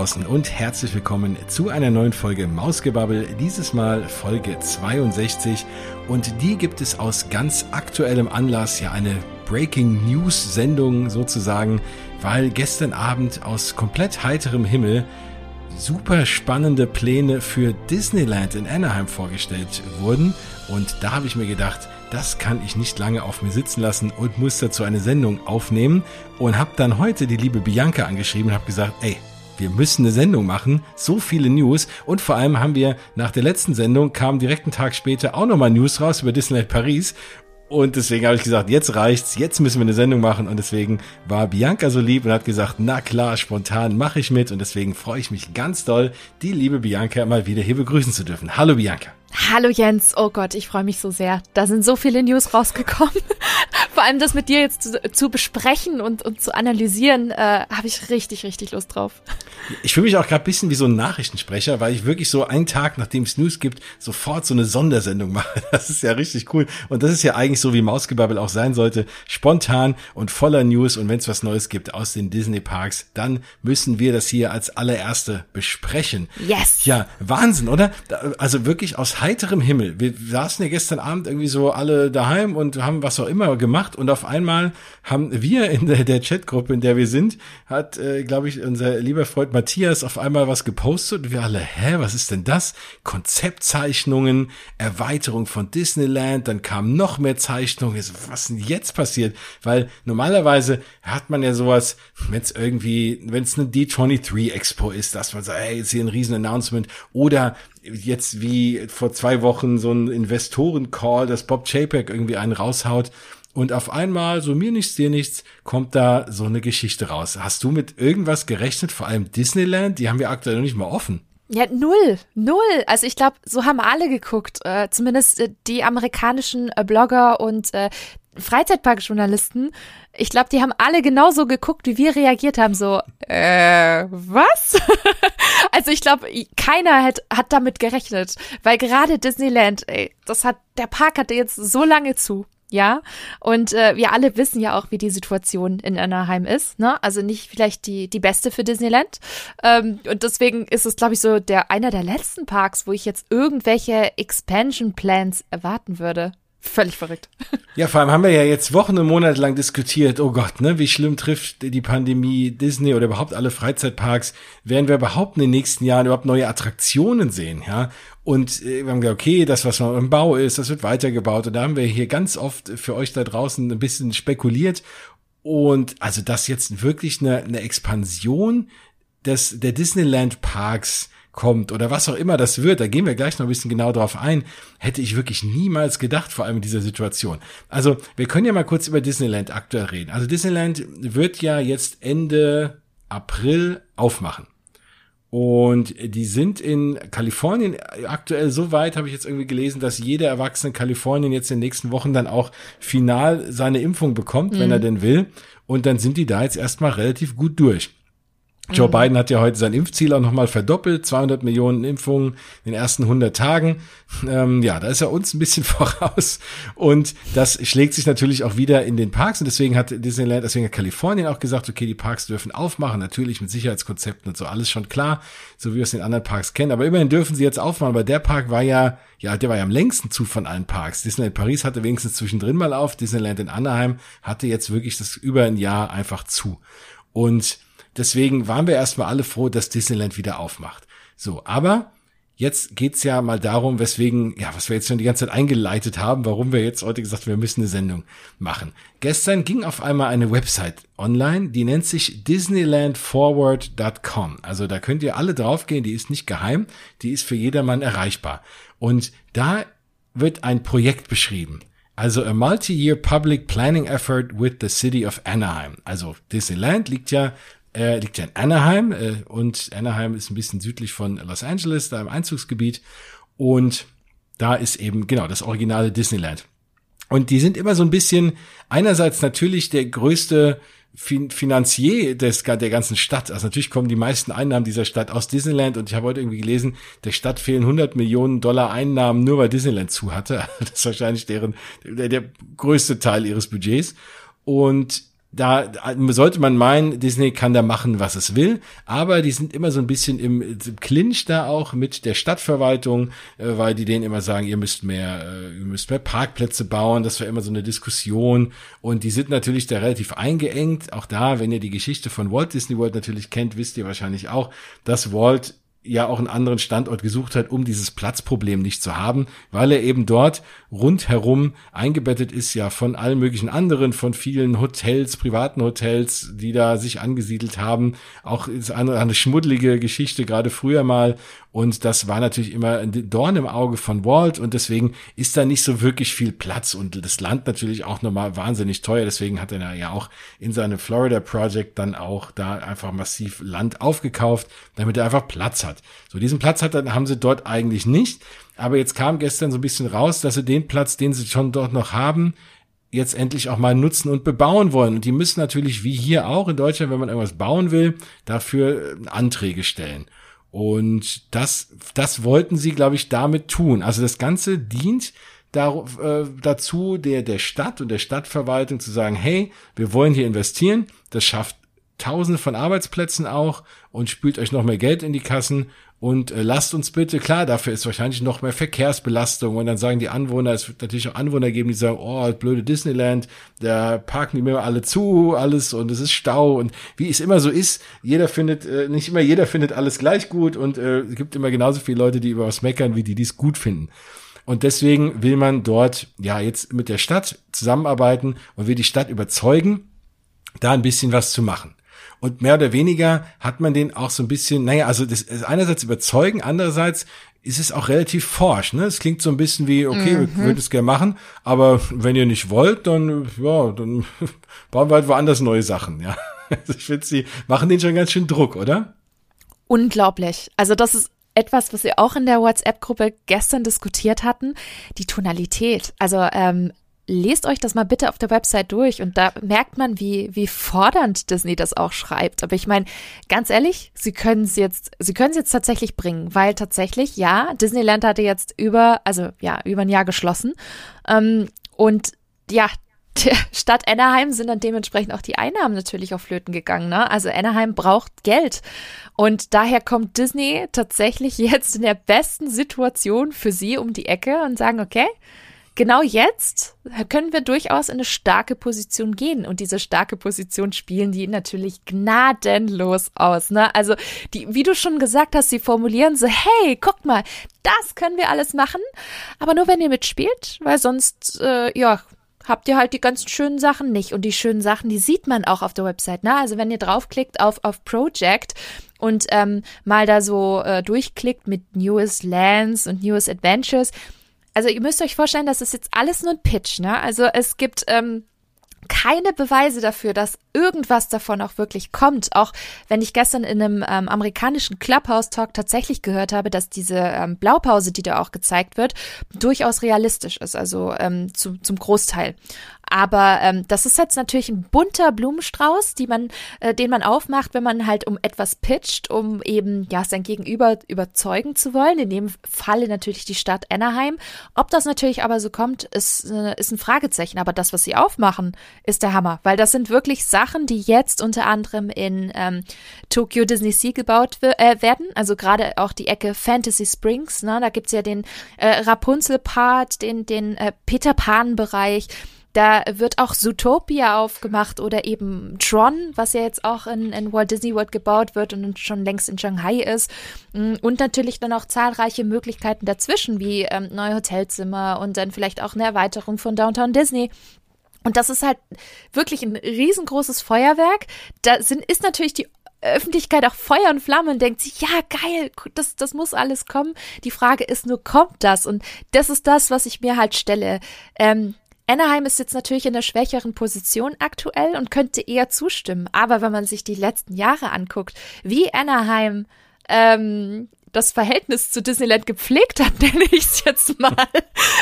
draußen und herzlich willkommen zu einer neuen Folge Mausgebabbel, dieses Mal Folge 62 und die gibt es aus ganz aktuellem Anlass, ja eine Breaking News Sendung sozusagen, weil gestern Abend aus komplett heiterem Himmel super spannende Pläne für Disneyland in Anaheim vorgestellt wurden. Und da habe ich mir gedacht, das kann ich nicht lange auf mir sitzen lassen und muss dazu eine Sendung aufnehmen. Und habe dann heute die liebe Bianca angeschrieben und habe gesagt, ey, wir müssen eine Sendung machen, so viele News und vor allem haben wir nach der letzten Sendung kam direkt einen Tag später auch nochmal News raus über Disneyland Paris und deswegen habe ich gesagt, jetzt reicht's, jetzt müssen wir eine Sendung machen. Und deswegen war Bianca so lieb und hat gesagt, na klar, spontan mache ich mit. Und deswegen freue ich mich ganz doll, die liebe Bianca mal wieder hier begrüßen zu dürfen. Hallo Bianca. Hallo Jens, oh Gott, ich freue mich so sehr. Da sind so viele News rausgekommen. Vor allem das mit dir jetzt zu, zu besprechen und, und zu analysieren, äh, habe ich richtig, richtig Lust drauf. Ich fühle mich auch gerade bisschen wie so ein Nachrichtensprecher, weil ich wirklich so einen Tag, nachdem es News gibt, sofort so eine Sondersendung mache. Das ist ja richtig cool. Und das ist ja eigentlich so, wie Mausgebabbel auch sein sollte. Spontan und voller News. Und wenn es was Neues gibt aus den Disney-Parks, dann müssen wir das hier als allererste besprechen. Yes! Ja, Wahnsinn, oder? Also wirklich aus heiterem Himmel. Wir saßen ja gestern Abend irgendwie so alle daheim und haben was auch immer gemacht und auf einmal haben wir in der, der Chatgruppe, in der wir sind, hat, äh, glaube ich, unser lieber Freund Matthias auf einmal was gepostet und wir alle, hä, was ist denn das? Konzeptzeichnungen, Erweiterung von Disneyland, dann kamen noch mehr Zeichnungen. Was ist denn jetzt passiert? Weil normalerweise hat man ja sowas, wenn es irgendwie, wenn es eine D23 Expo ist, dass man sagt, hey, jetzt hier ein riesen Announcement oder jetzt wie vor zwei Wochen so ein Investoren-Call, dass Bob Chapek irgendwie einen raushaut. Und auf einmal, so mir nichts, dir nichts, kommt da so eine Geschichte raus. Hast du mit irgendwas gerechnet? Vor allem Disneyland? Die haben wir aktuell noch nicht mal offen. Ja, null, null. Also ich glaube, so haben alle geguckt. Äh, zumindest äh, die amerikanischen äh, Blogger und äh, Freizeitparkjournalisten. Ich glaube, die haben alle genauso geguckt, wie wir reagiert haben. So, äh, was? also ich glaube, keiner hat, hat damit gerechnet. Weil gerade Disneyland, ey, das hat, der Park hatte jetzt so lange zu. Ja, und äh, wir alle wissen ja auch, wie die Situation in Anaheim ist. Ne? Also nicht vielleicht die, die beste für Disneyland. Ähm, und deswegen ist es, glaube ich, so der einer der letzten Parks, wo ich jetzt irgendwelche Expansion Plans erwarten würde. Völlig verrückt. Ja, vor allem haben wir ja jetzt Wochen und Monate lang diskutiert, oh Gott, ne, wie schlimm trifft die Pandemie Disney oder überhaupt alle Freizeitparks? Werden wir überhaupt in den nächsten Jahren überhaupt neue Attraktionen sehen, ja? Und äh, wir haben gesagt, okay, das, was noch im Bau ist, das wird weitergebaut. Und da haben wir hier ganz oft für euch da draußen ein bisschen spekuliert. Und also, dass jetzt wirklich eine, eine Expansion des, der Disneyland Parks kommt oder was auch immer das wird, da gehen wir gleich noch ein bisschen genau drauf ein, hätte ich wirklich niemals gedacht, vor allem in dieser Situation. Also, wir können ja mal kurz über Disneyland aktuell reden. Also Disneyland wird ja jetzt Ende April aufmachen. Und die sind in Kalifornien aktuell so weit, habe ich jetzt irgendwie gelesen, dass jeder Erwachsene in Kalifornien jetzt in den nächsten Wochen dann auch final seine Impfung bekommt, mhm. wenn er denn will. Und dann sind die da jetzt erstmal relativ gut durch. Joe mhm. Biden hat ja heute sein Impfziel auch nochmal verdoppelt, 200 Millionen Impfungen in den ersten 100 Tagen. Ähm, ja, da ist er uns ein bisschen voraus und das schlägt sich natürlich auch wieder in den Parks und deswegen hat Disneyland, deswegen hat Kalifornien auch gesagt, okay, die Parks dürfen aufmachen, natürlich mit Sicherheitskonzepten und so, alles schon klar, so wie wir es in anderen Parks kennen, aber immerhin dürfen sie jetzt aufmachen, weil der Park war ja, ja, der war ja am längsten zu von allen Parks. Disneyland Paris hatte wenigstens zwischendrin mal auf, Disneyland in Anaheim hatte jetzt wirklich das über ein Jahr einfach zu und Deswegen waren wir erstmal alle froh, dass Disneyland wieder aufmacht. So, aber jetzt geht's ja mal darum, weswegen, ja, was wir jetzt schon die ganze Zeit eingeleitet haben, warum wir jetzt heute gesagt wir müssen eine Sendung machen. Gestern ging auf einmal eine Website online, die nennt sich disneylandforward.com. Also da könnt ihr alle draufgehen, die ist nicht geheim, die ist für jedermann erreichbar. Und da wird ein Projekt beschrieben. Also a multi-year public planning effort with the city of Anaheim. Also Disneyland liegt ja äh, liegt ja in Anaheim äh, und Anaheim ist ein bisschen südlich von Los Angeles, da im Einzugsgebiet. Und da ist eben genau das originale Disneyland. Und die sind immer so ein bisschen, einerseits natürlich der größte fin Finanzier des, der ganzen Stadt. Also natürlich kommen die meisten Einnahmen dieser Stadt aus Disneyland und ich habe heute irgendwie gelesen, der Stadt fehlen 100 Millionen Dollar Einnahmen, nur weil Disneyland zu hatte. Das ist wahrscheinlich deren, der, der größte Teil ihres Budgets. Und da sollte man meinen, Disney kann da machen, was es will, aber die sind immer so ein bisschen im, Clinch da auch mit der Stadtverwaltung, äh, weil die denen immer sagen, ihr müsst mehr, äh, ihr müsst mehr Parkplätze bauen, das war immer so eine Diskussion. Und die sind natürlich da relativ eingeengt, auch da, wenn ihr die Geschichte von Walt Disney World natürlich kennt, wisst ihr wahrscheinlich auch, dass Walt ja auch einen anderen Standort gesucht hat, um dieses Platzproblem nicht zu haben, weil er eben dort rundherum eingebettet ist ja von allen möglichen anderen, von vielen Hotels, privaten Hotels, die da sich angesiedelt haben. Auch ist eine, eine schmuddelige Geschichte, gerade früher mal. Und das war natürlich immer ein Dorn im Auge von Walt und deswegen ist da nicht so wirklich viel Platz und das Land natürlich auch nochmal wahnsinnig teuer. Deswegen hat er ja auch in seinem Florida Project dann auch da einfach massiv Land aufgekauft, damit er einfach Platz hat. So diesen Platz hat haben sie dort eigentlich nicht. Aber jetzt kam gestern so ein bisschen raus, dass sie den Platz, den sie schon dort noch haben, jetzt endlich auch mal nutzen und bebauen wollen. Und die müssen natürlich, wie hier auch in Deutschland, wenn man irgendwas bauen will, dafür äh, Anträge stellen. Und das, das wollten sie, glaube ich, damit tun. Also das Ganze dient darauf, äh, dazu, der, der Stadt und der Stadtverwaltung zu sagen, hey, wir wollen hier investieren. Das schafft Tausende von Arbeitsplätzen auch und spült euch noch mehr Geld in die Kassen und äh, lasst uns bitte, klar, dafür ist wahrscheinlich noch mehr Verkehrsbelastung und dann sagen die Anwohner, es wird natürlich auch Anwohner geben, die sagen, oh, blöde Disneyland, da parken die mir alle zu, alles und es ist Stau und wie es immer so ist, jeder findet, äh, nicht immer jeder findet alles gleich gut und äh, es gibt immer genauso viele Leute, die über was meckern, wie die dies gut finden. Und deswegen will man dort ja jetzt mit der Stadt zusammenarbeiten und will die Stadt überzeugen, da ein bisschen was zu machen. Und mehr oder weniger hat man den auch so ein bisschen, naja, also das ist einerseits überzeugen, andererseits ist es auch relativ forsch. Ne? Es klingt so ein bisschen wie, okay, mhm. wir würden es gerne machen, aber wenn ihr nicht wollt, dann, ja, dann bauen wir halt woanders neue Sachen. Ja, also ich finde, sie machen den schon ganz schön Druck, oder? Unglaublich. Also das ist etwas, was wir auch in der WhatsApp-Gruppe gestern diskutiert hatten, die Tonalität. Also ähm, lest euch das mal bitte auf der Website durch und da merkt man, wie, wie fordernd Disney das auch schreibt. Aber ich meine, ganz ehrlich, sie können es jetzt, sie können es jetzt tatsächlich bringen, weil tatsächlich, ja, Disneyland hatte jetzt über, also ja, über ein Jahr geschlossen. Ähm, und ja, der Stadt Anaheim sind dann dementsprechend auch die Einnahmen natürlich auf Flöten gegangen. Ne? Also Anaheim braucht Geld. Und daher kommt Disney tatsächlich jetzt in der besten Situation für sie um die Ecke und sagen, okay, genau jetzt können wir durchaus in eine starke Position gehen. Und diese starke Position spielen die natürlich gnadenlos aus. Ne? Also, die, wie du schon gesagt hast, sie formulieren so, hey, guck mal, das können wir alles machen, aber nur wenn ihr mitspielt, weil sonst, äh, ja, habt ihr halt die ganz schönen Sachen nicht. Und die schönen Sachen, die sieht man auch auf der Website. Ne? Also wenn ihr draufklickt auf, auf Project und ähm, mal da so äh, durchklickt mit Newest Lands und Newest Adventures, also ihr müsst euch vorstellen, das ist jetzt alles nur ein Pitch, ne? Also es gibt ähm, keine Beweise dafür, dass irgendwas davon auch wirklich kommt. Auch wenn ich gestern in einem ähm, amerikanischen Clubhouse-Talk tatsächlich gehört habe, dass diese ähm, Blaupause, die da auch gezeigt wird, durchaus realistisch ist, also ähm, zu, zum Großteil. Aber ähm, das ist jetzt natürlich ein bunter Blumenstrauß, die man, äh, den man aufmacht, wenn man halt um etwas pitcht, um eben ja sein Gegenüber überzeugen zu wollen. In dem Falle natürlich die Stadt Anaheim. Ob das natürlich aber so kommt, ist, äh, ist ein Fragezeichen. Aber das, was sie aufmachen, ist der Hammer, weil das sind wirklich Sachen, die jetzt unter anderem in ähm, Tokyo Disney Sea gebaut äh, werden. Also gerade auch die Ecke Fantasy Springs. Ne? Da gibt's ja den äh, Rapunzel-Part, den, den äh, Peter Pan-Bereich. Da wird auch Zootopia aufgemacht oder eben Tron, was ja jetzt auch in, in Walt Disney World gebaut wird und schon längst in Shanghai ist. Mm, und natürlich dann auch zahlreiche Möglichkeiten dazwischen, wie ähm, neue Hotelzimmer und dann vielleicht auch eine Erweiterung von Downtown Disney. Und das ist halt wirklich ein riesengroßes Feuerwerk. Da sind, ist natürlich die Öffentlichkeit auch Feuer und Flamme und denkt sich, ja, geil, das, das muss alles kommen. Die Frage ist nur, kommt das? Und das ist das, was ich mir halt stelle. Ähm, Anaheim ist jetzt natürlich in der schwächeren Position aktuell und könnte eher zustimmen. Aber wenn man sich die letzten Jahre anguckt, wie Anaheim ähm, das Verhältnis zu Disneyland gepflegt hat, nenne ich es jetzt mal,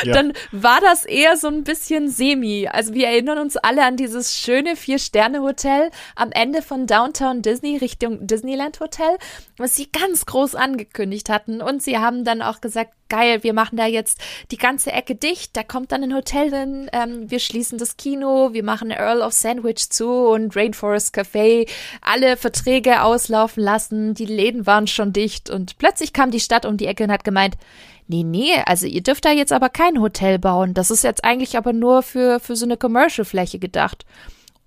ja. dann war das eher so ein bisschen semi. Also wir erinnern uns alle an dieses schöne Vier-Sterne-Hotel am Ende von Downtown Disney Richtung Disneyland Hotel, was sie ganz groß angekündigt hatten. Und sie haben dann auch gesagt, geil, wir machen da jetzt die ganze Ecke dicht, da kommt dann ein Hotel hin, ähm, wir schließen das Kino, wir machen Earl of Sandwich zu und Rainforest Café, alle Verträge auslaufen lassen, die Läden waren schon dicht und plötzlich kam die Stadt um die Ecke und hat gemeint, nee, nee, also ihr dürft da jetzt aber kein Hotel bauen, das ist jetzt eigentlich aber nur für, für so eine Commercial-Fläche gedacht.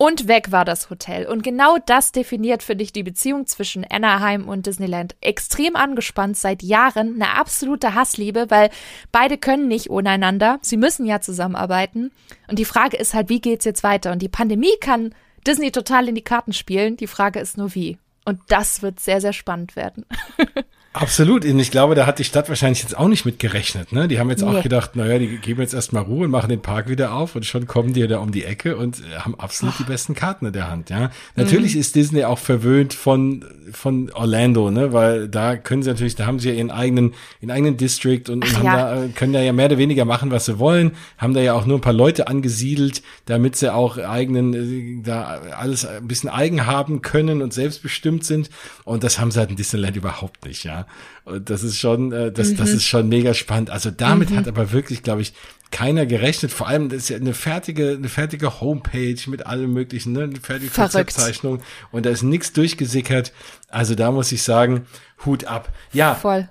Und weg war das Hotel. Und genau das definiert, finde ich, die Beziehung zwischen Anaheim und Disneyland. Extrem angespannt seit Jahren, eine absolute Hassliebe, weil beide können nicht ohne einander. Sie müssen ja zusammenarbeiten. Und die Frage ist halt, wie geht's jetzt weiter? Und die Pandemie kann Disney total in die Karten spielen. Die Frage ist nur wie. Und das wird sehr, sehr spannend werden. Absolut. Und ich glaube, da hat die Stadt wahrscheinlich jetzt auch nicht mit gerechnet. Ne? Die haben jetzt nee. auch gedacht, naja, die geben jetzt erstmal Ruhe und machen den Park wieder auf und schon kommen die da um die Ecke und äh, haben absolut oh. die besten Karten in der Hand. Ja, Natürlich mhm. ist Disney auch verwöhnt von, von Orlando, ne? weil da können sie natürlich, da haben sie ja ihren eigenen, ihren eigenen District und, und haben ja. da, äh, können da ja mehr oder weniger machen, was sie wollen, haben da ja auch nur ein paar Leute angesiedelt, damit sie auch eigenen, äh, da alles ein bisschen eigen haben können und selbstbestimmt sind. Und das haben sie halt in Disneyland überhaupt nicht, ja. Und das ist schon, äh, das, mhm. das ist schon mega spannend. Also damit mhm. hat aber wirklich, glaube ich, keiner gerechnet. Vor allem, das ist ja eine fertige, eine fertige Homepage mit allem möglichen, ne? eine fertige Verrückt. Konzeptzeichnung. Und da ist nichts durchgesickert. Also da muss ich sagen, Hut ab. Ja. Voll.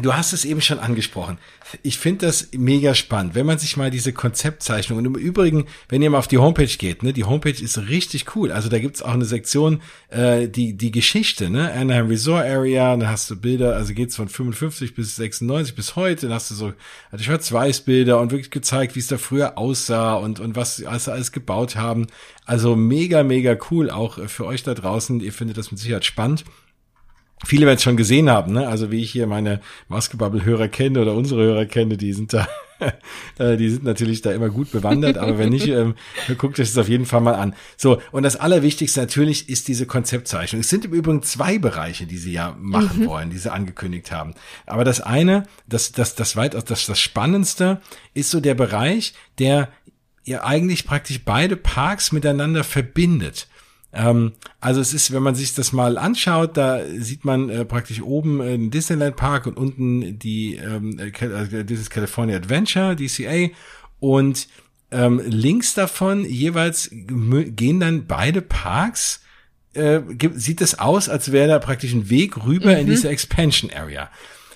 Du hast es eben schon angesprochen. Ich finde das mega spannend, wenn man sich mal diese Konzeptzeichnung und im Übrigen, wenn ihr mal auf die Homepage geht, ne, die Homepage ist richtig cool. Also da gibt's auch eine Sektion, äh, die die Geschichte, ne, Anaheim Resort Area, da hast du Bilder, also geht's von 55 bis 96 bis heute, dann hast du so also Schwarz-Weiß-Bilder und wirklich gezeigt, wie es da früher aussah und und was sie alles, alles gebaut haben. Also mega mega cool auch für euch da draußen. Ihr findet das mit Sicherheit spannend viele werden es schon gesehen haben, ne? Also wie ich hier meine Basketball-Hörer kenne oder unsere Hörer kenne, die sind da, äh, die sind natürlich da immer gut bewandert, aber wenn nicht, ähm, guckt euch das auf jeden Fall mal an. So, und das Allerwichtigste natürlich ist diese Konzeptzeichnung. Es sind im Übrigen zwei Bereiche, die sie ja machen mhm. wollen, die sie angekündigt haben. Aber das eine, das, das, das weitaus, das, das Spannendste ist so der Bereich, der ja eigentlich praktisch beide Parks miteinander verbindet. Ähm, also es ist, wenn man sich das mal anschaut, da sieht man äh, praktisch oben äh, den Disneyland Park und unten die ähm, äh, dieses California Adventure, DCA und ähm, links davon jeweils gehen dann beide Parks äh, sieht es aus, als wäre da praktisch ein Weg rüber mhm. in diese Expansion Area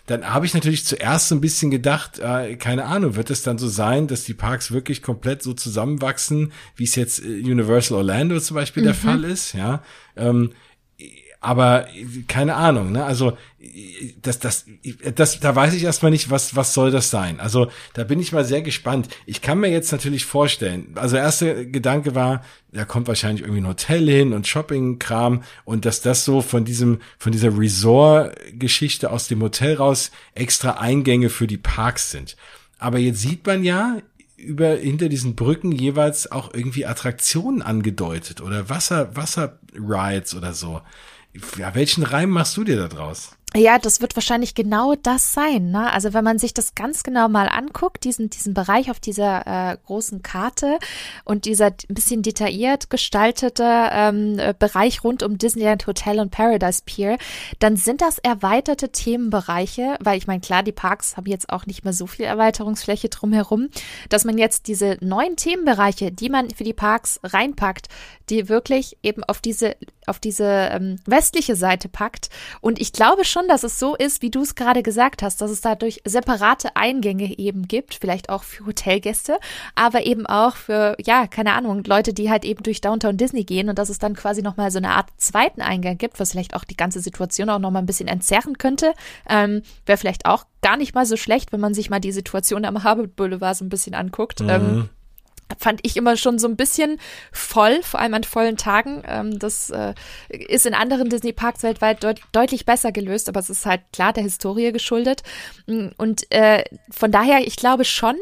dann habe ich natürlich zuerst so ein bisschen gedacht, äh, keine Ahnung, wird es dann so sein, dass die Parks wirklich komplett so zusammenwachsen, wie es jetzt äh, Universal Orlando zum Beispiel mhm. der Fall ist, ja. Ähm, aber keine Ahnung, ne? Also das, das, das, da weiß ich erstmal nicht, was, was soll das sein. Also da bin ich mal sehr gespannt. Ich kann mir jetzt natürlich vorstellen. Also erster Gedanke war, da kommt wahrscheinlich irgendwie ein Hotel hin und Shopping-Kram und dass das so von diesem, von dieser Resort-Geschichte aus dem Hotel raus extra Eingänge für die Parks sind. Aber jetzt sieht man ja, über hinter diesen Brücken jeweils auch irgendwie Attraktionen angedeutet oder Wasser Wasser Rides oder so. Ja, welchen Reim machst du dir da draus? Ja, das wird wahrscheinlich genau das sein. Ne? Also wenn man sich das ganz genau mal anguckt, diesen, diesen Bereich auf dieser äh, großen Karte und dieser ein bisschen detailliert gestaltete ähm, äh, Bereich rund um Disneyland Hotel und Paradise Pier, dann sind das erweiterte Themenbereiche, weil ich meine, klar, die Parks haben jetzt auch nicht mehr so viel Erweiterungsfläche drumherum, dass man jetzt diese neuen Themenbereiche, die man für die Parks reinpackt, die wirklich eben auf diese auf diese ähm, westliche Seite packt. Und ich glaube schon, dass es so ist, wie du es gerade gesagt hast, dass es dadurch separate Eingänge eben gibt, vielleicht auch für Hotelgäste, aber eben auch für, ja, keine Ahnung, Leute, die halt eben durch Downtown Disney gehen und dass es dann quasi nochmal so eine Art zweiten Eingang gibt, was vielleicht auch die ganze Situation auch nochmal ein bisschen entzerren könnte. Ähm, Wäre vielleicht auch gar nicht mal so schlecht, wenn man sich mal die Situation am Harvard Boulevard so ein bisschen anguckt. Ähm, mhm. Ähm, fand ich immer schon so ein bisschen voll, vor allem an vollen Tagen. Ähm, das äh, ist in anderen Disney-Parks weltweit deut deutlich besser gelöst, aber es ist halt klar der Historie geschuldet. Mm, und äh, von daher, ich glaube schon,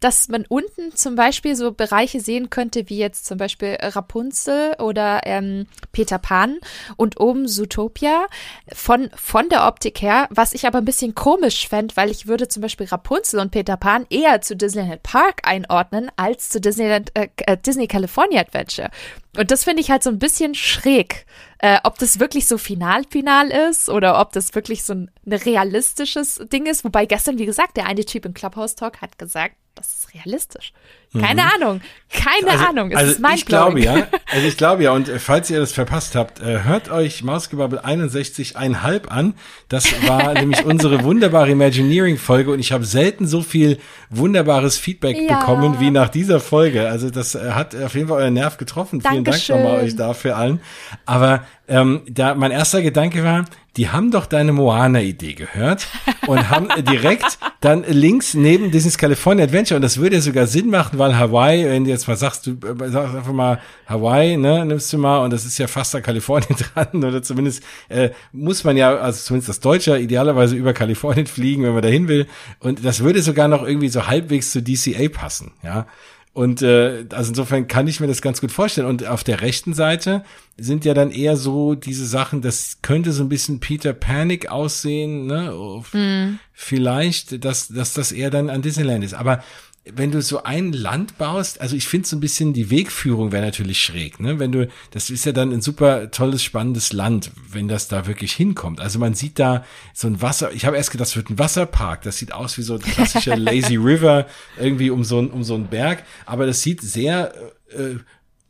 dass man unten zum Beispiel so Bereiche sehen könnte, wie jetzt zum Beispiel Rapunzel oder ähm, Peter Pan und oben Zootopia von, von der Optik her, was ich aber ein bisschen komisch fände, weil ich würde zum Beispiel Rapunzel und Peter Pan eher zu Disneyland Park einordnen als zu Disneyland, äh, äh, Disney California Adventure. Und das finde ich halt so ein bisschen schräg. Äh, ob das wirklich so final-final ist oder ob das wirklich so ein, ein realistisches Ding ist. Wobei gestern, wie gesagt, der eine Typ im Clubhouse Talk hat gesagt, das ist realistisch. Keine mhm. Ahnung. Keine also, Ahnung. Es also ist mein ich glaube ja. Also ich glaube ja. Und äh, falls ihr das verpasst habt, äh, hört euch Mausgebabbel 61,5 an. Das war nämlich unsere wunderbare Imagineering-Folge und ich habe selten so viel wunderbares Feedback ja. bekommen wie nach dieser Folge. Also das äh, hat auf jeden Fall euren Nerv getroffen. Vielen Dankeschön. Dank nochmal euch dafür allen. Aber ähm, da mein erster Gedanke war, die haben doch deine Moana-Idee gehört und haben direkt dann links neben Disney's California Adventure, und das würde ja sogar Sinn machen, weil Hawaii, wenn du jetzt mal sagst, du äh, sagst einfach mal Hawaii, ne, nimmst du mal, und das ist ja fast da Kalifornien dran, oder zumindest äh, muss man ja, also zumindest das Deutsche, idealerweise über Kalifornien fliegen, wenn man dahin will. Und das würde sogar noch irgendwie so halbwegs zu DCA passen, ja. Und äh, also insofern kann ich mir das ganz gut vorstellen. Und auf der rechten Seite sind ja dann eher so diese Sachen, das könnte so ein bisschen Peter Panic aussehen, ne? Mm. Vielleicht, dass, dass das eher dann an Disneyland ist. Aber wenn du so ein Land baust, also ich finde so ein bisschen die Wegführung wäre natürlich schräg, ne? Wenn du, das ist ja dann ein super tolles, spannendes Land, wenn das da wirklich hinkommt. Also man sieht da so ein Wasser, ich habe erst gedacht, das wird ein Wasserpark, das sieht aus wie so ein klassischer Lazy River, irgendwie um so, ein, um so einen Berg, aber das sieht sehr äh,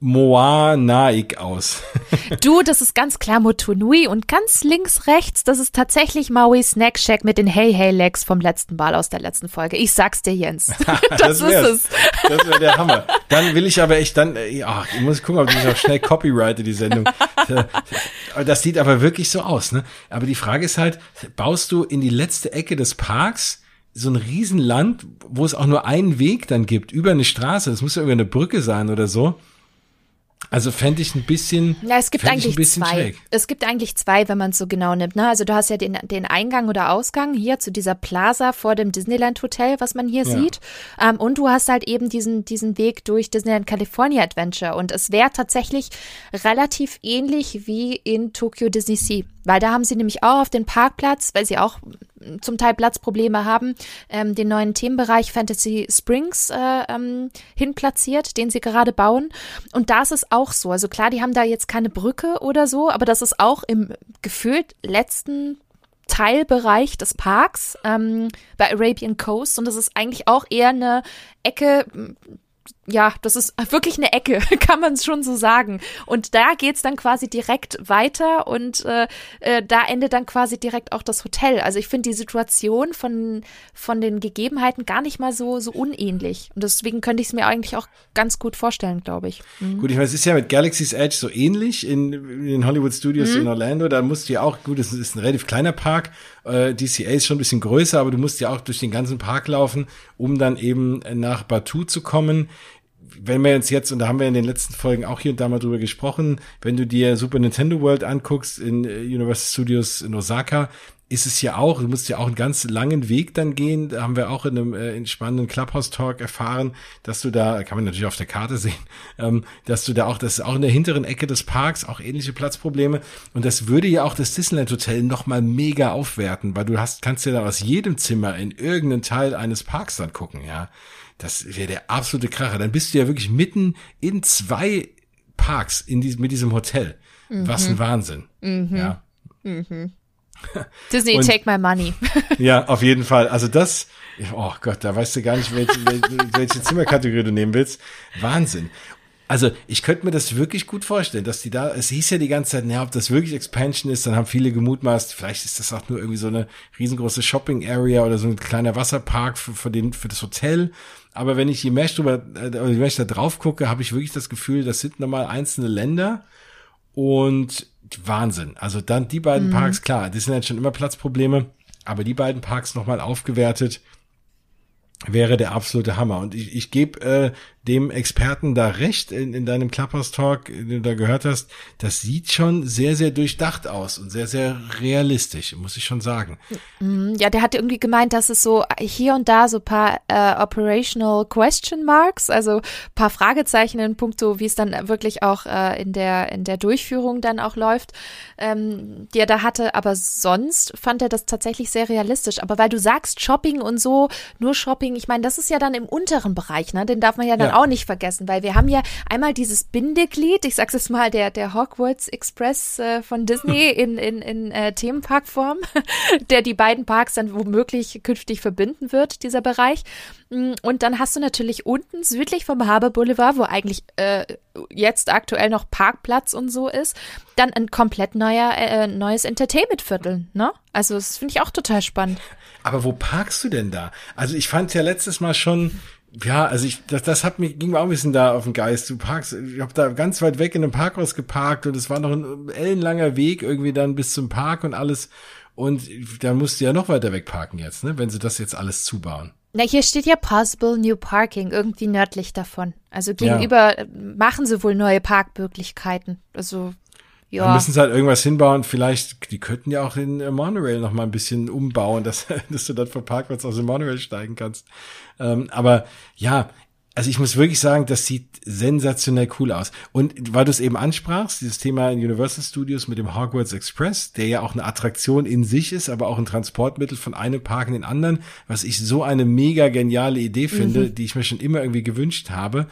Moanaik aus. du, das ist ganz klar Motunui und ganz links rechts, das ist tatsächlich Maui Snack Shack mit den Hey Hey Legs vom letzten Ball aus der letzten Folge. Ich sag's dir, Jens. das, das ist es. Das wäre der Hammer. Dann will ich aber echt dann, äh, ja, ich muss gucken, ob ich noch schnell copyrighte die Sendung. Das sieht aber wirklich so aus, ne? Aber die Frage ist halt, baust du in die letzte Ecke des Parks so ein Riesenland, wo es auch nur einen Weg dann gibt, über eine Straße, das muss ja über eine Brücke sein oder so also fände ich ein bisschen. Ja, es gibt eigentlich zwei. Schräg. Es gibt eigentlich zwei, wenn man es so genau nimmt. Ne? Also du hast ja den, den Eingang oder Ausgang hier zu dieser Plaza vor dem Disneyland Hotel, was man hier ja. sieht. Ähm, und du hast halt eben diesen, diesen Weg durch Disneyland California Adventure. Und es wäre tatsächlich relativ ähnlich wie in Tokyo Disney Sea. Weil da haben sie nämlich auch auf den Parkplatz, weil sie auch zum Teil Platzprobleme haben, ähm, den neuen Themenbereich Fantasy Springs äh, ähm, hinplatziert, den sie gerade bauen. Und da ist es auch so. Also klar, die haben da jetzt keine Brücke oder so, aber das ist auch im gefühlt letzten Teilbereich des Parks ähm, bei Arabian Coast und das ist eigentlich auch eher eine Ecke, ja, das ist wirklich eine Ecke, kann man es schon so sagen. Und da geht's dann quasi direkt weiter und äh, äh, da endet dann quasi direkt auch das Hotel. Also ich finde die Situation von, von den Gegebenheiten gar nicht mal so, so unähnlich. Und deswegen könnte ich es mir eigentlich auch ganz gut vorstellen, glaube ich. Mhm. Gut, ich meine, es ist ja mit Galaxy's Edge so ähnlich in, in den Hollywood Studios mhm. in Orlando. Da musst du ja auch, gut, es ist ein relativ kleiner Park. Äh, DCA ist schon ein bisschen größer, aber du musst ja auch durch den ganzen Park laufen, um dann eben nach Batu zu kommen wenn wir uns jetzt, und da haben wir in den letzten Folgen auch hier und da mal drüber gesprochen, wenn du dir Super Nintendo World anguckst in äh, Universal Studios in Osaka, ist es ja auch, du musst ja auch einen ganz langen Weg dann gehen. Da haben wir auch in einem äh, in spannenden Clubhouse-Talk erfahren, dass du da, kann man natürlich auf der Karte sehen, ähm, dass du da auch, das ist auch in der hinteren Ecke des Parks, auch ähnliche Platzprobleme. Und das würde ja auch das Disneyland Hotel nochmal mega aufwerten, weil du hast, kannst ja da aus jedem Zimmer in irgendeinen Teil eines Parks dann gucken, ja. Das wäre der absolute Kracher. Dann bist du ja wirklich mitten in zwei Parks in diesem, mit diesem Hotel. Mhm. Was ein Wahnsinn. Mhm. Ja. Mhm. Disney, Und, take my money. ja, auf jeden Fall. Also das, oh Gott, da weißt du gar nicht, welche, welche Zimmerkategorie du nehmen willst. Wahnsinn. Also ich könnte mir das wirklich gut vorstellen, dass die da, es hieß ja die ganze Zeit, naja, ob das wirklich Expansion ist, dann haben viele gemutmaßt, vielleicht ist das auch nur irgendwie so eine riesengroße Shopping Area oder so ein kleiner Wasserpark für, für, den, für das Hotel. Aber wenn ich je mehr drüber, äh, oder je mehr ich da drauf gucke, habe ich wirklich das Gefühl, das sind nochmal einzelne Länder und Wahnsinn. Also dann die beiden mhm. Parks, klar, das sind jetzt schon immer Platzprobleme, aber die beiden Parks nochmal aufgewertet wäre der absolute Hammer. Und ich, ich gebe äh, dem Experten da recht in, in deinem Clubhouse-Talk, den du da gehört hast. Das sieht schon sehr, sehr durchdacht aus und sehr, sehr realistisch, muss ich schon sagen. Mhm, ja, der hat irgendwie gemeint, dass es so hier und da so paar äh, operational question marks, also paar Fragezeichen in puncto, wie es dann wirklich auch äh, in der in der Durchführung dann auch läuft, ähm, die er da hatte. Aber sonst fand er das tatsächlich sehr realistisch. Aber weil du sagst Shopping und so, nur Shopping, ich meine, das ist ja dann im unteren Bereich, ne? Den darf man ja dann ja. Auch nicht vergessen, weil wir haben ja einmal dieses Bindeglied, ich sag's jetzt mal, der, der Hogwarts Express äh, von Disney in, in, in äh, Themenparkform, der die beiden Parks dann womöglich künftig verbinden wird, dieser Bereich. Mm, und dann hast du natürlich unten südlich vom Harbour Boulevard, wo eigentlich äh, jetzt aktuell noch Parkplatz und so ist, dann ein komplett neuer, äh, neues Entertainment-Viertel, ne? Also das finde ich auch total spannend. Aber wo parkst du denn da? Also ich fand ja letztes Mal schon, ja, also ich, das, das hat mir, ging mir auch ein bisschen da auf den Geist. Du parkst, ich habe da ganz weit weg in einem Parkhaus geparkt und es war noch ein ellenlanger Weg irgendwie dann bis zum Park und alles. Und da musst du ja noch weiter weg parken jetzt, ne, wenn sie das jetzt alles zubauen. Na, hier steht ja Possible New Parking, irgendwie nördlich davon. Also gegenüber ja. machen sie wohl neue Parkmöglichkeiten. Also ja. Da müssen sie halt irgendwas hinbauen. Vielleicht, die könnten ja auch den Monorail noch mal ein bisschen umbauen, dass, dass du dann vom Parkplatz aus dem Monorail steigen kannst. Ähm, aber ja, also ich muss wirklich sagen, das sieht sensationell cool aus. Und weil du es eben ansprachst, dieses Thema in Universal Studios mit dem Hogwarts Express, der ja auch eine Attraktion in sich ist, aber auch ein Transportmittel von einem Park in den anderen, was ich so eine mega geniale Idee finde, mhm. die ich mir schon immer irgendwie gewünscht habe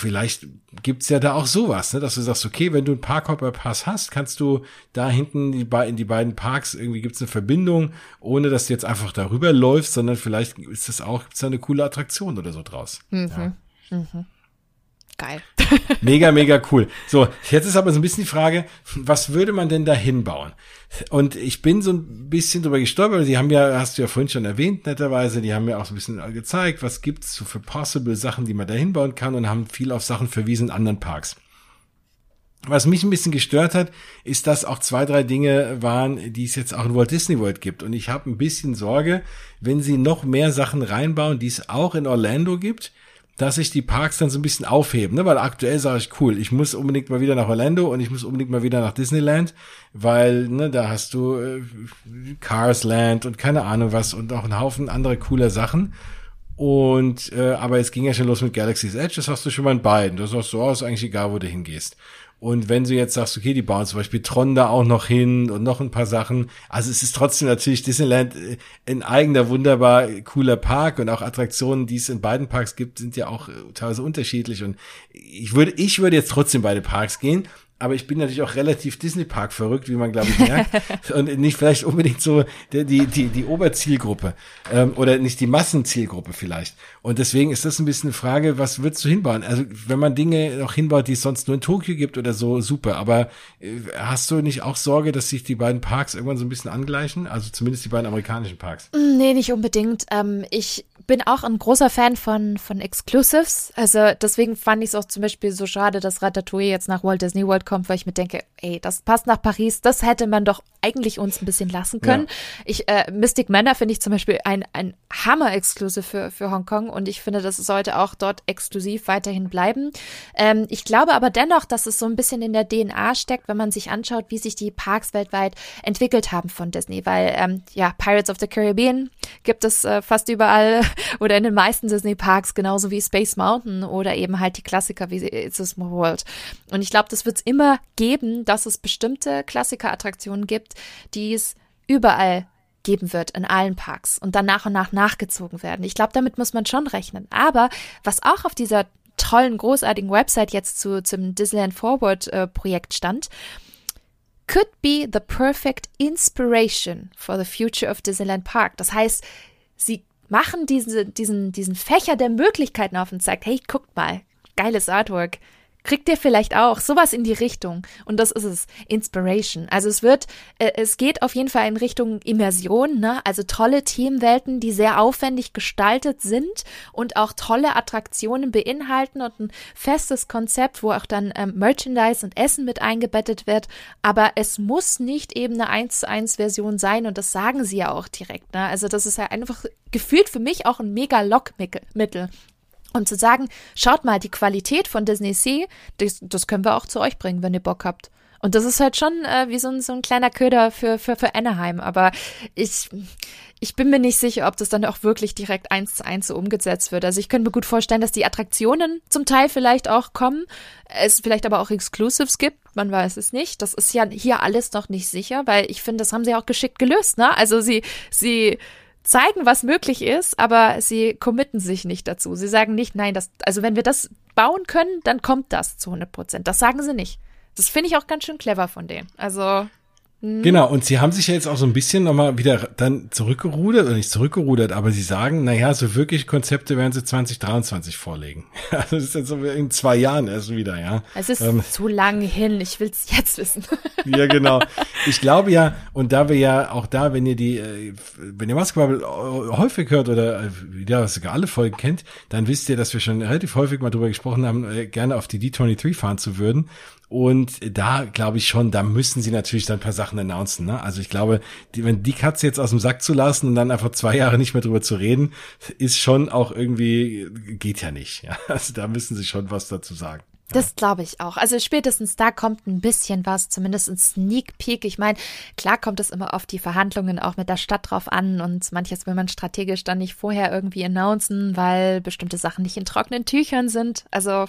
vielleicht gibt's ja da auch sowas, ne, dass du sagst, okay, wenn du einen Parkhopper-Pass hast, kannst du da hinten die in die beiden Parks irgendwie gibt's eine Verbindung, ohne dass du jetzt einfach darüber läufst, sondern vielleicht ist das auch gibt's da eine coole Attraktion oder so draus. Mhm. Ja. Mhm. Geil. Mega, mega cool. So, jetzt ist aber so ein bisschen die Frage, was würde man denn da hinbauen? Und ich bin so ein bisschen drüber gestolpert. Die haben ja, hast du ja vorhin schon erwähnt, netterweise, die haben mir auch so ein bisschen gezeigt, was gibt's so für possible Sachen, die man da hinbauen kann und haben viel auf Sachen verwiesen in anderen Parks. Was mich ein bisschen gestört hat, ist, dass auch zwei, drei Dinge waren, die es jetzt auch in Walt Disney World gibt. Und ich habe ein bisschen Sorge, wenn sie noch mehr Sachen reinbauen, die es auch in Orlando gibt, dass sich die Parks dann so ein bisschen aufheben, ne? weil aktuell sage ich, cool, ich muss unbedingt mal wieder nach Orlando und ich muss unbedingt mal wieder nach Disneyland, weil ne, da hast du äh, Cars Land und keine Ahnung was und auch einen Haufen andere cooler Sachen. Und äh, aber jetzt ging ja schon los mit Galaxy's Edge, das hast du schon mal in beiden. Das sagst du, oh, ist eigentlich egal, wo du hingehst. Und wenn du jetzt sagst, okay, die bauen zum Beispiel Tron da auch noch hin und noch ein paar Sachen, also es ist trotzdem natürlich Disneyland äh, ein eigener wunderbar cooler Park und auch Attraktionen, die es in beiden Parks gibt, sind ja auch äh, teilweise unterschiedlich. Und ich würde, ich würde jetzt trotzdem beide Parks gehen, aber ich bin natürlich auch relativ Disney Park verrückt, wie man glaube ich merkt und nicht vielleicht unbedingt so die die die, Oberzielgruppe ähm, oder nicht die Massenzielgruppe vielleicht. Und deswegen ist das ein bisschen eine Frage, was würdest du hinbauen? Also wenn man Dinge noch hinbaut, die es sonst nur in Tokio gibt oder so, super. Aber äh, hast du nicht auch Sorge, dass sich die beiden Parks irgendwann so ein bisschen angleichen? Also zumindest die beiden amerikanischen Parks? Mm, nee, nicht unbedingt. Ähm, ich bin auch ein großer Fan von, von Exclusives. Also deswegen fand ich es auch zum Beispiel so schade, dass Ratatouille jetzt nach Walt Disney World kommt, weil ich mir denke, ey, das passt nach Paris, das hätte man doch eigentlich uns ein bisschen lassen können. Ja. Ich, äh, Mystic Manor finde ich zum Beispiel ein, ein Hammer-Exclusive für, für Hongkong und ich finde, das sollte auch dort exklusiv weiterhin bleiben. Ähm, ich glaube aber dennoch, dass es so ein bisschen in der DNA steckt, wenn man sich anschaut, wie sich die Parks weltweit entwickelt haben von Disney, weil ähm, ja, Pirates of the Caribbean gibt es äh, fast überall oder in den meisten Disney Parks, genauso wie Space Mountain oder eben halt die Klassiker wie It's a Small World. Und ich glaube, das wird es immer geben, dass es bestimmte Klassikerattraktionen gibt, die es überall geben wird in allen Parks und dann nach und nach nachgezogen werden. Ich glaube, damit muss man schon rechnen. Aber was auch auf dieser tollen, großartigen Website jetzt zu, zum Disneyland Forward äh, Projekt stand, could be the perfect inspiration for the future of Disneyland Park. Das heißt, sie machen diese, diesen, diesen Fächer der Möglichkeiten auf und sagt, hey, guckt mal, geiles Artwork. Kriegt ihr vielleicht auch sowas in die Richtung? Und das ist es, Inspiration. Also es wird, äh, es geht auf jeden Fall in Richtung Immersion, ne? Also tolle Themenwelten, die sehr aufwendig gestaltet sind und auch tolle Attraktionen beinhalten und ein festes Konzept, wo auch dann ähm, Merchandise und Essen mit eingebettet wird. Aber es muss nicht eben eine 1 zu 1 Version sein und das sagen sie ja auch direkt, ne? Also das ist ja einfach gefühlt für mich auch ein mega Lockmittel. Um zu sagen, schaut mal, die Qualität von Disney Sea, das, das können wir auch zu euch bringen, wenn ihr Bock habt. Und das ist halt schon äh, wie so ein, so ein kleiner Köder für, für, für Anaheim. Aber ich, ich bin mir nicht sicher, ob das dann auch wirklich direkt eins zu eins so umgesetzt wird. Also ich könnte mir gut vorstellen, dass die Attraktionen zum Teil vielleicht auch kommen, es vielleicht aber auch Exclusives gibt, man weiß es nicht. Das ist ja hier alles noch nicht sicher, weil ich finde, das haben sie auch geschickt gelöst, ne? Also sie, sie zeigen, was möglich ist, aber sie committen sich nicht dazu. Sie sagen nicht, nein, das, also wenn wir das bauen können, dann kommt das zu 100 Prozent. Das sagen sie nicht. Das finde ich auch ganz schön clever von denen. Also Mhm. Genau, und sie haben sich ja jetzt auch so ein bisschen nochmal wieder dann zurückgerudert, oder nicht zurückgerudert, aber sie sagen, naja, so wirklich Konzepte werden sie 2023 vorlegen. Also das ist jetzt so in zwei Jahren erst wieder, ja. Es ist ähm, zu lang hin, ich will es jetzt wissen. ja, genau. Ich glaube ja, und da wir ja auch da, wenn ihr die, äh, wenn ihr Basketball häufig hört oder äh, ja, sogar alle Folgen kennt, dann wisst ihr, dass wir schon relativ häufig mal drüber gesprochen haben, äh, gerne auf die D23 fahren zu würden. Und da glaube ich schon, da müssen sie natürlich dann ein paar Sachen announcen. Ne? Also ich glaube, die, wenn die Katze jetzt aus dem Sack zu lassen und dann einfach zwei Jahre nicht mehr drüber zu reden, ist schon auch irgendwie, geht ja nicht. Ja? Also da müssen sie schon was dazu sagen. Das glaube ich auch. Also spätestens da kommt ein bisschen was, zumindest ein Sneak Peek. Ich meine, klar kommt es immer auf die Verhandlungen auch mit der Stadt drauf an und manches will man strategisch dann nicht vorher irgendwie announcen, weil bestimmte Sachen nicht in trockenen Tüchern sind. Also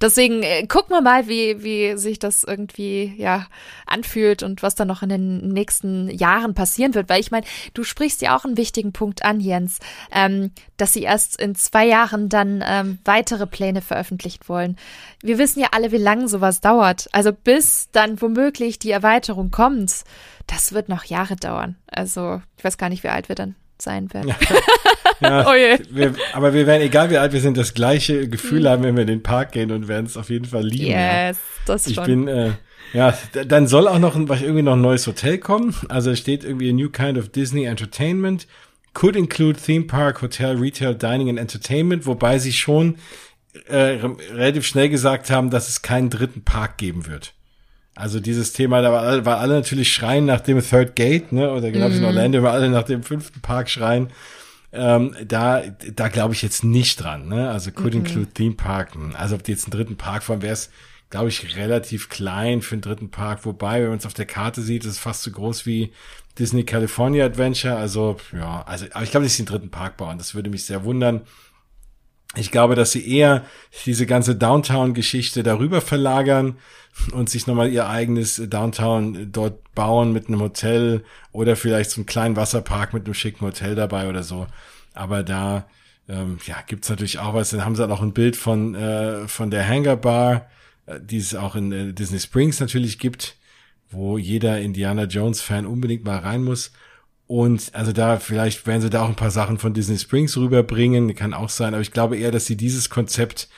Deswegen äh, gucken wir mal, wie, wie sich das irgendwie ja anfühlt und was da noch in den nächsten Jahren passieren wird. Weil ich meine, du sprichst ja auch einen wichtigen Punkt an, Jens, ähm, dass sie erst in zwei Jahren dann ähm, weitere Pläne veröffentlicht wollen. Wir wissen ja alle, wie lange sowas dauert. Also bis dann womöglich die Erweiterung kommt, das wird noch Jahre dauern. Also ich weiß gar nicht, wie alt wir dann sein werden. Ja. Ja, oh wir, aber wir werden, egal wie alt wir sind, das gleiche Gefühl mhm. haben, wenn wir in den Park gehen und werden es auf jeden Fall lieben. Yes, ja. das ich schon. Ich bin, äh, ja, dann soll auch noch irgendwie noch ein neues Hotel kommen. Also es steht irgendwie a new kind of Disney Entertainment. Could include Theme Park, Hotel, Retail, Dining and Entertainment, wobei sie schon äh, relativ schnell gesagt haben, dass es keinen dritten Park geben wird. Also dieses Thema, da war alle, war alle natürlich schreien nach dem Third Gate, ne? Oder genau wie mm. in Orlando, war alle nach dem fünften Park schreien. Ähm, da da glaube ich jetzt nicht dran. Ne? Also could -mm. include Theme Park. Also ob die jetzt einen dritten Park fahren, wäre es, glaube ich, relativ klein für einen dritten Park. Wobei, wenn man es auf der Karte sieht, ist es fast so groß wie Disney California Adventure. Also ja, also aber ich glaube, sie einen dritten Park bauen. Das würde mich sehr wundern. Ich glaube, dass sie eher diese ganze Downtown-Geschichte darüber verlagern und sich nochmal ihr eigenes Downtown dort bauen mit einem Hotel oder vielleicht so einen kleinen Wasserpark mit einem schicken Hotel dabei oder so. Aber da ähm, ja, gibt's natürlich auch was. Dann haben sie auch ein Bild von, äh, von der Hangar Bar, die es auch in äh, Disney Springs natürlich gibt, wo jeder Indiana Jones-Fan unbedingt mal rein muss. Und also da, vielleicht werden sie da auch ein paar Sachen von Disney Springs rüberbringen, kann auch sein, aber ich glaube eher, dass sie dieses Konzept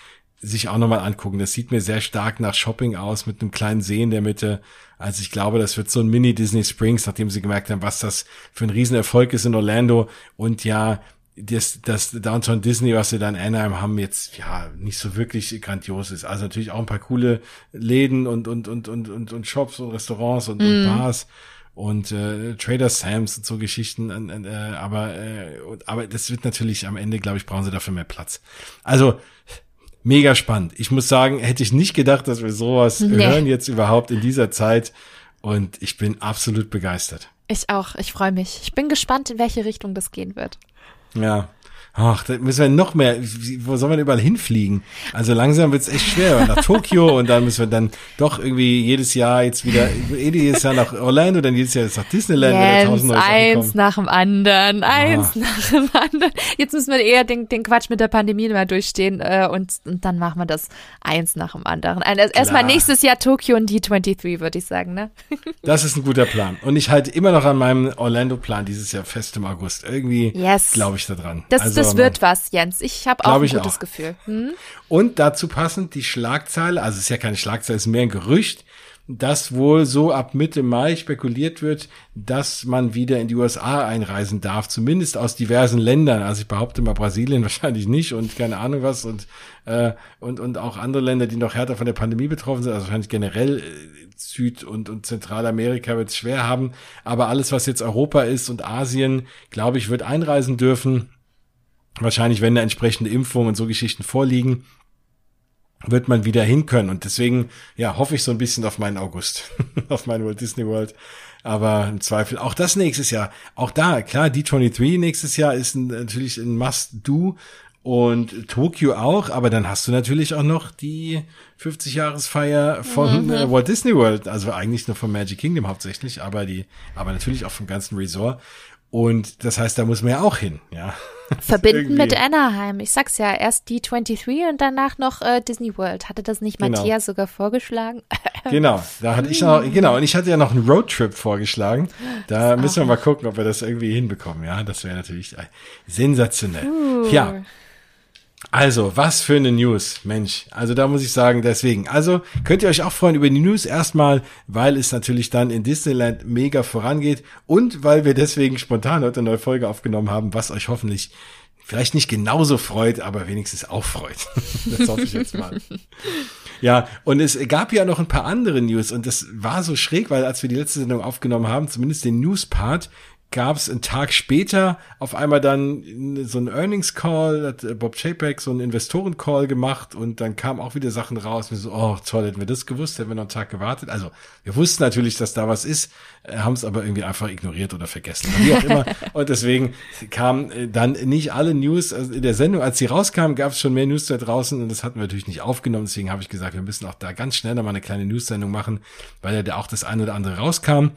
sich auch nochmal angucken. Das sieht mir sehr stark nach Shopping aus mit einem kleinen See in der Mitte. Also ich glaube, das wird so ein Mini Disney Springs, nachdem sie gemerkt haben, was das für ein Riesenerfolg ist in Orlando und ja, das, das Downtown Disney, was wir da in Anaheim haben, jetzt ja nicht so wirklich grandios ist. Also natürlich auch ein paar coole Läden und und und und und, und Shops und Restaurants und, mm. und mhm. Bars und äh, Trader Sam's und so Geschichten. Äh, aber äh, aber das wird natürlich am Ende, glaube ich, brauchen sie dafür mehr Platz. Also mega spannend. Ich muss sagen, hätte ich nicht gedacht, dass wir sowas nee. hören jetzt überhaupt in dieser Zeit. Und ich bin absolut begeistert. Ich auch. Ich freue mich. Ich bin gespannt, in welche Richtung das gehen wird. Ja. Ach, da müssen wir noch mehr, wo soll man überall hinfliegen? Also langsam wird's echt schwer. Nach Tokio und dann müssen wir dann doch irgendwie jedes Jahr jetzt wieder, eh jedes Jahr nach Orlando, dann jedes Jahr jetzt nach Disneyland. Jens, eins nach dem anderen, eins ah. nach dem anderen. Jetzt müssen wir eher den, den Quatsch mit der Pandemie mal durchstehen äh, und, und dann machen wir das eins nach dem anderen. Also erstmal nächstes Jahr Tokio und D23, würde ich sagen, ne? Das ist ein guter Plan. Und ich halte immer noch an meinem Orlando-Plan dieses Jahr fest im August. Irgendwie yes. glaube ich da dran. Das, also, das wird was, Jens. Ich habe auch ein gutes auch. Gefühl. Hm? Und dazu passend die Schlagzeile, also es ist ja keine Schlagzeile, es ist mehr ein Gerücht, dass wohl so ab Mitte Mai spekuliert wird, dass man wieder in die USA einreisen darf, zumindest aus diversen Ländern. Also ich behaupte mal Brasilien wahrscheinlich nicht und keine Ahnung was und äh, und und auch andere Länder, die noch härter von der Pandemie betroffen sind. Also wahrscheinlich generell äh, Süd- und und Zentralamerika wird es schwer haben. Aber alles, was jetzt Europa ist und Asien, glaube ich, wird einreisen dürfen. Wahrscheinlich, wenn da entsprechende Impfungen und so Geschichten vorliegen, wird man wieder hin können. Und deswegen, ja, hoffe ich so ein bisschen auf meinen August, auf meinen Walt Disney World. Aber im Zweifel auch das nächstes Jahr. Auch da, klar, D23 nächstes Jahr ist ein, natürlich ein Must-Do und Tokio auch, aber dann hast du natürlich auch noch die 50-Jahresfeier von mhm. äh, Walt Disney World, also eigentlich nur von Magic Kingdom hauptsächlich, aber die, aber natürlich auch vom ganzen Resort. Und das heißt, da muss man ja auch hin, ja. Verbinden mit Anaheim. Ich sag's ja, erst D23 und danach noch äh, Disney World. Hatte das nicht genau. Matthias sogar vorgeschlagen? genau, da hatte ich noch, genau, und ich hatte ja noch einen Roadtrip vorgeschlagen. Da müssen wir mal gucken, ob wir das irgendwie hinbekommen. Ja, das wäre natürlich sensationell. Uh. Ja. Also, was für eine News, Mensch. Also da muss ich sagen, deswegen. Also könnt ihr euch auch freuen über die News erstmal, weil es natürlich dann in Disneyland mega vorangeht und weil wir deswegen spontan heute eine neue Folge aufgenommen haben, was euch hoffentlich vielleicht nicht genauso freut, aber wenigstens auch freut. das hoffe ich jetzt mal. Ja, und es gab ja noch ein paar andere News und das war so schräg, weil als wir die letzte Sendung aufgenommen haben, zumindest den News-Part, gab es einen Tag später auf einmal dann so einen Earnings Call, hat äh, Bob Chapek so einen Investoren Call gemacht und dann kamen auch wieder Sachen raus. Wir so, oh toll, hätten wir das gewusst, hätten wir noch einen Tag gewartet. Also wir wussten natürlich, dass da was ist, äh, haben es aber irgendwie einfach ignoriert oder vergessen. Wie auch immer. und deswegen kamen äh, dann nicht alle News also in der Sendung. Als sie rauskamen, gab es schon mehr News da draußen und das hatten wir natürlich nicht aufgenommen. Deswegen habe ich gesagt, wir müssen auch da ganz schnell nochmal eine kleine News-Sendung machen, weil ja da auch das eine oder andere rauskam.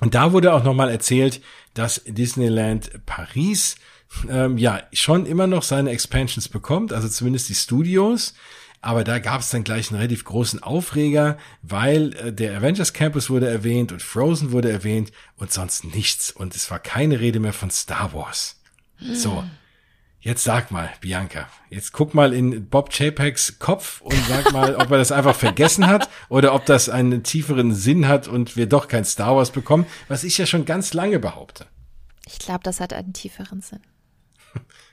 Und da wurde auch nochmal erzählt, dass Disneyland Paris ähm, ja schon immer noch seine Expansions bekommt, also zumindest die Studios. Aber da gab es dann gleich einen relativ großen Aufreger, weil äh, der Avengers Campus wurde erwähnt und Frozen wurde erwähnt und sonst nichts. Und es war keine Rede mehr von Star Wars. So. Jetzt sag mal, Bianca, jetzt guck mal in Bob Chapeks Kopf und sag mal, ob er das einfach vergessen hat oder ob das einen tieferen Sinn hat und wir doch kein Star Wars bekommen, was ich ja schon ganz lange behaupte. Ich glaube, das hat einen tieferen Sinn.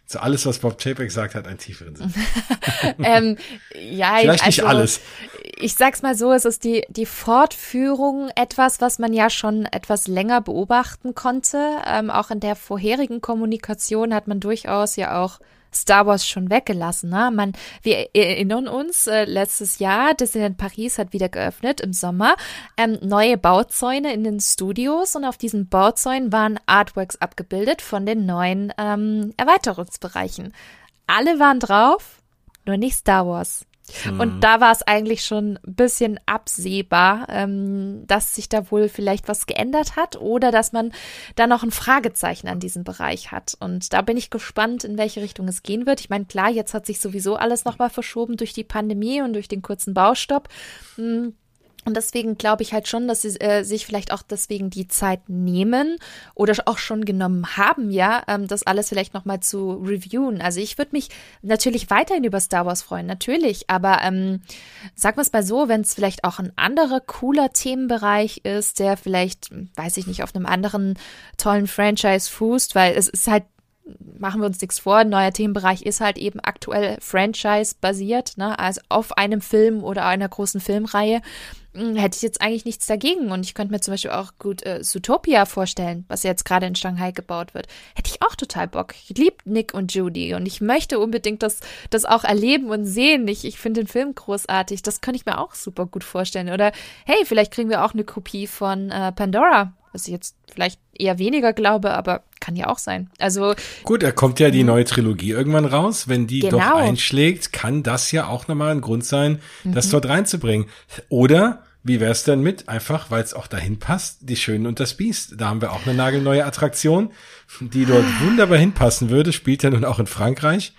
So alles, was Bob Chapek sagt, hat einen tieferen Sinn. ähm, ja, Vielleicht nicht also, alles. Ich sag's mal so, es ist die, die Fortführung etwas, was man ja schon etwas länger beobachten konnte. Ähm, auch in der vorherigen Kommunikation hat man durchaus ja auch Star Wars schon weggelassen. Ne? Man, wir erinnern uns, äh, letztes Jahr, Disneyland Paris hat wieder geöffnet im Sommer, ähm, neue Bauzäune in den Studios und auf diesen Bauzäunen waren Artworks abgebildet von den neuen ähm, Erweiterungsbereichen. Alle waren drauf, nur nicht Star Wars. Und mhm. da war es eigentlich schon ein bisschen absehbar, ähm, dass sich da wohl vielleicht was geändert hat oder dass man da noch ein Fragezeichen an diesem Bereich hat. Und da bin ich gespannt, in welche Richtung es gehen wird. Ich meine, klar, jetzt hat sich sowieso alles nochmal verschoben durch die Pandemie und durch den kurzen Baustopp. Hm und deswegen glaube ich halt schon, dass sie äh, sich vielleicht auch deswegen die Zeit nehmen oder auch schon genommen haben, ja, ähm, das alles vielleicht nochmal zu reviewen. Also ich würde mich natürlich weiterhin über Star Wars freuen, natürlich, aber ähm, sag mal es mal so, wenn es vielleicht auch ein anderer cooler Themenbereich ist, der vielleicht, weiß ich nicht, auf einem anderen tollen Franchise fußt, weil es ist halt machen wir uns nichts vor, ein neuer Themenbereich ist halt eben aktuell Franchise-basiert, ne? also auf einem Film oder einer großen Filmreihe. Hm, hätte ich jetzt eigentlich nichts dagegen. Und ich könnte mir zum Beispiel auch gut äh, Zootopia vorstellen, was jetzt gerade in Shanghai gebaut wird. Hätte ich auch total Bock. Ich liebe Nick und Judy und ich möchte unbedingt das, das auch erleben und sehen. Ich, ich finde den Film großartig. Das könnte ich mir auch super gut vorstellen. Oder hey, vielleicht kriegen wir auch eine Kopie von äh, Pandora was ich jetzt vielleicht eher weniger glaube, aber kann ja auch sein. Also gut, da kommt ja die mhm. neue Trilogie irgendwann raus. Wenn die genau. doch einschlägt, kann das ja auch nochmal ein Grund sein, das mhm. dort reinzubringen. Oder wie wär's denn mit, einfach weil es auch dahin passt, die Schönen und das Biest. Da haben wir auch eine nagelneue Attraktion, die dort wunderbar hinpassen würde, spielt ja nun auch in Frankreich.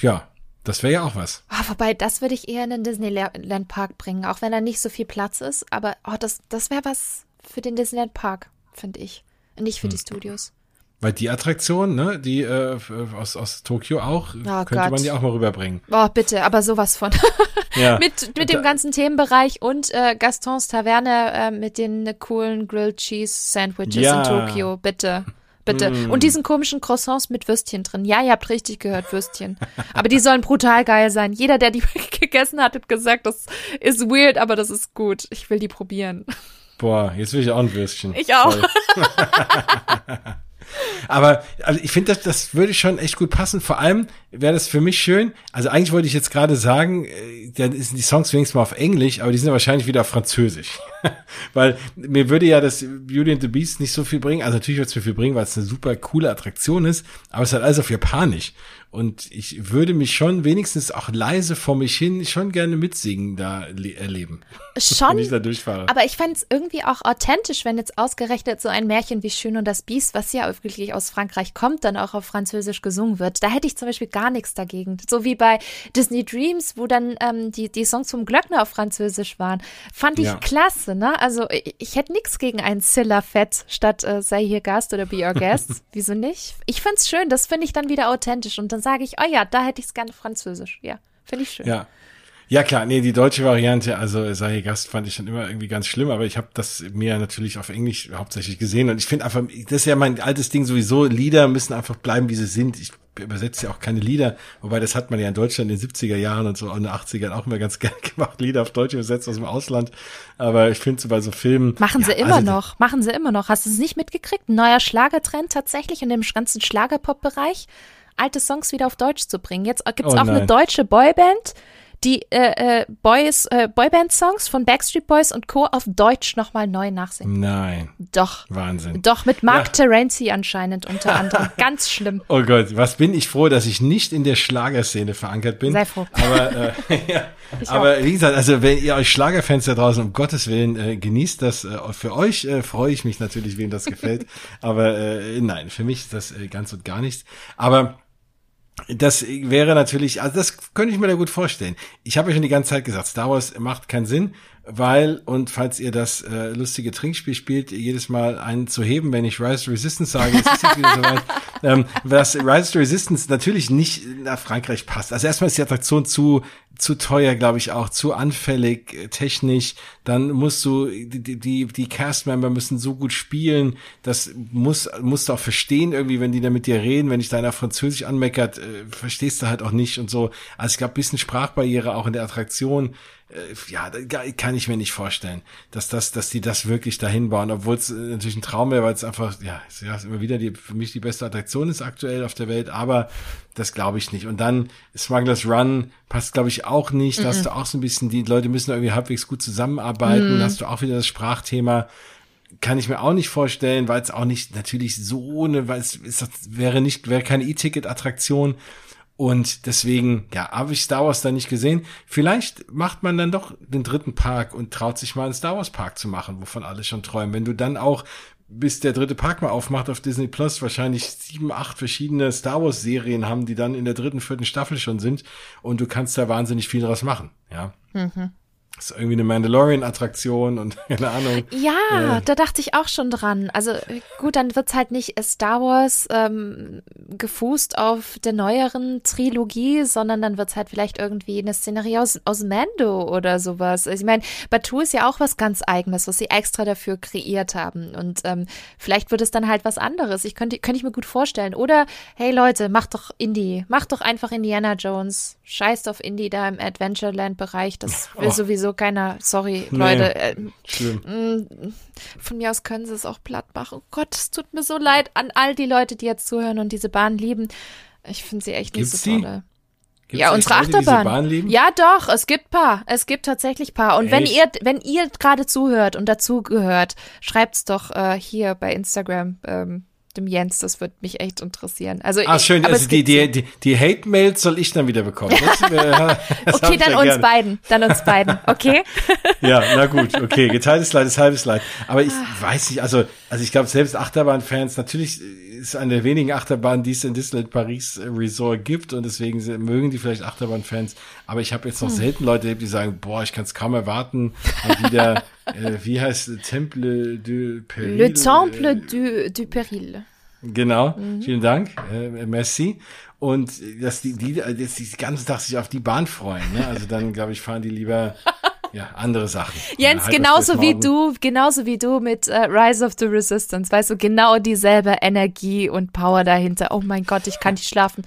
Ja, das wäre ja auch was. Oh, wobei, das würde ich eher in den Disneyland Park bringen, auch wenn da nicht so viel Platz ist. Aber oh, das, das wäre was, für den Disneyland Park, finde ich. Nicht für hm. die Studios. Weil die Attraktion, ne, die äh, aus, aus Tokio auch, oh könnte Gott. man die auch mal rüberbringen. Oh, bitte, aber sowas von. ja. mit mit dem ganzen Themenbereich und äh, Gastons Taverne äh, mit den coolen Grilled Cheese Sandwiches ja. in Tokio, bitte. Bitte. Mm. Und diesen komischen Croissants mit Würstchen drin. Ja, ihr habt richtig gehört, Würstchen. aber die sollen brutal geil sein. Jeder, der die gegessen hat, hat gesagt, das ist weird, aber das ist gut. Ich will die probieren. Boah, jetzt will ich auch ein Würstchen. Ich auch. Aber also ich finde, das, das würde schon echt gut passen. Vor allem wäre das für mich schön. Also eigentlich wollte ich jetzt gerade sagen, äh, dann sind die Songs wenigstens mal auf Englisch, aber die sind ja wahrscheinlich wieder auf Französisch. weil mir würde ja das Beauty and the Beast nicht so viel bringen. Also natürlich wird es mir viel bringen, weil es eine super coole Attraktion ist, aber es ist halt alles auf Japanisch. Und ich würde mich schon wenigstens auch leise vor mich hin schon gerne mitsingen da erleben. Schon. wenn ich da durchfahre. Aber ich fände es irgendwie auch authentisch, wenn jetzt ausgerechnet so ein Märchen wie Schön und das Biest, was ja wirklich aus Frankreich kommt, dann auch auf Französisch gesungen wird. Da hätte ich zum Beispiel gar nichts dagegen. So wie bei Disney Dreams, wo dann ähm, die, die Songs vom Glöckner auf Französisch waren. Fand ich ja. klasse, ne? Also ich, ich hätte nichts gegen ein Zilla Fett statt äh, sei hier Gast oder be our guest. Wieso nicht? Ich find's schön, das finde ich dann wieder authentisch und dann sage ich, oh ja, da hätte ich es gerne französisch. Ja, finde ich schön. Ja. Ja klar, nee, die deutsche Variante, also sei Gast fand ich schon immer irgendwie ganz schlimm, aber ich habe das mir natürlich auf Englisch hauptsächlich gesehen und ich finde einfach, das ist ja mein altes Ding sowieso, Lieder müssen einfach bleiben, wie sie sind. Ich übersetze ja auch keine Lieder, wobei das hat man ja in Deutschland in den 70er Jahren und so in den 80ern auch immer ganz gern gemacht, Lieder auf Deutsch übersetzt aus dem Ausland, aber ich finde so bei so Filmen. Machen ja, sie immer also, noch, machen sie immer noch. Hast du es nicht mitgekriegt? Ein neuer Schlagertrend tatsächlich in dem ganzen Schlagerpop-Bereich? Alte Songs wieder auf Deutsch zu bringen. Jetzt gibt es oh, auch nein. eine deutsche Boyband, die äh, äh, Boys, äh, Boyband-Songs von Backstreet Boys und Co. auf Deutsch nochmal neu nachsingen. Nein. Doch. Wahnsinn. Doch, mit Mark ja. Terenzi anscheinend unter anderem. Ganz schlimm. Oh Gott, was bin ich froh, dass ich nicht in der Schlagerszene verankert bin. Sei froh. Aber, äh, ja. Aber wie gesagt, also wenn ihr euch Schlagerfans da draußen, um Gottes Willen, äh, genießt das. Äh, für euch äh, freue ich mich natürlich, wem das gefällt. Aber äh, nein, für mich ist das äh, ganz und gar nichts. Aber das wäre natürlich, also das könnte ich mir da gut vorstellen. Ich habe ja schon die ganze Zeit gesagt, Star Wars macht keinen Sinn, weil, und falls ihr das äh, lustige Trinkspiel spielt, jedes Mal einen zu heben, wenn ich Rise to Resistance sage, ist es wieder soweit, ähm, dass Rise to Resistance natürlich nicht nach Frankreich passt. Also erstmal ist die Attraktion zu zu teuer, glaube ich auch, zu anfällig äh, technisch. Dann musst du die die die Castmember müssen so gut spielen, das muss musst du auch verstehen irgendwie, wenn die da mit dir reden, wenn dich da einer Französisch anmeckert, äh, verstehst du halt auch nicht und so. Also es gab bisschen Sprachbarriere auch in der Attraktion ja, kann ich mir nicht vorstellen, dass das, dass die das wirklich dahin bauen, obwohl es äh, natürlich ein Traum wäre, weil es einfach, ja, ja, immer wieder die, für mich die beste Attraktion ist aktuell auf der Welt, aber das glaube ich nicht. Und dann Smugglers Run passt, glaube ich, auch nicht. Da mm -mm. hast du auch so ein bisschen, die Leute müssen irgendwie halbwegs gut zusammenarbeiten. Mm. Da hast du auch wieder das Sprachthema. Kann ich mir auch nicht vorstellen, weil es auch nicht natürlich so eine, weil es ist, wäre nicht, wäre keine E-Ticket-Attraktion. Und deswegen, ja, habe ich Star Wars da nicht gesehen. Vielleicht macht man dann doch den dritten Park und traut sich mal einen Star Wars Park zu machen, wovon alle schon träumen. Wenn du dann auch bis der dritte Park mal aufmacht auf Disney Plus, wahrscheinlich sieben, acht verschiedene Star Wars Serien haben, die dann in der dritten, vierten Staffel schon sind und du kannst da wahnsinnig viel draus machen, ja. Mhm. Das ist irgendwie eine Mandalorian-Attraktion und keine Ahnung. Ja, äh. da dachte ich auch schon dran. Also gut, dann wird's halt nicht Star Wars ähm, gefußt auf der neueren Trilogie, sondern dann wird's halt vielleicht irgendwie eine Szenerie aus, aus Mando oder sowas. Ich meine, Batu ist ja auch was ganz Eigenes, was sie extra dafür kreiert haben. Und ähm, vielleicht wird es dann halt was anderes. Ich könnte, könnte ich mir gut vorstellen. Oder, hey Leute, macht doch Indie. Macht doch einfach Indiana Jones. Scheißt auf Indie da im Adventureland-Bereich. Das will oh. sowieso sowieso keiner. Sorry, nee, Leute. Äh, mm, von mir aus können sie es auch platt machen. Oh Gott, es tut mir so leid an all die Leute, die jetzt zuhören und diese Bahn lieben. Ich finde sie echt nicht Gibt's so toll. Gibt's ja, unsere Achterbahn. Ja, doch, es gibt paar. Es gibt tatsächlich paar. Und echt? wenn ihr, wenn ihr gerade zuhört und dazu gehört, schreibt's doch äh, hier bei Instagram. Ähm, dem Jens, das würde mich echt interessieren. Also, ah, schön, also die, die, die, die Hate-Mails soll ich dann wieder bekommen. Das, äh, das okay, dann uns gerne. beiden, dann uns beiden, okay? ja, na gut, okay, geteiltes Leid ist halbes Leid. Aber ich ah. weiß nicht, also, also ich glaube, selbst Achterbahn-Fans, natürlich ist eine der wenigen Achterbahnen, die es in Disneyland Paris äh, Resort gibt und deswegen mögen die vielleicht Achterbahn-Fans. Aber ich habe jetzt noch hm. selten Leute, die sagen, boah, ich kann es kaum erwarten, wieder, äh, wie heißt Temple du Peril? Le Temple du, du Peril. Genau, mhm. vielen Dank, äh, merci. Und dass die, die, dass die den ganzen Tag sich auf die Bahn freuen. Ne? Also dann, glaube ich, fahren die lieber ja, andere Sachen. Jens, genauso wie du, genauso wie du mit äh, Rise of the Resistance, weißt du, genau dieselbe Energie und Power dahinter. Oh mein Gott, ich kann nicht schlafen.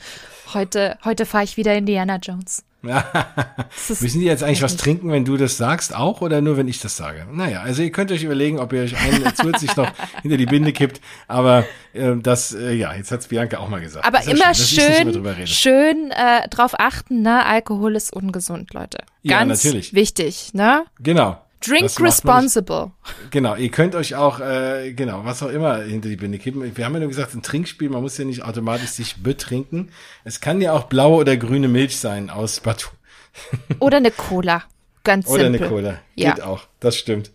Heute, heute fahre ich wieder Indiana Jones. Müssen die jetzt eigentlich was trinken, wenn du das sagst, auch oder nur, wenn ich das sage? Naja, also ihr könnt euch überlegen, ob ihr euch einen zusätzlich noch hinter die Binde kippt. Aber äh, das, äh, ja, jetzt hat's Bianca auch mal gesagt. Aber immer schön, schön, schön äh, drauf achten, ne? Alkohol ist ungesund, Leute. Ganz ja, natürlich. wichtig, ne? Genau. Drink responsible. genau, ihr könnt euch auch, äh, genau, was auch immer hinter die Binde kippen. Wir haben ja nur gesagt, ein Trinkspiel, man muss ja nicht automatisch sich betrinken. Es kann ja auch blaue oder grüne Milch sein aus Batu. oder eine Cola, ganz oder simpel. Oder eine Cola, ja. geht auch, das stimmt.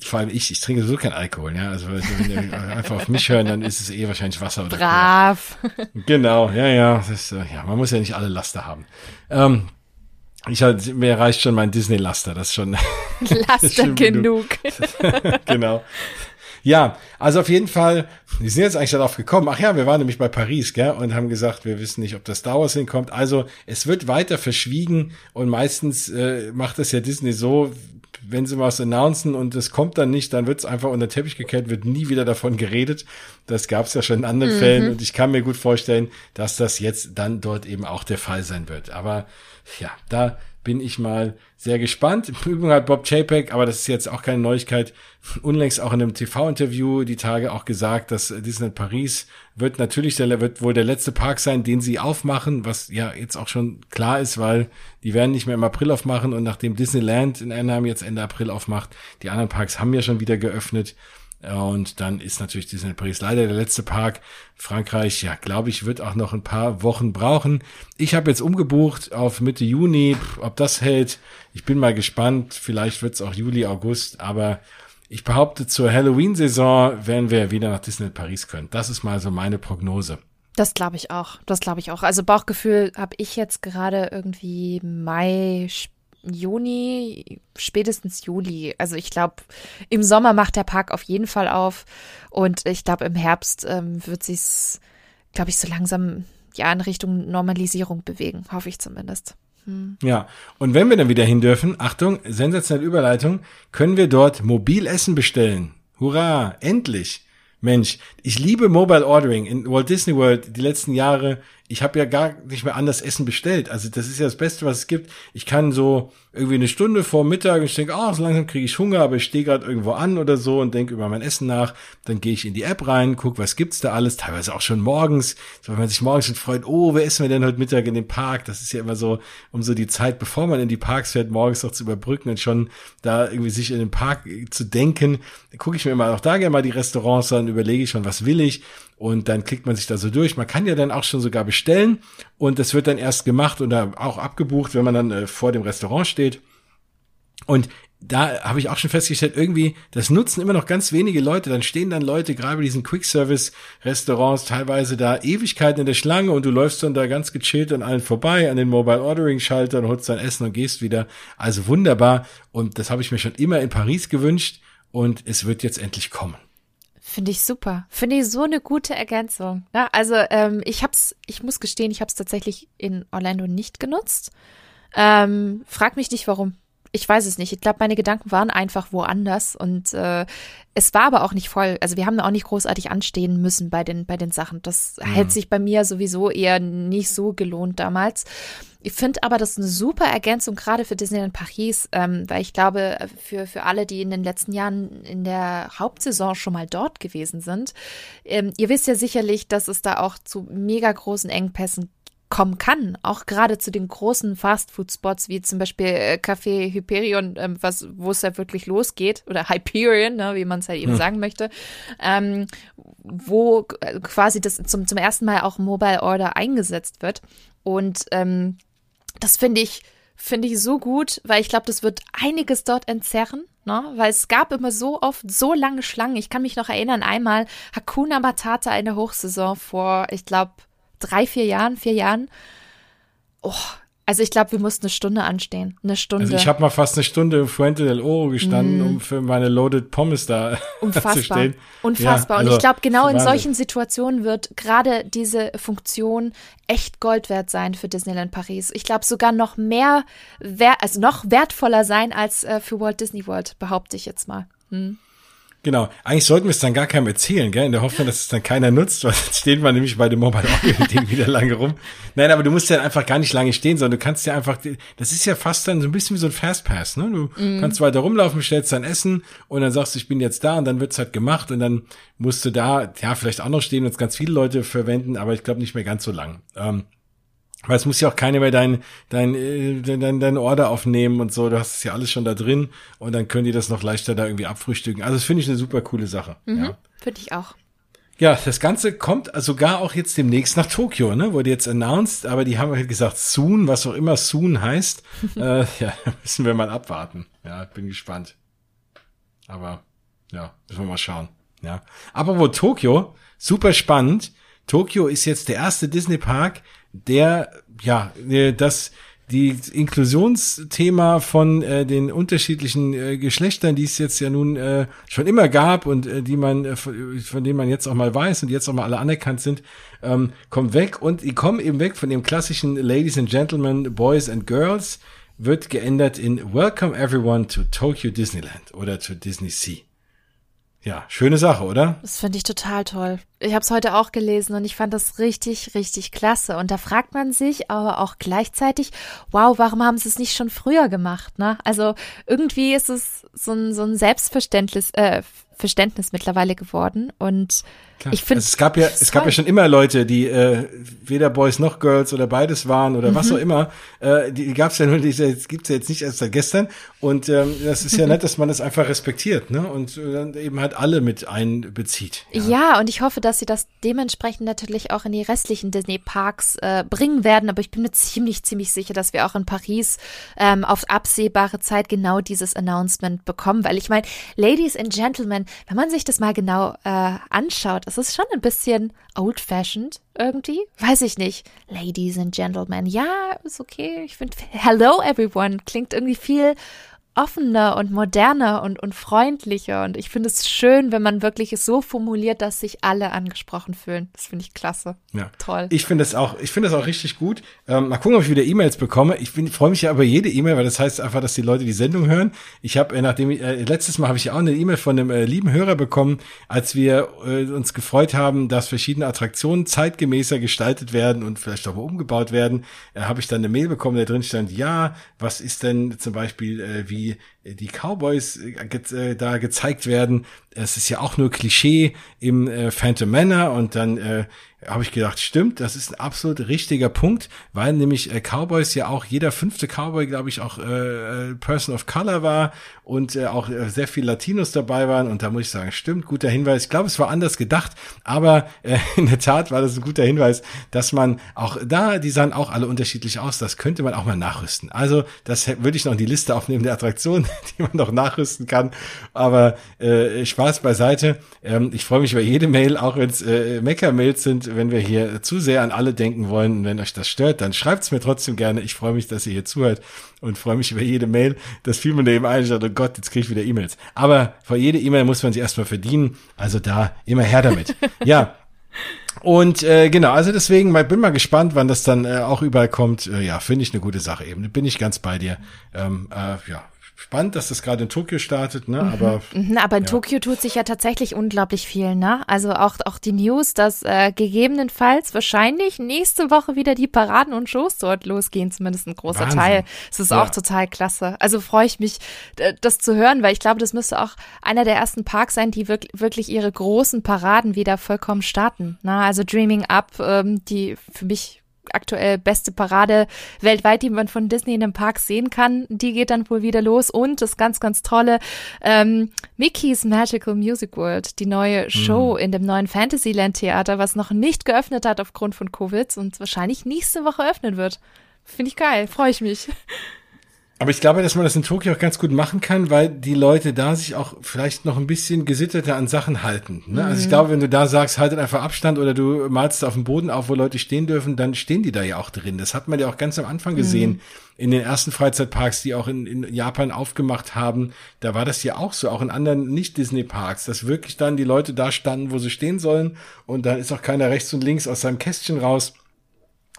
Vor allem ich, ich trinke so kein Alkohol, ja. Also wenn ihr einfach auf mich hören, dann ist es eh wahrscheinlich Wasser oder Brav. Cola. Genau, ja, ja. Ist, ja, man muss ja nicht alle Laster haben. Ähm, ich halt, mir reicht schon mein Disney-Laster, das ist schon. Laster genug. genau. Ja, also auf jeden Fall, wir sind jetzt eigentlich darauf gekommen. Ach ja, wir waren nämlich bei Paris, gell, und haben gesagt, wir wissen nicht, ob das Star Wars hinkommt. Also es wird weiter verschwiegen und meistens äh, macht es ja Disney so, wenn sie was announcen und es kommt dann nicht, dann wird es einfach unter den Teppich gekehrt, wird nie wieder davon geredet. Das gab es ja schon in anderen mhm. Fällen und ich kann mir gut vorstellen, dass das jetzt dann dort eben auch der Fall sein wird. Aber ja, da bin ich mal sehr gespannt. Im Übrigen hat Bob Chapek, aber das ist jetzt auch keine Neuigkeit, unlängst auch in einem TV-Interview die Tage auch gesagt, dass Disneyland Paris wird natürlich der, wird wohl der letzte Park sein, den sie aufmachen, was ja jetzt auch schon klar ist, weil die werden nicht mehr im April aufmachen und nachdem Disneyland in Anaheim jetzt Ende April aufmacht, die anderen Parks haben ja schon wieder geöffnet und dann ist natürlich Disneyland Paris leider der letzte Park. Frankreich, ja, glaube ich, wird auch noch ein paar Wochen brauchen. Ich habe jetzt umgebucht auf Mitte Juni. Ob das hält, ich bin mal gespannt. Vielleicht wird es auch Juli, August. Aber ich behaupte, zur Halloween-Saison werden wir wieder nach Disneyland Paris können. Das ist mal so meine Prognose. Das glaube ich auch. Das glaube ich auch. Also Bauchgefühl habe ich jetzt gerade irgendwie Mai, Juni, spätestens Juli. Also ich glaube, im Sommer macht der Park auf jeden Fall auf und ich glaube, im Herbst ähm, wird sich's, glaube ich, so langsam ja in Richtung Normalisierung bewegen, hoffe ich zumindest. Hm. Ja, und wenn wir dann wieder hin dürfen, Achtung, sensationelle Überleitung, können wir dort Mobilessen bestellen. Hurra, endlich! Mensch, ich liebe Mobile Ordering in Walt Disney World die letzten Jahre ich habe ja gar nicht mehr anders Essen bestellt. Also das ist ja das Beste, was es gibt. Ich kann so irgendwie eine Stunde vor Mittag und ich denke, ah, oh, so langsam kriege ich Hunger, aber ich stehe gerade irgendwo an oder so und denke über mein Essen nach. Dann gehe ich in die App rein, guck, was gibt's da alles, teilweise auch schon morgens. So, wenn man sich morgens schon freut, oh, wer essen wir denn heute Mittag in dem Park? Das ist ja immer so, um so die Zeit, bevor man in die Parks fährt, morgens noch zu überbrücken und schon da irgendwie sich in den Park zu denken. Gucke ich mir immer auch da gerne mal die Restaurants an, überlege ich schon, was will ich und dann klickt man sich da so durch. Man kann ja dann auch schon sogar bestellen und das wird dann erst gemacht oder auch abgebucht, wenn man dann äh, vor dem Restaurant steht. Und da habe ich auch schon festgestellt, irgendwie, das nutzen immer noch ganz wenige Leute. Dann stehen dann Leute, gerade bei diesen Quick-Service-Restaurants, teilweise da Ewigkeiten in der Schlange und du läufst dann da ganz gechillt an allen vorbei, an den Mobile Ordering-Schaltern, holst dein Essen und gehst wieder. Also wunderbar. Und das habe ich mir schon immer in Paris gewünscht und es wird jetzt endlich kommen. Finde ich super. Finde ich so eine gute Ergänzung. Ja, also ähm, ich hab's, ich muss gestehen, ich habe es tatsächlich in Orlando nicht genutzt. Ähm, frag mich nicht, warum. Ich weiß es nicht. Ich glaube, meine Gedanken waren einfach woanders und äh, es war aber auch nicht voll. Also wir haben auch nicht großartig anstehen müssen bei den bei den Sachen. Das mhm. hätte sich bei mir sowieso eher nicht so gelohnt damals. Ich finde aber das eine super Ergänzung, gerade für Disneyland Paris, ähm, weil ich glaube, für, für alle, die in den letzten Jahren in der Hauptsaison schon mal dort gewesen sind, ähm, ihr wisst ja sicherlich, dass es da auch zu mega großen Engpässen kommen kann, auch gerade zu den großen Fastfood-Spots wie zum Beispiel äh, Café Hyperion, ähm, was, wo es ja wirklich losgeht, oder Hyperion, ne, wie man es ja eben hm. sagen möchte, ähm, wo quasi das zum, zum ersten Mal auch Mobile Order eingesetzt wird. Und ähm, das finde ich, finde ich so gut, weil ich glaube, das wird einiges dort entzerren, ne? Weil es gab immer so oft so lange Schlangen. Ich kann mich noch erinnern, einmal Hakuna Matata in der Hochsaison vor, ich glaube, drei, vier Jahren, vier Jahren. Oh, also ich glaube, wir mussten eine Stunde anstehen. Eine Stunde. Also ich habe mal fast eine Stunde im Fuente del Oro gestanden, mm. um für meine Loaded Pommes da Unfassbar. zu stehen. Unfassbar. Ja, also, Und ich glaube, genau in solchen Situationen wird gerade diese Funktion echt Gold wert sein für Disneyland Paris. Ich glaube sogar noch mehr, also noch wertvoller sein als äh, für Walt Disney World, behaupte ich jetzt mal. Hm. Genau. Eigentlich sollten wir es dann gar keinem erzählen, gell? In der Hoffnung, dass es dann keiner nutzt, weil dann steht man nämlich bei dem Mobile Audio-Ding wieder lange rum. Nein, aber du musst ja einfach gar nicht lange stehen, sondern du kannst ja einfach, das ist ja fast dann so ein bisschen wie so ein Fastpass, ne? Du mm. kannst weiter rumlaufen, bestellst dein Essen und dann sagst du, ich bin jetzt da und dann wird's halt gemacht und dann musst du da, ja, vielleicht auch noch stehen und es ganz viele Leute verwenden, aber ich glaube nicht mehr ganz so lang. Ähm, weil es muss ja auch keiner mehr dein, dein, äh, dein, dein Order aufnehmen und so. Du hast es ja alles schon da drin und dann können die das noch leichter da irgendwie abfrühstücken. Also das finde ich eine super coole Sache. Mhm, ja. Finde ich auch. Ja, das Ganze kommt sogar auch jetzt demnächst nach Tokio, ne? Wurde jetzt announced, aber die haben halt gesagt soon, was auch immer soon heißt. äh, ja, müssen wir mal abwarten. Ja, bin gespannt. Aber ja, müssen wir mal schauen. Ja. Aber wo Tokio, super spannend. Tokio ist jetzt der erste Disney Park, der, ja, äh, das, die Inklusionsthema von äh, den unterschiedlichen äh, Geschlechtern, die es jetzt ja nun äh, schon immer gab und äh, die man äh, von, von denen man jetzt auch mal weiß und jetzt auch mal alle anerkannt sind, ähm, kommt weg und die kommen eben weg von dem klassischen Ladies and Gentlemen, Boys and Girls, wird geändert in Welcome everyone to Tokyo Disneyland oder to Disney Sea. Ja, schöne Sache, oder? Das finde ich total toll. Ich habe es heute auch gelesen und ich fand das richtig, richtig klasse. Und da fragt man sich aber auch gleichzeitig, wow, warum haben sie es nicht schon früher gemacht? Ne? Also irgendwie ist es so ein, so ein Selbstverständnis, äh, Verständnis mittlerweile geworden. Und Klar. ich finde. Also es gab ja, es gab ja schon immer Leute, die äh, weder Boys noch Girls oder beides waren oder mhm. was auch immer. Äh, die die gab es ja nur, die gibt's ja jetzt nicht erst seit gestern. Und ähm, das ist ja nett, dass man das einfach respektiert, ne? Und äh, dann eben halt alle mit einbezieht. Ja. ja, und ich hoffe, dass sie das dementsprechend natürlich auch in die restlichen Disney-Parks äh, bringen werden. Aber ich bin mir ziemlich, ziemlich sicher, dass wir auch in Paris ähm, auf absehbare Zeit genau dieses Announcement bekommen. Weil ich meine, Ladies and Gentlemen, wenn man sich das mal genau äh, anschaut, ist es schon ein bisschen old-fashioned irgendwie. Weiß ich nicht. Ladies and Gentlemen, ja, ist okay. Ich finde Hello Everyone klingt irgendwie viel offener und moderner und, und freundlicher. Und ich finde es schön, wenn man wirklich es so formuliert, dass sich alle angesprochen fühlen. Das finde ich klasse. Ja. Toll. Ich finde es auch, ich finde es auch richtig gut. Ähm, mal gucken, ob ich wieder E-Mails bekomme. Ich freue mich ja über jede E-Mail, weil das heißt einfach, dass die Leute die Sendung hören. Ich habe, äh, nachdem ich, äh, letztes Mal habe ich ja auch eine E-Mail von einem äh, lieben Hörer bekommen, als wir äh, uns gefreut haben, dass verschiedene Attraktionen zeitgemäßer gestaltet werden und vielleicht auch umgebaut werden. Äh, habe ich dann eine Mail bekommen, da drin stand, ja, was ist denn zum Beispiel äh, wie die, die Cowboys äh, äh, da gezeigt werden. Es ist ja auch nur Klischee im äh, Phantom Manor und dann äh, habe ich gedacht, stimmt, das ist ein absolut richtiger Punkt, weil nämlich äh, Cowboys ja auch jeder fünfte Cowboy, glaube ich, auch äh, äh, Person of Color war und äh, auch sehr viel Latinos dabei waren und da muss ich sagen, stimmt, guter Hinweis. Ich glaube, es war anders gedacht, aber äh, in der Tat war das ein guter Hinweis, dass man auch da, die sahen auch alle unterschiedlich aus, das könnte man auch mal nachrüsten. Also das würde ich noch in die Liste aufnehmen der Attraktionen, die man noch nachrüsten kann, aber äh, Spaß beiseite. Ähm, ich freue mich über jede Mail, auch wenn es äh, Mecker-Mails sind, wenn wir hier zu sehr an alle denken wollen. wenn euch das stört, dann schreibt's mir trotzdem gerne. Ich freue mich, dass ihr hier zuhört und freue mich über jede Mail. Das fiel mir eben ein. Ich dachte, oh Gott, jetzt kriege ich wieder E-Mails. Aber vor jede E-Mail muss man sie erstmal verdienen. Also da immer her damit. ja. Und äh, genau, also deswegen mal, bin mal gespannt, wann das dann äh, auch überall kommt. Äh, ja, finde ich eine gute Sache eben. Bin ich ganz bei dir. Ähm, äh, ja, spannend, dass das gerade in Tokio startet, ne? Aber, mhm, aber in ja. Tokio tut sich ja tatsächlich unglaublich viel, ne? Also auch, auch die News, dass äh, gegebenenfalls wahrscheinlich nächste Woche wieder die Paraden und Shows dort losgehen, zumindest ein großer Wahnsinn. Teil. Das ist ja. auch total klasse. Also freue ich mich, das zu hören, weil ich glaube, das müsste auch einer der ersten Parks sein, die wirklich, wirklich ihre großen Paraden wieder vollkommen starten. Ne? Also Dreaming Up, ähm, die für mich aktuell beste Parade weltweit, die man von Disney in den Parks sehen kann. Die geht dann wohl wieder los. Und das ganz, ganz tolle ähm, Mickey's Magical Music World, die neue Show mhm. in dem neuen Fantasyland Theater, was noch nicht geöffnet hat aufgrund von Covid und wahrscheinlich nächste Woche öffnen wird. Finde ich geil, freue ich mich. Aber ich glaube, dass man das in Tokio auch ganz gut machen kann, weil die Leute da sich auch vielleicht noch ein bisschen gesitterter an Sachen halten. Ne? Mhm. Also ich mhm. glaube, wenn du da sagst, haltet einfach Abstand oder du malst auf dem Boden auf, wo Leute stehen dürfen, dann stehen die da ja auch drin. Das hat man ja auch ganz am Anfang gesehen. Mhm. In den ersten Freizeitparks, die auch in, in Japan aufgemacht haben, da war das ja auch so, auch in anderen Nicht-Disney-Parks, dass wirklich dann die Leute da standen, wo sie stehen sollen und dann ist auch keiner rechts und links aus seinem Kästchen raus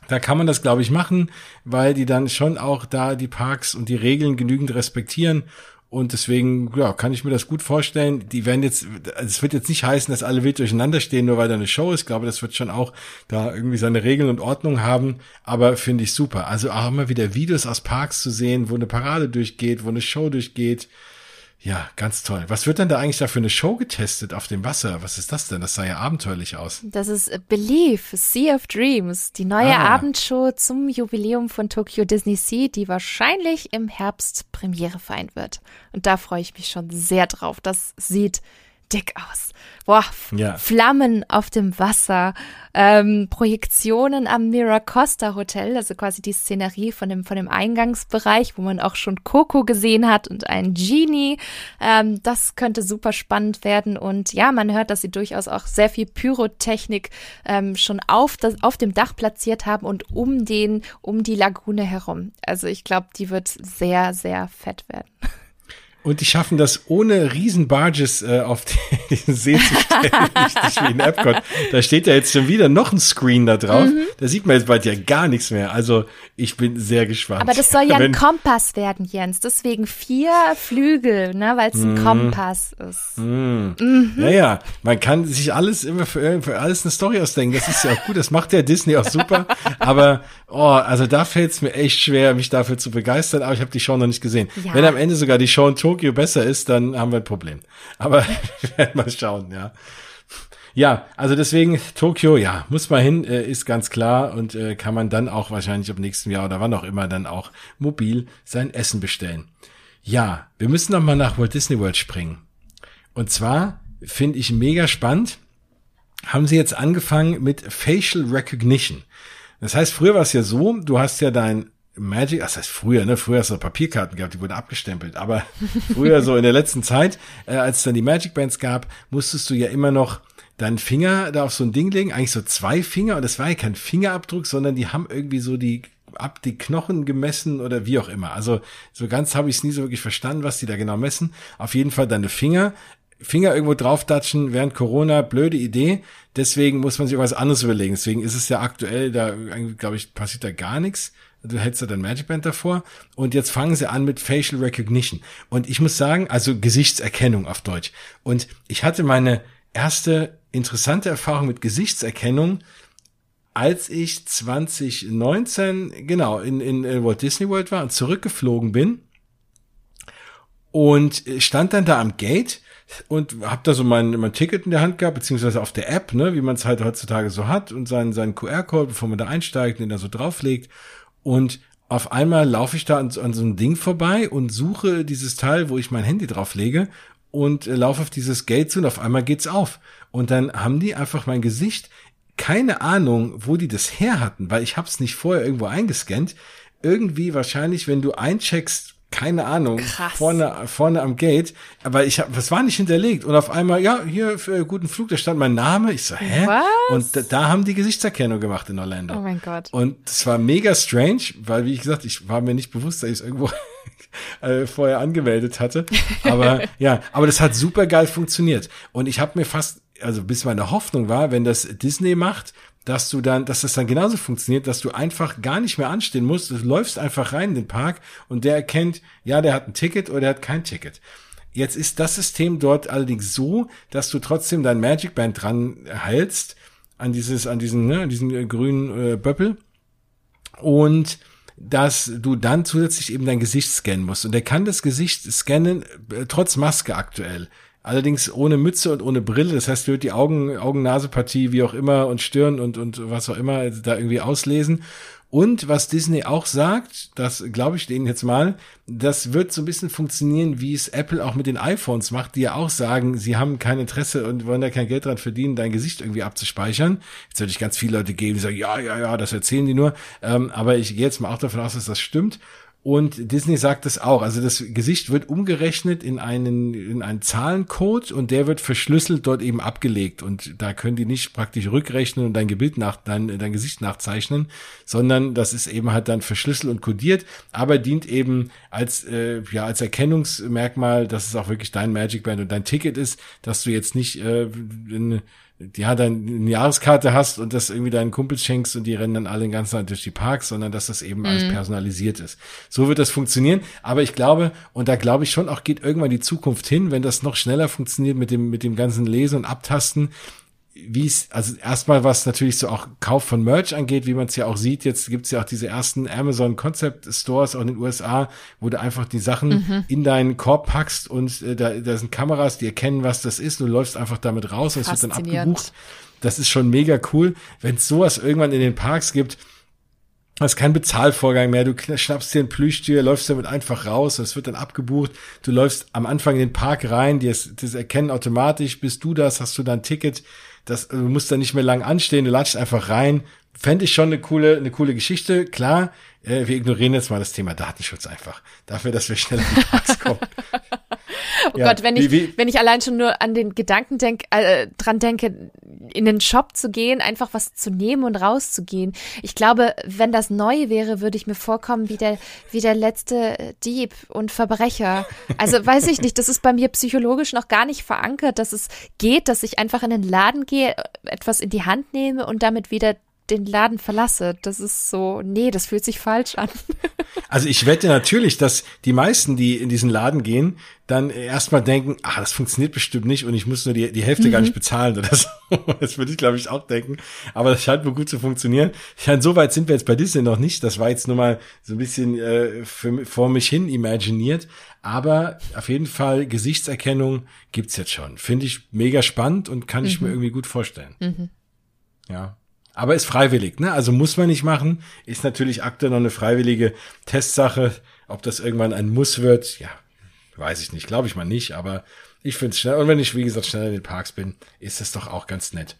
da kann man das, glaube ich, machen, weil die dann schon auch da die Parks und die Regeln genügend respektieren. Und deswegen, ja, kann ich mir das gut vorstellen. Die werden jetzt, es wird jetzt nicht heißen, dass alle wild durcheinander stehen, nur weil da eine Show ist. Ich glaube, das wird schon auch da irgendwie seine Regeln und Ordnung haben. Aber finde ich super. Also auch immer wieder Videos aus Parks zu sehen, wo eine Parade durchgeht, wo eine Show durchgeht. Ja, ganz toll. Was wird denn da eigentlich da für eine Show getestet auf dem Wasser? Was ist das denn? Das sah ja abenteuerlich aus. Das ist Believe, Sea of Dreams, die neue ah. Abendshow zum Jubiläum von Tokyo Disney Sea, die wahrscheinlich im Herbst Premiere feiern wird. Und da freue ich mich schon sehr drauf. Das sieht dick aus. Boah, ja. Flammen auf dem Wasser, ähm, Projektionen am Miracosta Hotel, also quasi die Szenerie von dem, von dem Eingangsbereich, wo man auch schon Coco gesehen hat und einen Genie. Ähm, das könnte super spannend werden. Und ja, man hört, dass sie durchaus auch sehr viel Pyrotechnik ähm, schon auf, das, auf dem Dach platziert haben und um den, um die Lagune herum. Also ich glaube, die wird sehr, sehr fett werden. Und die schaffen das ohne Riesenbarges äh, auf diesen See zu stellen, nicht wie in Epcot. Da steht ja jetzt schon wieder noch ein Screen da drauf. Mhm. Da sieht man jetzt bald ja gar nichts mehr. Also ich bin sehr gespannt. Aber das soll ja ein Kompass werden, Jens. Deswegen vier Flügel, ne, weil es ein mm. Kompass ist. Mm. Mhm. Naja, man kann sich alles immer für, für alles eine Story ausdenken. Das ist ja auch gut. Das macht ja Disney auch super. Aber oh, also da fällt es mir echt schwer, mich dafür zu begeistern. Aber ich habe die Show noch nicht gesehen. Ja. Wenn am Ende sogar die Show in Tokio besser ist, dann haben wir ein Problem. Aber wir werden mal schauen, ja. Ja, also deswegen Tokio, ja, muss man hin, äh, ist ganz klar und äh, kann man dann auch wahrscheinlich im nächsten Jahr oder wann auch immer dann auch mobil sein Essen bestellen. Ja, wir müssen noch mal nach Walt Disney World springen. Und zwar finde ich mega spannend, haben sie jetzt angefangen mit Facial Recognition. Das heißt, früher war es ja so, du hast ja dein Magic, das heißt früher, ne? Früher hast du Papierkarten gehabt, die wurden abgestempelt. Aber früher, so in der letzten Zeit, äh, als es dann die Magic Bands gab, musstest du ja immer noch deinen Finger da auf so ein Ding legen, eigentlich so zwei Finger, und das war ja kein Fingerabdruck, sondern die haben irgendwie so die ab die Knochen gemessen oder wie auch immer. Also so ganz habe ich es nie so wirklich verstanden, was die da genau messen. Auf jeden Fall deine Finger. Finger irgendwo draufdatschen während Corona, blöde Idee. Deswegen muss man sich was anderes überlegen. Deswegen ist es ja aktuell, da glaube ich, passiert da gar nichts du hältst da dein Magic Band davor und jetzt fangen sie an mit Facial Recognition. Und ich muss sagen, also Gesichtserkennung auf Deutsch. Und ich hatte meine erste interessante Erfahrung mit Gesichtserkennung, als ich 2019 genau in, in Walt Disney World war und zurückgeflogen bin und stand dann da am Gate und hab da so mein, mein Ticket in der Hand gehabt, beziehungsweise auf der App, ne, wie man es halt heutzutage so hat und seinen, seinen QR-Code, bevor man da einsteigt, den da so drauflegt und auf einmal laufe ich da an, an, so einem Ding vorbei und suche dieses Teil, wo ich mein Handy drauf lege und äh, laufe auf dieses Gate zu und auf einmal geht's auf. Und dann haben die einfach mein Gesicht, keine Ahnung, wo die das her hatten, weil ich hab's nicht vorher irgendwo eingescannt. Irgendwie wahrscheinlich, wenn du eincheckst, keine Ahnung, Krass. vorne, vorne am Gate, aber ich habe, das war nicht hinterlegt und auf einmal, ja, hier für guten Flug, da stand mein Name, ich so, hä? Was? Und da, da haben die Gesichtserkennung gemacht in Orlando. Oh mein Gott. Und es war mega strange, weil, wie gesagt, ich war mir nicht bewusst, dass ich es irgendwo äh, vorher angemeldet hatte, aber ja, aber das hat super geil funktioniert und ich habe mir fast also bis meine Hoffnung war, wenn das Disney macht, dass du dann, dass das dann genauso funktioniert, dass du einfach gar nicht mehr anstehen musst. Du läufst einfach rein in den Park und der erkennt, ja, der hat ein Ticket oder der hat kein Ticket. Jetzt ist das System dort allerdings so, dass du trotzdem dein Magic Band dran hältst an dieses, an diesen, ne, an diesen äh, grünen äh, Böppel und dass du dann zusätzlich eben dein Gesicht scannen musst. Und der kann das Gesicht scannen, äh, trotz Maske aktuell. Allerdings ohne Mütze und ohne Brille. Das heißt, wird die Augen, Augen-Nase-Partie, wie auch immer, und Stirn und, und was auch immer da irgendwie auslesen. Und was Disney auch sagt, das glaube ich denen jetzt mal, das wird so ein bisschen funktionieren, wie es Apple auch mit den iPhones macht, die ja auch sagen, sie haben kein Interesse und wollen da kein Geld dran verdienen, dein Gesicht irgendwie abzuspeichern. Jetzt würde ich ganz viele Leute geben, die sagen, ja, ja, ja, das erzählen die nur. Ähm, aber ich gehe jetzt mal auch davon aus, dass das stimmt. Und Disney sagt es auch. Also das Gesicht wird umgerechnet in einen, in einen Zahlencode und der wird verschlüsselt dort eben abgelegt. Und da können die nicht praktisch rückrechnen und dein Gebild nach, dein, dein Gesicht nachzeichnen, sondern das ist eben halt dann verschlüsselt und kodiert, aber dient eben als, äh, ja, als Erkennungsmerkmal, dass es auch wirklich dein Magic Band und dein Ticket ist, dass du jetzt nicht äh, in, ja, dann eine Jahreskarte hast und das irgendwie deinen Kumpels schenkst und die rennen dann alle den ganzen Tag durch die Parks, sondern dass das eben mhm. alles personalisiert ist. So wird das funktionieren. Aber ich glaube, und da glaube ich schon auch geht irgendwann die Zukunft hin, wenn das noch schneller funktioniert mit dem, mit dem ganzen Lesen und Abtasten, wie es, also erstmal was natürlich so auch Kauf von Merch angeht, wie man es ja auch sieht, jetzt gibt's ja auch diese ersten Amazon Concept Stores auch in den USA, wo du einfach die Sachen mhm. in deinen Korb packst und äh, da, da sind Kameras, die erkennen, was das ist, du läufst einfach damit raus und es wird dann abgebucht. Das ist schon mega cool. Wenn es sowas irgendwann in den Parks gibt, das ist kein Bezahlvorgang mehr. Du schnappst dir ein Plüschtier, läufst damit einfach raus, es wird dann abgebucht. Du läufst am Anfang in den Park rein, die das erkennen automatisch, bist du das, hast du dein Ticket, das, du musst da nicht mehr lang anstehen, du latschst einfach rein. Fände ich schon eine coole, eine coole Geschichte. Klar, äh, wir ignorieren jetzt mal das Thema Datenschutz einfach. Dafür, dass wir schnell in die Parks kommen. oh ja, Gott, wenn ich, wie, wie, wenn ich allein schon nur an den Gedanken denk, äh, dran denke, in den Shop zu gehen, einfach was zu nehmen und rauszugehen. Ich glaube, wenn das neu wäre, würde ich mir vorkommen wie der, wie der letzte Dieb und Verbrecher. Also weiß ich nicht, das ist bei mir psychologisch noch gar nicht verankert, dass es geht, dass ich einfach in den Laden gehe, etwas in die Hand nehme und damit wieder den Laden verlasse. Das ist so, nee, das fühlt sich falsch an. Also ich wette natürlich, dass die meisten, die in diesen Laden gehen, dann erstmal denken, ah, das funktioniert bestimmt nicht und ich muss nur die, die Hälfte mhm. gar nicht bezahlen oder so. Das würde ich, glaube ich, auch denken. Aber das scheint wohl gut zu funktionieren. Ich meine, so weit sind wir jetzt bei Disney noch nicht. Das war jetzt nur mal so ein bisschen äh, für, vor mich hin imaginiert. Aber auf jeden Fall Gesichtserkennung gibt's jetzt schon. Finde ich mega spannend und kann mhm. ich mir mhm. irgendwie gut vorstellen. Mhm. Ja. Aber ist freiwillig, ne? Also muss man nicht machen. Ist natürlich aktuell noch eine freiwillige Testsache. Ob das irgendwann ein Muss wird, ja, weiß ich nicht. Glaube ich mal nicht, aber ich finde es schnell. Und wenn ich, wie gesagt, schnell in den Parks bin, ist das doch auch ganz nett.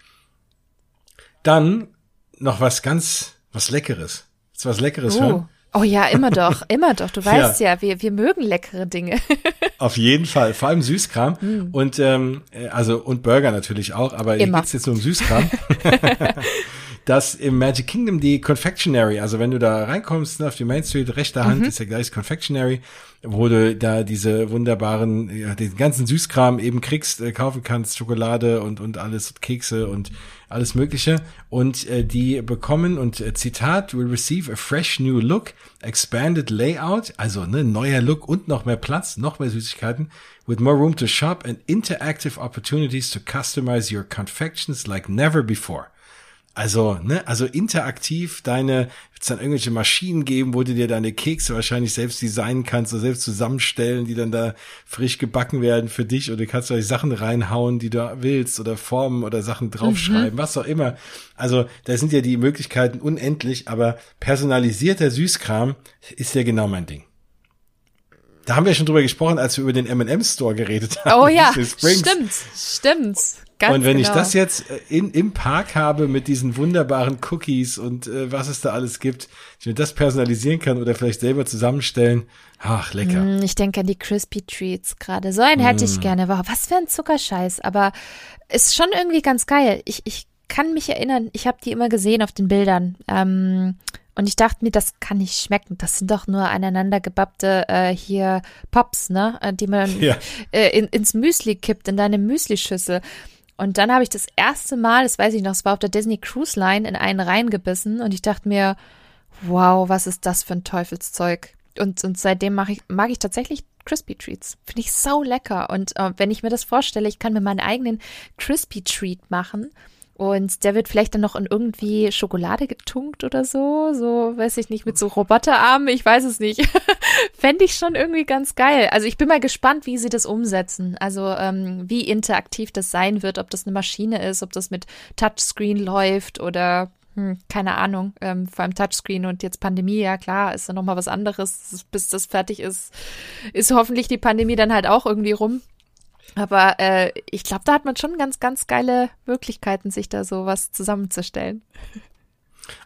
Dann noch was ganz, was Leckeres. Ist was Leckeres oh. hören? Oh ja, immer doch, immer doch. Du weißt ja, ja wir, wir mögen leckere Dinge. Auf jeden Fall, vor allem Süßkram mm. und ähm, äh, also und Burger natürlich auch, aber immer. hier geht's jetzt nur um Süßkram. dass im Magic Kingdom die Confectionery, also wenn du da reinkommst ne, auf die Main Street, rechter Hand mhm. ist ja gleich Confectionery, wo du da diese wunderbaren, ja, den ganzen Süßkram eben kriegst, äh, kaufen kannst, Schokolade und, und alles, Kekse und alles Mögliche. Und äh, die bekommen, und äh, Zitat, will receive a fresh new look, expanded layout, also ne, neuer Look und noch mehr Platz, noch mehr Süßigkeiten, with more room to shop and interactive opportunities to customize your confections like never before. Also, ne, also interaktiv deine, wird es dann irgendwelche Maschinen geben, wo du dir deine Kekse wahrscheinlich selbst designen kannst oder selbst zusammenstellen, die dann da frisch gebacken werden für dich oder du kannst da die Sachen reinhauen, die du willst oder formen oder Sachen draufschreiben, mhm. was auch immer. Also, da sind ja die Möglichkeiten unendlich, aber personalisierter Süßkram ist ja genau mein Ding. Da haben wir schon drüber gesprochen, als wir über den M&M Store geredet haben. Oh ja, stimmt, stimmt. Ganz und wenn genau. ich das jetzt äh, in, im Park habe mit diesen wunderbaren Cookies und äh, was es da alles gibt, ich mir das personalisieren kann oder vielleicht selber zusammenstellen, ach, lecker. Mm, ich denke an die Crispy Treats gerade. So einen hätte ich mm. gerne. Wow, was für ein Zuckerscheiß. Aber ist schon irgendwie ganz geil. Ich, ich kann mich erinnern, ich habe die immer gesehen auf den Bildern. Ähm, und ich dachte mir, das kann nicht schmecken. Das sind doch nur aneinander gebappte äh, hier Pops, ne? Äh, die man ja. äh, in, ins Müsli kippt, in deine Müslischüssel. Und dann habe ich das erste Mal, das weiß ich noch, es war auf der Disney Cruise Line, in einen reingebissen und ich dachte mir, wow, was ist das für ein Teufelszeug? Und, und seitdem mag ich, mag ich tatsächlich Crispy Treats. Finde ich so lecker. Und äh, wenn ich mir das vorstelle, ich kann mir meinen eigenen Crispy Treat machen und der wird vielleicht dann noch in irgendwie Schokolade getunkt oder so. So, weiß ich nicht, mit so Roboterarmen, ich weiß es nicht. Fände ich schon irgendwie ganz geil. Also ich bin mal gespannt, wie sie das umsetzen. Also ähm, wie interaktiv das sein wird, ob das eine Maschine ist, ob das mit Touchscreen läuft oder hm, keine Ahnung, ähm, vor allem Touchscreen und jetzt Pandemie, ja klar, ist dann nochmal was anderes. Bis das fertig ist, ist hoffentlich die Pandemie dann halt auch irgendwie rum. Aber äh, ich glaube, da hat man schon ganz, ganz geile Möglichkeiten, sich da so was zusammenzustellen.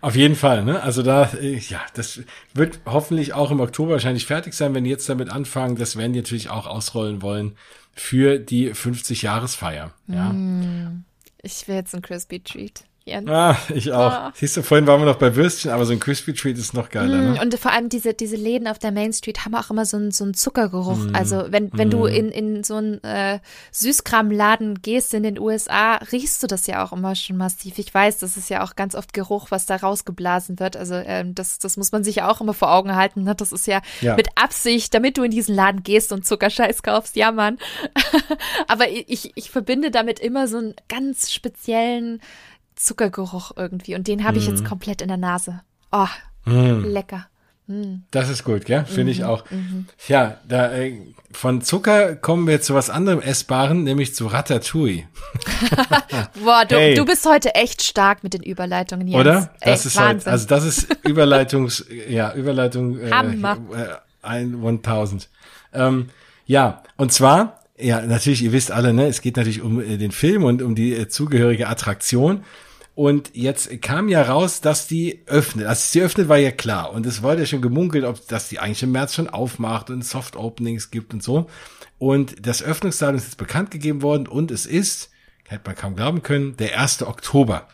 Auf jeden Fall, ne? Also da, äh, ja, das wird hoffentlich auch im Oktober wahrscheinlich fertig sein, wenn die jetzt damit anfangen. Das werden die natürlich auch ausrollen wollen für die 50-Jahresfeier. Ja. Mm, ich will jetzt ein Crispy Treat. Jens. Ah, ich auch. Ah. Siehst du, vorhin waren wir noch bei Würstchen, aber so ein Crispy Treat ist noch geiler. Mm, ne? Und vor allem diese, diese Läden auf der Main Street haben auch immer so einen, so einen Zuckergeruch. Mm. Also wenn, wenn mm. du in, in so einen äh, Süßkramladen gehst in den USA, riechst du das ja auch immer schon massiv. Ich weiß, das ist ja auch ganz oft Geruch, was da rausgeblasen wird. Also ähm, das, das muss man sich ja auch immer vor Augen halten. Ne? Das ist ja, ja, mit Absicht, damit du in diesen Laden gehst und Zuckerscheiß kaufst. Ja, Mann. aber ich, ich verbinde damit immer so einen ganz speziellen Zuckergeruch irgendwie. Und den habe ich jetzt mhm. komplett in der Nase. Oh, mm. lecker. Mm. Das ist gut, gell? Finde ich mhm. auch. Mhm. Ja, da, äh, von Zucker kommen wir zu was anderem Essbaren, nämlich zu Ratatouille. Boah, du, hey. du bist heute echt stark mit den Überleitungen, Jens. Oder? Das Ey, ist halt, also das ist Überleitungs, ja, Überleitung äh, Hammer. Äh, ein 1000. Ähm, ja, und zwar ja, natürlich, ihr wisst alle, ne, es geht natürlich um äh, den Film und um die äh, zugehörige Attraktion. Und jetzt kam ja raus, dass die öffnet. Als sie öffnet, war ja klar. Und es wurde ja schon gemunkelt, ob dass die eigentlich im März schon aufmacht und Soft Openings gibt und so. Und das Öffnungsdatum ist jetzt bekannt gegeben worden und es ist, hätte man kaum glauben können, der 1. Oktober.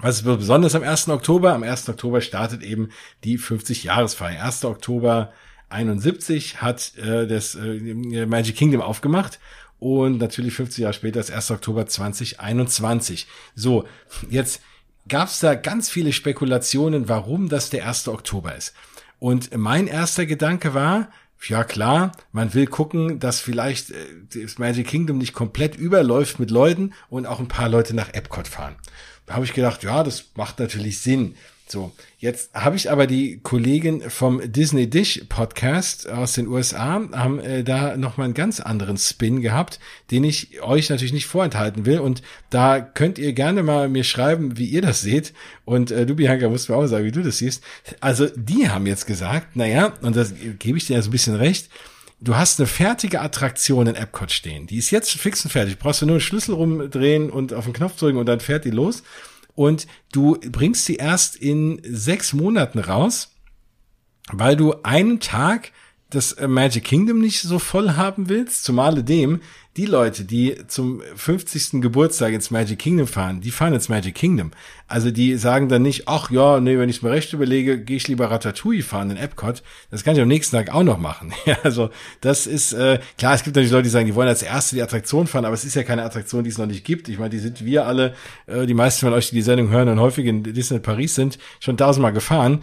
Was ist besonders am 1. Oktober? Am 1. Oktober startet eben die 50-Jahresfeier. 1. Oktober 71 hat äh, das äh, Magic Kingdom aufgemacht und natürlich 50 Jahre später, das 1. Oktober 2021. So, jetzt gab es da ganz viele Spekulationen, warum das der 1. Oktober ist. Und mein erster Gedanke war, ja klar, man will gucken, dass vielleicht äh, das Magic Kingdom nicht komplett überläuft mit Leuten und auch ein paar Leute nach Epcot fahren. Da habe ich gedacht, ja, das macht natürlich Sinn. So, jetzt habe ich aber die Kollegin vom Disney Dish Podcast aus den USA, haben äh, da nochmal einen ganz anderen Spin gehabt, den ich euch natürlich nicht vorenthalten will. Und da könnt ihr gerne mal mir schreiben, wie ihr das seht. Und äh, du, Bianca, musst mir auch sagen, wie du das siehst. Also, die haben jetzt gesagt, naja, und das gebe ich dir ja so ein bisschen recht, du hast eine fertige Attraktion in Epcot stehen. Die ist jetzt fix und fertig. Brauchst du nur einen Schlüssel rumdrehen und auf den Knopf drücken und dann fährt die los und du bringst sie erst in sechs Monaten raus, weil du einen Tag das äh, Magic Kingdom nicht so voll haben willst, zumal dem die Leute, die zum 50. Geburtstag ins Magic Kingdom fahren, die fahren ins Magic Kingdom. Also die sagen dann nicht, ach ja, nee, wenn ich mir recht überlege, gehe ich lieber Ratatouille fahren in Epcot. Das kann ich am nächsten Tag auch noch machen. Ja, also das ist, äh, klar, es gibt natürlich Leute, die sagen, die wollen als Erste die Attraktion fahren, aber es ist ja keine Attraktion, die es noch nicht gibt. Ich meine, die sind wir alle, äh, die meisten von euch, die die Sendung hören und häufig in Disney Paris sind, schon tausendmal gefahren.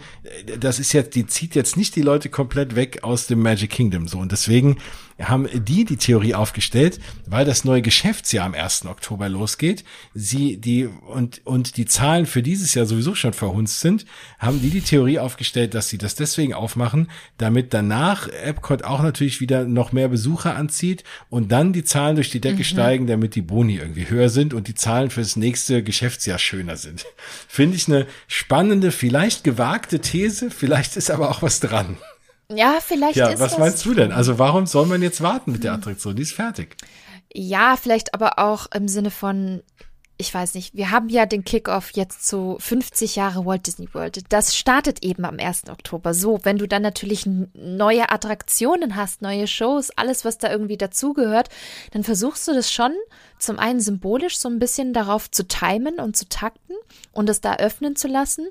Das ist jetzt, die zieht jetzt nicht die Leute komplett weg aus dem Magic Kingdom so. Und deswegen haben die die Theorie aufgestellt, weil das neue Geschäftsjahr am 1. Oktober losgeht, sie die und und die Zahlen für dieses Jahr sowieso schon verhunzt sind, haben die die Theorie aufgestellt, dass sie das deswegen aufmachen, damit danach Epcot auch natürlich wieder noch mehr Besucher anzieht und dann die Zahlen durch die Decke mhm. steigen, damit die Boni irgendwie höher sind und die Zahlen fürs nächste Geschäftsjahr schöner sind. Finde ich eine spannende, vielleicht gewagte These, vielleicht ist aber auch was dran. Ja, vielleicht ja, ist was meinst du denn? Also warum soll man jetzt warten mit der Attraktion? Die ist fertig. Ja, vielleicht aber auch im Sinne von, ich weiß nicht, wir haben ja den Kickoff jetzt zu 50 Jahre Walt Disney World. Das startet eben am 1. Oktober. So, wenn du dann natürlich neue Attraktionen hast, neue Shows, alles, was da irgendwie dazugehört, dann versuchst du das schon zum einen symbolisch so ein bisschen darauf zu timen und zu takten und es da öffnen zu lassen.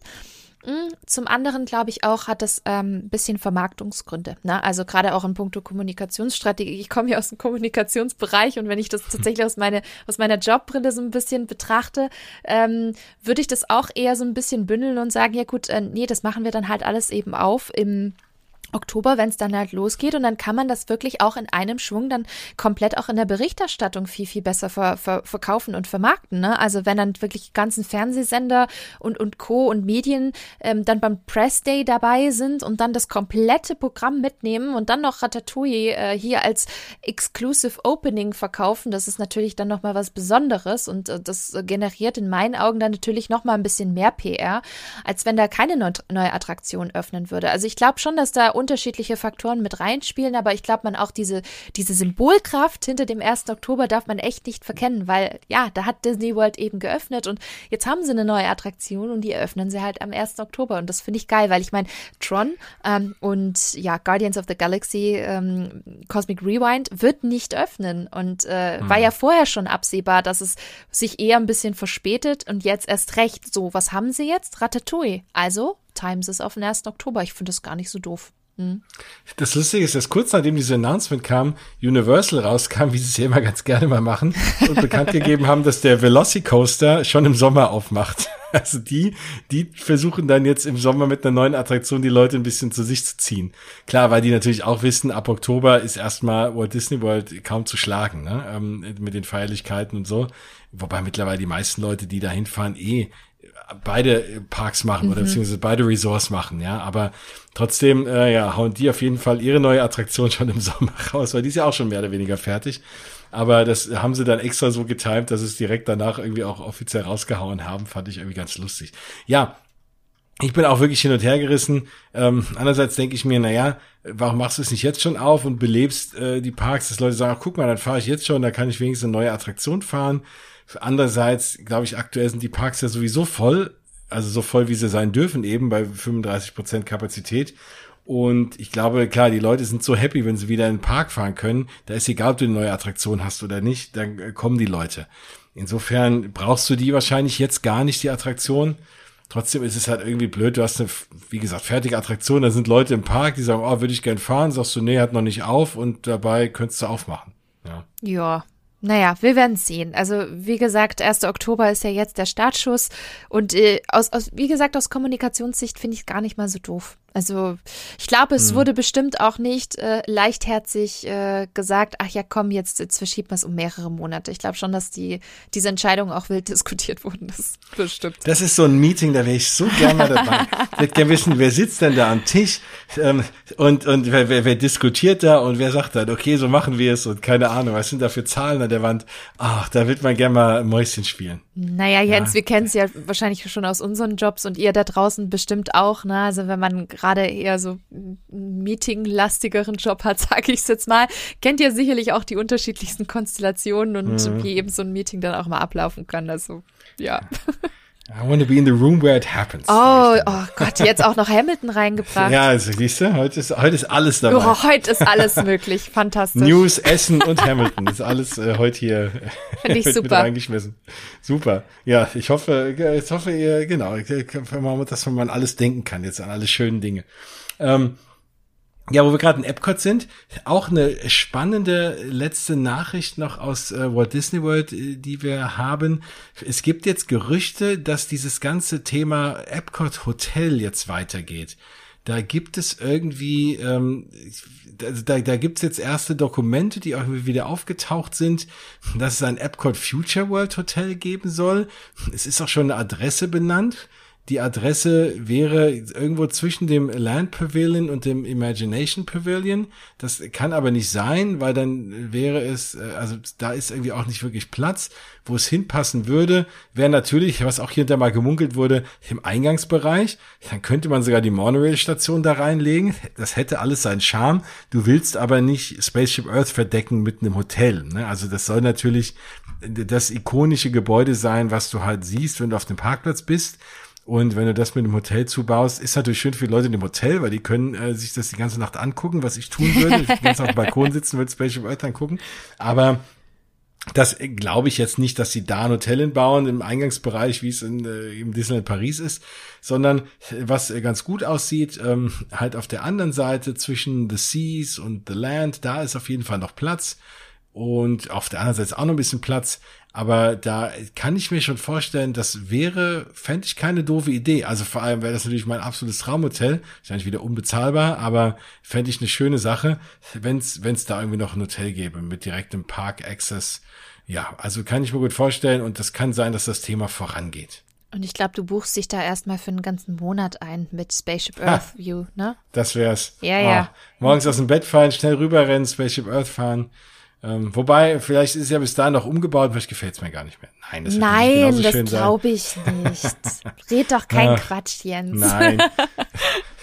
Hm, zum anderen glaube ich auch, hat das ein ähm, bisschen Vermarktungsgründe. Ne? Also gerade auch in puncto Kommunikationsstrategie. Ich komme ja aus dem Kommunikationsbereich und wenn ich das tatsächlich aus, meine, aus meiner Jobbrille so ein bisschen betrachte, ähm, würde ich das auch eher so ein bisschen bündeln und sagen, ja gut, äh, nee, das machen wir dann halt alles eben auf im Oktober, wenn es dann halt losgeht und dann kann man das wirklich auch in einem Schwung dann komplett auch in der Berichterstattung viel, viel besser ver, ver, verkaufen und vermarkten. Ne? Also wenn dann wirklich ganzen Fernsehsender und, und Co. und Medien ähm, dann beim Press Day dabei sind und dann das komplette Programm mitnehmen und dann noch Ratatouille äh, hier als Exclusive Opening verkaufen, das ist natürlich dann nochmal was Besonderes und äh, das generiert in meinen Augen dann natürlich nochmal ein bisschen mehr PR, als wenn da keine neue Attraktion öffnen würde. Also ich glaube schon, dass da unterschiedliche Faktoren mit reinspielen, aber ich glaube, man auch diese, diese Symbolkraft hinter dem 1. Oktober darf man echt nicht verkennen, weil ja, da hat Disney World eben geöffnet und jetzt haben sie eine neue Attraktion und die eröffnen sie halt am 1. Oktober und das finde ich geil, weil ich meine, Tron ähm, und ja, Guardians of the Galaxy ähm, Cosmic Rewind wird nicht öffnen und äh, hm. war ja vorher schon absehbar, dass es sich eher ein bisschen verspätet und jetzt erst recht. So, was haben sie jetzt? Ratatouille. Also, Times ist auf den 1. Oktober. Ich finde das gar nicht so doof. Hm. Das Lustige ist, dass kurz nachdem dieses Announcement kam, Universal rauskam, wie sie es ja immer ganz gerne mal machen, und bekannt gegeben haben, dass der Velocicoaster schon im Sommer aufmacht. Also die, die versuchen dann jetzt im Sommer mit einer neuen Attraktion die Leute ein bisschen zu sich zu ziehen. Klar, weil die natürlich auch wissen, ab Oktober ist erstmal Walt Disney World kaum zu schlagen, ne? Ähm, mit den Feierlichkeiten und so. Wobei mittlerweile die meisten Leute, die da hinfahren, eh beide Parks machen mhm. oder beziehungsweise beide Resorts machen, ja. Aber trotzdem, äh, ja, hauen die auf jeden Fall ihre neue Attraktion schon im Sommer raus, weil die ist ja auch schon mehr oder weniger fertig. Aber das haben sie dann extra so getimt, dass es direkt danach irgendwie auch offiziell rausgehauen haben, fand ich irgendwie ganz lustig. Ja, ich bin auch wirklich hin und her gerissen. Ähm, andererseits denke ich mir, naja, warum machst du es nicht jetzt schon auf und belebst äh, die Parks, dass Leute sagen, ach, guck mal, dann fahre ich jetzt schon, da kann ich wenigstens eine neue Attraktion fahren. Andererseits, glaube ich, aktuell sind die Parks ja sowieso voll, also so voll, wie sie sein dürfen, eben bei 35 Prozent Kapazität. Und ich glaube, klar, die Leute sind so happy, wenn sie wieder in den Park fahren können. Da ist egal, ob du eine neue Attraktion hast oder nicht, dann äh, kommen die Leute. Insofern brauchst du die wahrscheinlich jetzt gar nicht, die Attraktion. Trotzdem ist es halt irgendwie blöd. Du hast eine, wie gesagt, fertige Attraktion. Da sind Leute im Park, die sagen, oh, würde ich gern fahren. Sagst du, nee, hat noch nicht auf und dabei könntest du aufmachen. Ja. Ja, naja, wir werden sehen. Also, wie gesagt, 1. Oktober ist ja jetzt der Startschuss. Und äh, aus, aus, wie gesagt, aus Kommunikationssicht finde ich es gar nicht mal so doof. Also ich glaube, es hm. wurde bestimmt auch nicht äh, leichtherzig äh, gesagt, ach ja, komm, jetzt, jetzt verschieben wir es um mehrere Monate. Ich glaube schon, dass die diese Entscheidung auch wild diskutiert wurden. Das bestimmt. Das ist so ein Meeting, da wäre ich so gerne dabei. ich würde gerne wissen, wer sitzt denn da am Tisch ähm, und, und wer, wer, wer diskutiert da und wer sagt dann, okay, so machen wir es und keine Ahnung, was sind da für Zahlen an der Wand. Ach, da wird man gerne mal Mäuschen spielen. Naja, Jens, ja. wir kennen es ja wahrscheinlich schon aus unseren Jobs und ihr da draußen bestimmt auch. Ne? Also wenn man gerade gerade eher so meetinglastigeren Job hat, sage ich es jetzt mal, kennt ihr sicherlich auch die unterschiedlichsten Konstellationen und mhm. wie eben so ein Meeting dann auch mal ablaufen kann. Also ja. I want to be in the room where it happens. Oh, oh Gott, jetzt auch noch Hamilton reingebracht. Ja, also, siehst du, heute ist, heute ist alles dabei. Oh, heute ist alles möglich, fantastisch. News, Essen und Hamilton, das ist alles äh, heute hier Finde ich super. mit reingeschmissen. Super. Ja, ich hoffe, ich hoffe, ihr, genau, dass man alles denken kann, jetzt an alle schönen Dinge. Ähm, ja, wo wir gerade in Epcot sind, auch eine spannende letzte Nachricht noch aus äh, Walt Disney World, äh, die wir haben. Es gibt jetzt Gerüchte, dass dieses ganze Thema Epcot Hotel jetzt weitergeht. Da gibt es irgendwie, ähm, da, da gibt es jetzt erste Dokumente, die irgendwie wieder aufgetaucht sind, dass es ein Epcot Future World Hotel geben soll. Es ist auch schon eine Adresse benannt. Die Adresse wäre irgendwo zwischen dem Land Pavilion und dem Imagination Pavilion. Das kann aber nicht sein, weil dann wäre es, äh, also da ist irgendwie auch nicht wirklich Platz. Wo es hinpassen würde, wäre natürlich, was auch hier hinter mal gemunkelt wurde, im Eingangsbereich. Dann könnte man sogar die Monorail-Station da reinlegen. Das hätte alles seinen Charme. Du willst aber nicht Spaceship Earth verdecken mit einem Hotel. Ne? Also das soll natürlich das ikonische Gebäude sein, was du halt siehst, wenn du auf dem Parkplatz bist. Und wenn du das mit dem Hotel zubaust, ist natürlich schön für die Leute in dem Hotel, weil die können äh, sich das die ganze Nacht angucken, was ich tun würde. Ich ganz auf dem Balkon sitzen, würde Spaceship Earth angucken. Aber das glaube ich jetzt nicht, dass sie da ein Hotel hinbauen im Eingangsbereich, wie es in, äh, im Disneyland Paris ist, sondern was ganz gut aussieht, ähm, halt auf der anderen Seite zwischen The Seas und The Land, da ist auf jeden Fall noch Platz und auf der anderen Seite auch noch ein bisschen Platz. Aber da kann ich mir schon vorstellen, das wäre, fände ich keine doofe Idee. Also vor allem wäre das natürlich mein absolutes Traumhotel. Wahrscheinlich wieder unbezahlbar, aber fände ich eine schöne Sache, wenn es da irgendwie noch ein Hotel gäbe mit direktem Park-Access. Ja, also kann ich mir gut vorstellen und das kann sein, dass das Thema vorangeht. Und ich glaube, du buchst dich da erstmal für einen ganzen Monat ein mit Spaceship Earth ha, View, ne? Das wär's. Ja, ja. Ah, morgens aus dem Bett fallen, schnell rüberrennen, Spaceship Earth fahren. Ähm, wobei, vielleicht ist es ja bis dahin noch umgebaut, vielleicht gefällt es mir gar nicht mehr. Nein, das, Nein, das glaube ich nicht. Red doch kein ah, Quatsch, Jens. Nein.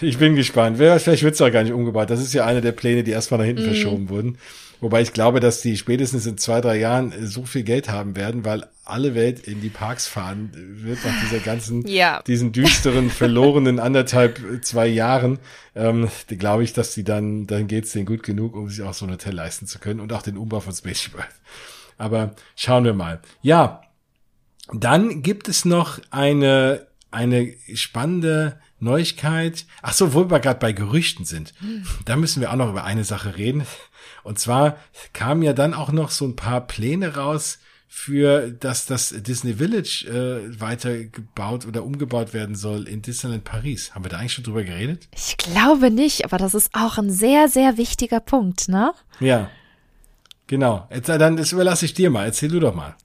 Ich bin gespannt. Vielleicht wird es auch gar nicht umgebaut. Das ist ja einer der Pläne, die erstmal nach hinten mm. verschoben wurden. Wobei ich glaube, dass die spätestens in zwei, drei Jahren so viel Geld haben werden, weil alle Welt in die Parks fahren wird nach dieser ganzen, ja. diesen düsteren, verlorenen anderthalb, zwei Jahren. Ähm, glaube ich, dass die dann, dann geht's denen gut genug, um sich auch so ein Hotel leisten zu können und auch den Umbau von Spaceship Earth. Aber schauen wir mal. Ja, dann gibt es noch eine, eine spannende Neuigkeit. Ach so, wo wir gerade bei Gerüchten sind. Da müssen wir auch noch über eine Sache reden. Und zwar kamen ja dann auch noch so ein paar Pläne raus für, dass das Disney Village äh, weitergebaut oder umgebaut werden soll in Disneyland Paris. Haben wir da eigentlich schon drüber geredet? Ich glaube nicht, aber das ist auch ein sehr, sehr wichtiger Punkt, ne? Ja. Genau. Jetzt, dann das überlasse ich dir mal. Erzähl du doch mal.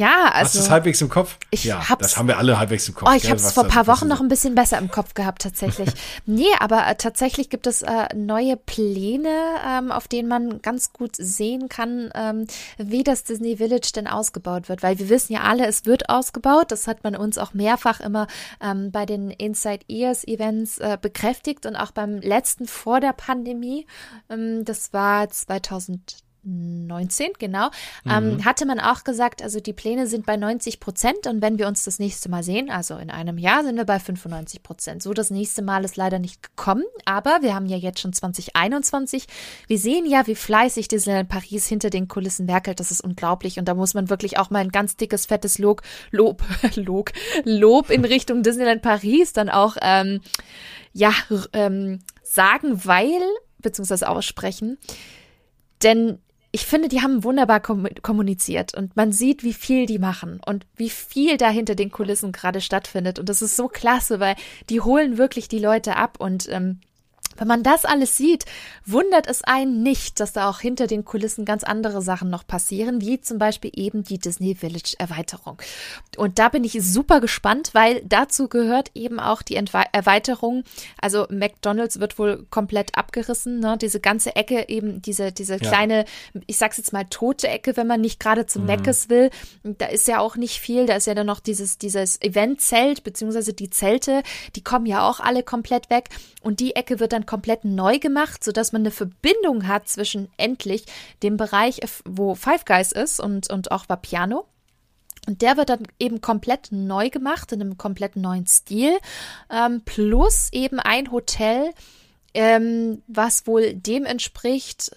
Ja, also. Hast du es halbwegs im Kopf? Ich ja, hab's, das haben wir alle halbwegs im Kopf. Oh, ich habe es vor ein paar Wochen noch ein bisschen besser im Kopf gehabt, tatsächlich. nee, aber äh, tatsächlich gibt es äh, neue Pläne, ähm, auf denen man ganz gut sehen kann, ähm, wie das Disney Village denn ausgebaut wird. Weil wir wissen ja alle, es wird ausgebaut. Das hat man uns auch mehrfach immer ähm, bei den Inside Ears Events äh, bekräftigt und auch beim letzten vor der Pandemie. Ähm, das war 2000 19, genau, ähm, mhm. hatte man auch gesagt, also die Pläne sind bei 90 Prozent und wenn wir uns das nächste Mal sehen, also in einem Jahr, sind wir bei 95 Prozent. So das nächste Mal ist leider nicht gekommen, aber wir haben ja jetzt schon 2021. Wir sehen ja, wie fleißig Disneyland Paris hinter den Kulissen werkelt. Das ist unglaublich und da muss man wirklich auch mal ein ganz dickes, fettes Lob, Lob, Lob, Lob in Richtung Disneyland Paris dann auch, ähm, ja, ähm, sagen, weil, beziehungsweise aussprechen, denn ich finde, die haben wunderbar kommuniziert und man sieht, wie viel die machen und wie viel da hinter den Kulissen gerade stattfindet. Und das ist so klasse, weil die holen wirklich die Leute ab und ähm, wenn man das alles sieht, wundert es einen nicht, dass da auch hinter den Kulissen ganz andere Sachen noch passieren, wie zum Beispiel eben die Disney Village Erweiterung. Und da bin ich super gespannt, weil dazu gehört eben auch die Entwe Erweiterung. Also McDonald's wird wohl komplett abgerissen, ne? Diese ganze Ecke, eben diese, diese kleine, ja. ich sag's jetzt mal, tote Ecke, wenn man nicht gerade zum mhm. Meckes will. Da ist ja auch nicht viel. Da ist ja dann noch dieses, dieses Eventzelt, beziehungsweise die Zelte, die kommen ja auch alle komplett weg. Und die Ecke wird dann komplett neu gemacht, sodass man eine Verbindung hat zwischen endlich dem Bereich, wo Five Guys ist und, und auch Vapiano. Und der wird dann eben komplett neu gemacht, in einem komplett neuen Stil. Ähm, plus eben ein Hotel, ähm, was wohl dem entspricht,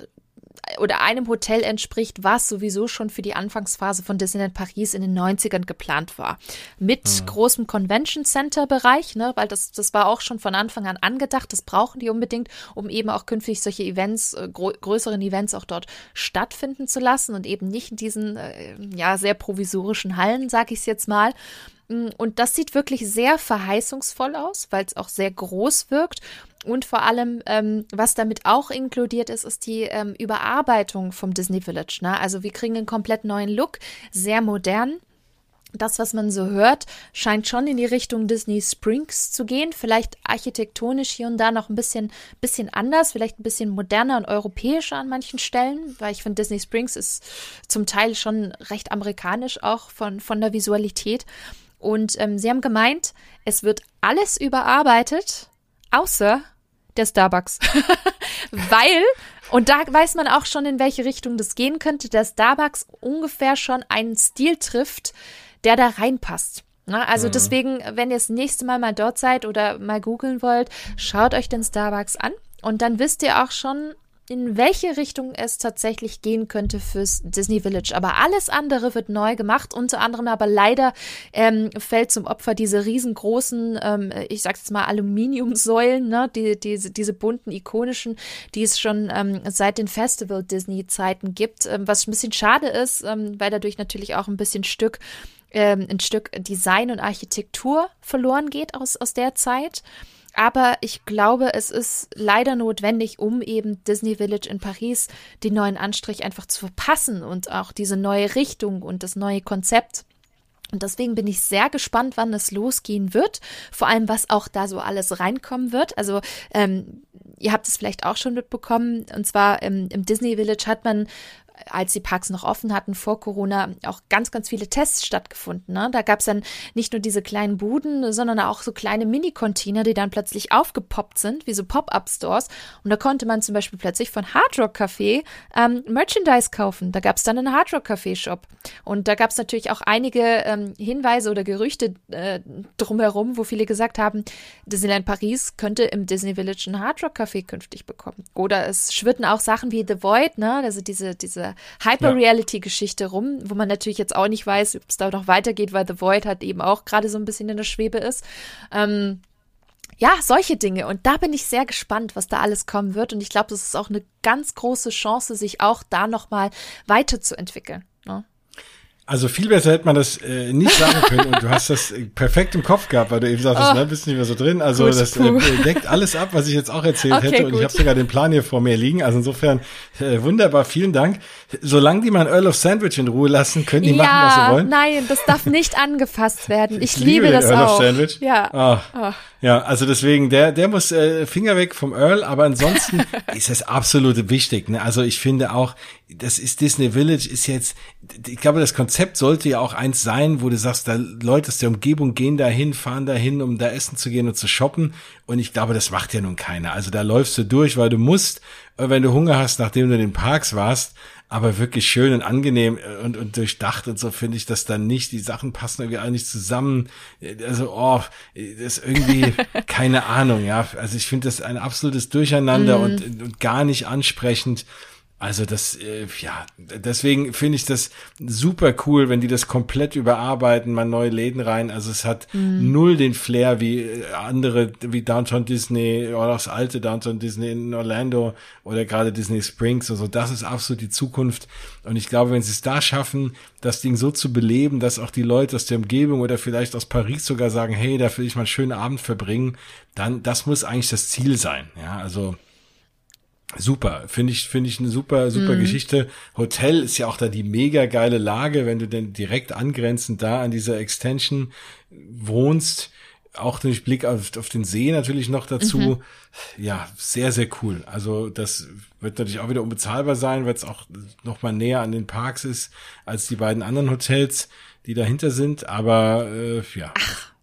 oder einem Hotel entspricht, was sowieso schon für die Anfangsphase von Disneyland Paris in den 90ern geplant war. Mit mhm. großem Convention Center Bereich, ne, weil das, das war auch schon von Anfang an angedacht. Das brauchen die unbedingt, um eben auch künftig solche Events, äh, größeren Events auch dort stattfinden zu lassen und eben nicht in diesen, äh, ja, sehr provisorischen Hallen, sag ich es jetzt mal. Mm, und das sieht wirklich sehr verheißungsvoll aus, weil es auch sehr groß wirkt. Und vor allem, ähm, was damit auch inkludiert ist, ist die ähm, Überarbeitung vom Disney Village. Ne? Also wir kriegen einen komplett neuen Look, sehr modern. Das, was man so hört, scheint schon in die Richtung Disney Springs zu gehen. Vielleicht architektonisch hier und da noch ein bisschen, bisschen anders, vielleicht ein bisschen moderner und europäischer an manchen Stellen, weil ich finde, Disney Springs ist zum Teil schon recht amerikanisch auch von, von der Visualität. Und ähm, sie haben gemeint, es wird alles überarbeitet, außer der Starbucks. Weil, und da weiß man auch schon, in welche Richtung das gehen könnte, der Starbucks ungefähr schon einen Stil trifft, der da reinpasst. Na, also mhm. deswegen, wenn ihr das nächste Mal mal dort seid oder mal googeln wollt, schaut euch den Starbucks an. Und dann wisst ihr auch schon, in welche Richtung es tatsächlich gehen könnte fürs Disney Village. Aber alles andere wird neu gemacht, unter anderem aber leider ähm, fällt zum Opfer diese riesengroßen, ähm, ich sag's jetzt mal Aluminiumsäulen, ne, die, diese, diese bunten ikonischen, die es schon ähm, seit den Festival Disney Zeiten gibt, ähm, was ein bisschen schade ist, ähm, weil dadurch natürlich auch ein bisschen Stück ähm, ein Stück Design und Architektur verloren geht aus, aus der Zeit. Aber ich glaube, es ist leider notwendig, um eben Disney Village in Paris den neuen Anstrich einfach zu verpassen und auch diese neue Richtung und das neue Konzept. Und deswegen bin ich sehr gespannt, wann es losgehen wird. Vor allem, was auch da so alles reinkommen wird. Also, ähm, ihr habt es vielleicht auch schon mitbekommen. Und zwar im, im Disney Village hat man als die Parks noch offen hatten vor Corona, auch ganz, ganz viele Tests stattgefunden. Ne? Da gab es dann nicht nur diese kleinen Buden, sondern auch so kleine Mini-Container, die dann plötzlich aufgepoppt sind, wie so Pop-Up-Stores. Und da konnte man zum Beispiel plötzlich von Hard Rock Café ähm, Merchandise kaufen. Da gab es dann einen Hard Rock Café-Shop. Und da gab es natürlich auch einige ähm, Hinweise oder Gerüchte äh, drumherum, wo viele gesagt haben, Disneyland Paris könnte im Disney Village ein Hard Rock Café künftig bekommen. Oder es schwirrten auch Sachen wie The Void, ne? also diese, diese Hyper-Reality-Geschichte rum, wo man natürlich jetzt auch nicht weiß, ob es da noch weitergeht, weil The Void halt eben auch gerade so ein bisschen in der Schwebe ist. Ähm, ja, solche Dinge. Und da bin ich sehr gespannt, was da alles kommen wird. Und ich glaube, das ist auch eine ganz große Chance, sich auch da nochmal weiterzuentwickeln. Ne? Also viel besser hätte man das äh, nicht sagen können und du hast das perfekt im Kopf gehabt, weil du eben sagtest, oh, ne, bist nicht mehr so drin. Also gut, das äh, deckt alles ab, was ich jetzt auch erzählt okay, hätte und gut. ich habe sogar den Plan hier vor mir liegen. Also insofern äh, wunderbar, vielen Dank. Solange die mal Earl of Sandwich in Ruhe lassen, können die ja, machen, was sie wollen. Nein, das darf nicht angefasst werden. Ich, ich liebe, liebe das Earl auch. Of Sandwich. Ja. Oh. Oh. Ja, also deswegen, der, der muss äh, Finger weg vom Earl, aber ansonsten ist das absolut wichtig. Ne? Also ich finde auch, das ist Disney Village ist jetzt, ich glaube, das Konzept sollte ja auch eins sein, wo du sagst, da Leute aus der Umgebung gehen dahin, fahren dahin, um da essen zu gehen und zu shoppen. Und ich glaube, das macht ja nun keiner. Also da läufst du durch, weil du musst, äh, wenn du Hunger hast, nachdem du in den Parks warst aber wirklich schön und angenehm äh, und, und durchdacht und so finde ich das dann nicht. Die Sachen passen irgendwie alle nicht zusammen. Also, oh, das ist irgendwie, keine Ahnung, ja. Also ich finde das ein absolutes Durcheinander mm. und, und gar nicht ansprechend. Also das, äh, ja, deswegen finde ich das super cool, wenn die das komplett überarbeiten, mal neue Läden rein. Also es hat mhm. null den Flair wie äh, andere, wie Downtown Disney oder das alte Downtown Disney in Orlando oder gerade Disney Springs. Also das ist absolut die Zukunft. Und ich glaube, wenn sie es da schaffen, das Ding so zu beleben, dass auch die Leute aus der Umgebung oder vielleicht aus Paris sogar sagen, hey, da will ich mal einen schönen Abend verbringen, dann, das muss eigentlich das Ziel sein. Ja, also Super, finde ich, finde ich eine super, super mhm. Geschichte. Hotel ist ja auch da die mega geile Lage, wenn du denn direkt angrenzend da an dieser Extension wohnst. Auch durch Blick auf, auf den See natürlich noch dazu. Mhm. Ja, sehr, sehr cool. Also das wird natürlich auch wieder unbezahlbar sein, weil es auch noch mal näher an den Parks ist als die beiden anderen Hotels, die dahinter sind. Aber äh, ja,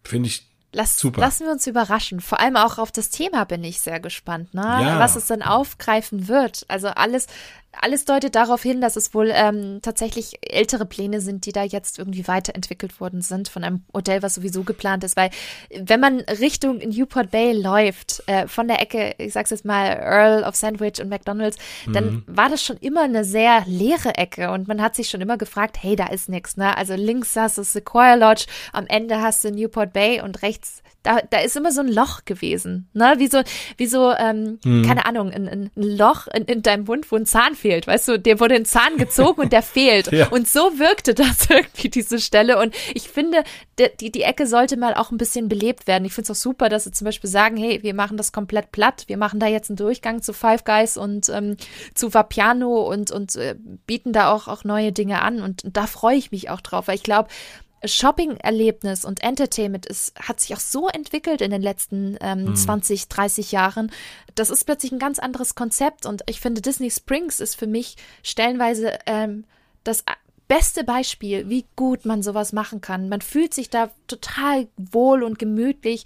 finde ich Lass. Lassen wir uns überraschen. Vor allem auch auf das Thema bin ich sehr gespannt, ne? Ja. was es dann aufgreifen wird. Also alles, alles deutet darauf hin, dass es wohl ähm, tatsächlich ältere Pläne sind, die da jetzt irgendwie weiterentwickelt worden sind von einem Hotel, was sowieso geplant ist. Weil wenn man Richtung Newport Bay läuft, äh, von der Ecke, ich sag's jetzt mal, Earl of Sandwich und McDonald's, mhm. dann war das schon immer eine sehr leere Ecke und man hat sich schon immer gefragt, hey, da ist nichts. Ne? Also links hast du Sequoia Lodge, am Ende hast du Newport Bay und rechts da, da ist immer so ein Loch gewesen, ne? Wie so, wie so, ähm, mhm. keine Ahnung, ein, ein Loch in, in deinem Mund, wo ein Zahn fehlt, weißt du, der wurde ein Zahn gezogen und der fehlt. Ja. Und so wirkte das irgendwie, diese Stelle. Und ich finde, die, die Ecke sollte mal auch ein bisschen belebt werden. Ich finde es auch super, dass sie zum Beispiel sagen, hey, wir machen das komplett platt, wir machen da jetzt einen Durchgang zu Five Guys und ähm, zu Vapiano und, und äh, bieten da auch, auch neue Dinge an. Und, und da freue ich mich auch drauf, weil ich glaube, Shopping-Erlebnis und Entertainment ist, hat sich auch so entwickelt in den letzten ähm, mhm. 20, 30 Jahren. Das ist plötzlich ein ganz anderes Konzept und ich finde, Disney Springs ist für mich stellenweise ähm, das beste Beispiel, wie gut man sowas machen kann. Man fühlt sich da total wohl und gemütlich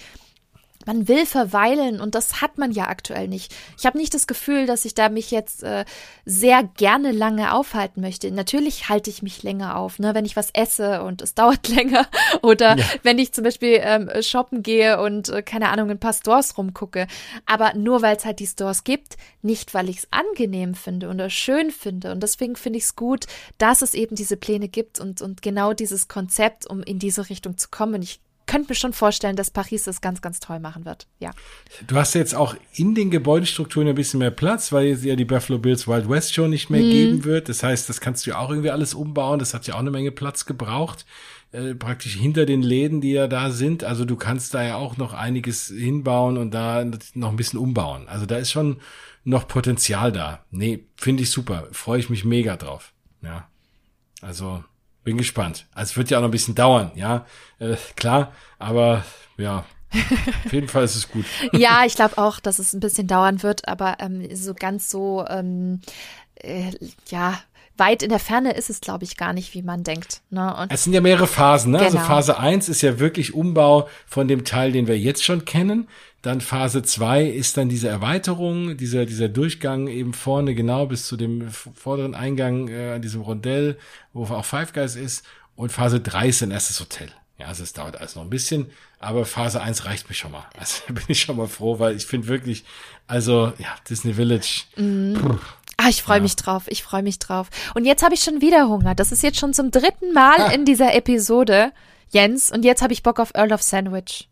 man will verweilen und das hat man ja aktuell nicht. Ich habe nicht das Gefühl, dass ich da mich jetzt äh, sehr gerne lange aufhalten möchte. Natürlich halte ich mich länger auf, ne, wenn ich was esse und es dauert länger oder ja. wenn ich zum Beispiel ähm, shoppen gehe und äh, keine Ahnung in ein paar Stores rumgucke. Aber nur weil es halt die Stores gibt, nicht weil ich es angenehm finde oder schön finde. Und deswegen finde ich es gut, dass es eben diese Pläne gibt und und genau dieses Konzept, um in diese Richtung zu kommen. Ich könnte mir schon vorstellen, dass Paris das ganz, ganz toll machen wird. Ja. Du hast jetzt auch in den Gebäudestrukturen ein bisschen mehr Platz, weil es ja die Buffalo Bills Wild West Show nicht mehr mhm. geben wird. Das heißt, das kannst du ja auch irgendwie alles umbauen. Das hat ja auch eine Menge Platz gebraucht. Äh, praktisch hinter den Läden, die ja da sind. Also du kannst da ja auch noch einiges hinbauen und da noch ein bisschen umbauen. Also da ist schon noch Potenzial da. Nee, finde ich super. Freue ich mich mega drauf. Ja. Also bin gespannt. Also es wird ja auch noch ein bisschen dauern, ja, äh, klar, aber ja, auf jeden Fall ist es gut. ja, ich glaube auch, dass es ein bisschen dauern wird, aber ähm, so ganz so, ähm, äh, ja, weit in der Ferne ist es, glaube ich, gar nicht, wie man denkt. Ne? Und es sind ja mehrere Phasen. Ne? Also genau. Also Phase 1 ist ja wirklich Umbau von dem Teil, den wir jetzt schon kennen. Dann Phase 2 ist dann diese Erweiterung, dieser, dieser Durchgang eben vorne genau bis zu dem vorderen Eingang äh, an diesem Rondell, wo auch Five Guys ist. Und Phase 3 ist ein erstes Hotel. Ja, also es dauert alles noch ein bisschen, aber Phase 1 reicht mir schon mal. Also bin ich schon mal froh, weil ich finde wirklich, also ja, Disney Village. Mhm. Ah, ich freue ja. mich drauf, ich freue mich drauf. Und jetzt habe ich schon wieder Hunger. Das ist jetzt schon zum dritten Mal ha. in dieser Episode, Jens. Und jetzt habe ich Bock auf Earl of Sandwich.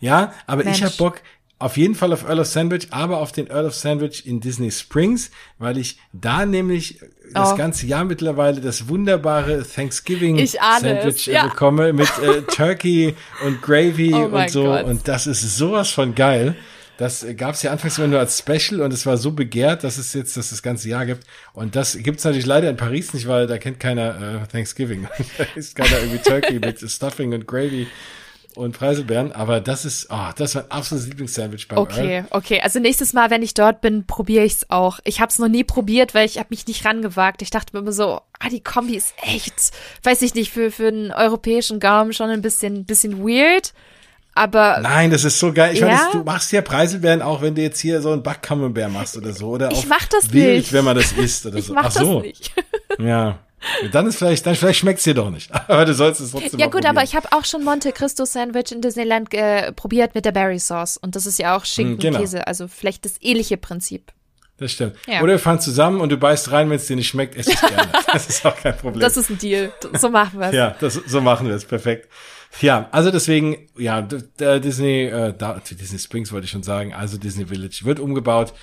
Ja, aber Mensch. ich habe Bock auf jeden Fall auf Earl of Sandwich, aber auf den Earl of Sandwich in Disney Springs, weil ich da nämlich das oh. ganze Jahr mittlerweile das wunderbare Thanksgiving Sandwich ja. bekomme mit äh, Turkey und Gravy oh und so. Gott. Und das ist sowas von geil. Das gab es ja anfangs immer nur als Special und es war so begehrt, dass es jetzt das, das ganze Jahr gibt. Und das gibt es natürlich leider in Paris nicht, weil da kennt keiner äh, Thanksgiving. da ist keiner irgendwie Turkey mit Stuffing und Gravy und Preiselbeeren, aber das ist, oh, das ist mein absolutes Lieblingssandwich beim Okay, Earl. okay. Also nächstes Mal, wenn ich dort bin, probiere ich es auch. Ich habe es noch nie probiert, weil ich habe mich nicht rangewagt. Ich dachte mir immer so, ah, die Kombi ist echt, weiß ich nicht, für, für einen europäischen Gaumen schon ein bisschen, bisschen weird. Aber Nein, das ist so geil. Ich ja? meine, du machst ja Preiselbeeren auch, wenn du jetzt hier so einen Backcamembert machst oder so. Oder ich mach das wild, nicht. wenn man das isst oder ich so. Mach Ach so. Das nicht. ja. Dann ist vielleicht, dann vielleicht schmeckt's dir doch nicht. Aber du sollst es trotzdem Ja gut, probieren. aber ich habe auch schon Monte Cristo Sandwich in Disneyland äh, probiert mit der Berry Sauce und das ist ja auch Schinken genau. Käse, also vielleicht das ähnliche Prinzip. Das stimmt. Ja. Oder wir fahren zusammen und du beißt rein, wenn es dir nicht schmeckt, esse ich gerne. Das ist auch kein Problem. Das ist ein Deal. So machen wir es. ja, das, so machen wir es. Perfekt. Ja, also deswegen, ja, der Disney, äh, Disney Springs wollte ich schon sagen, also Disney Village wird umgebaut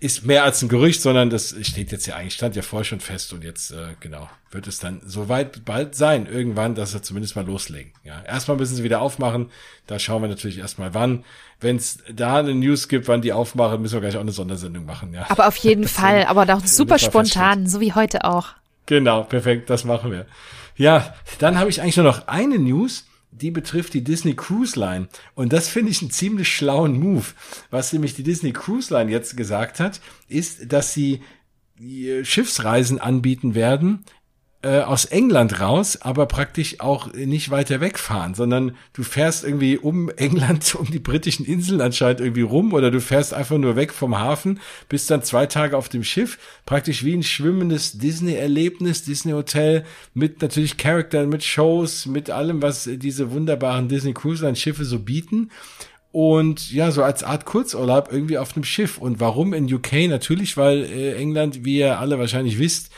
ist mehr als ein Gerücht, sondern das steht jetzt ja eigentlich, stand ja vorher schon fest und jetzt, äh, genau, wird es dann soweit bald sein, irgendwann, dass sie zumindest mal loslegen. Ja, erstmal müssen sie wieder aufmachen, da schauen wir natürlich erstmal wann. Wenn es da eine News gibt, wann die aufmachen, müssen wir gleich auch eine Sondersendung machen, ja. Aber auf jeden Fall, aber doch super spontan, so wie heute auch. Genau, perfekt, das machen wir. Ja, dann habe ich eigentlich nur noch eine News die betrifft die Disney Cruise Line. Und das finde ich einen ziemlich schlauen Move. Was nämlich die Disney Cruise Line jetzt gesagt hat, ist, dass sie Schiffsreisen anbieten werden, äh, aus England raus, aber praktisch auch nicht weiter wegfahren, sondern du fährst irgendwie um England, um die britischen Inseln anscheinend irgendwie rum oder du fährst einfach nur weg vom Hafen, bist dann zwei Tage auf dem Schiff, praktisch wie ein schwimmendes Disney-Erlebnis, Disney-Hotel mit natürlich Charakteren, mit Shows, mit allem, was diese wunderbaren Disney Cruise Line Schiffe so bieten und ja, so als Art Kurzurlaub irgendwie auf einem Schiff. Und warum in UK? Natürlich, weil äh, England, wie ihr alle wahrscheinlich wisst,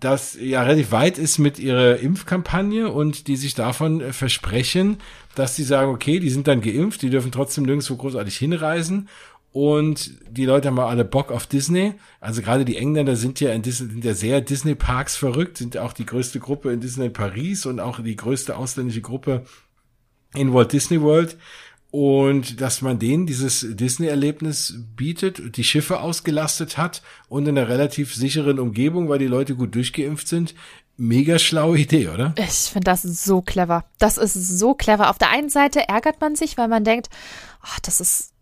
das ja relativ weit ist mit ihrer Impfkampagne und die sich davon äh, versprechen, dass sie sagen, okay, die sind dann geimpft, die dürfen trotzdem nirgendwo großartig hinreisen und die Leute haben alle Bock auf Disney. Also gerade die Engländer sind ja in Disney, sind ja sehr Disney Parks verrückt, sind auch die größte Gruppe in Disney Paris und auch die größte ausländische Gruppe in Walt Disney World und dass man denen dieses Disney-Erlebnis bietet, die Schiffe ausgelastet hat und in einer relativ sicheren Umgebung, weil die Leute gut durchgeimpft sind. Mega schlaue Idee, oder? Ich finde das so clever. Das ist so clever. Auf der einen Seite ärgert man sich, weil man denkt, oh, das ist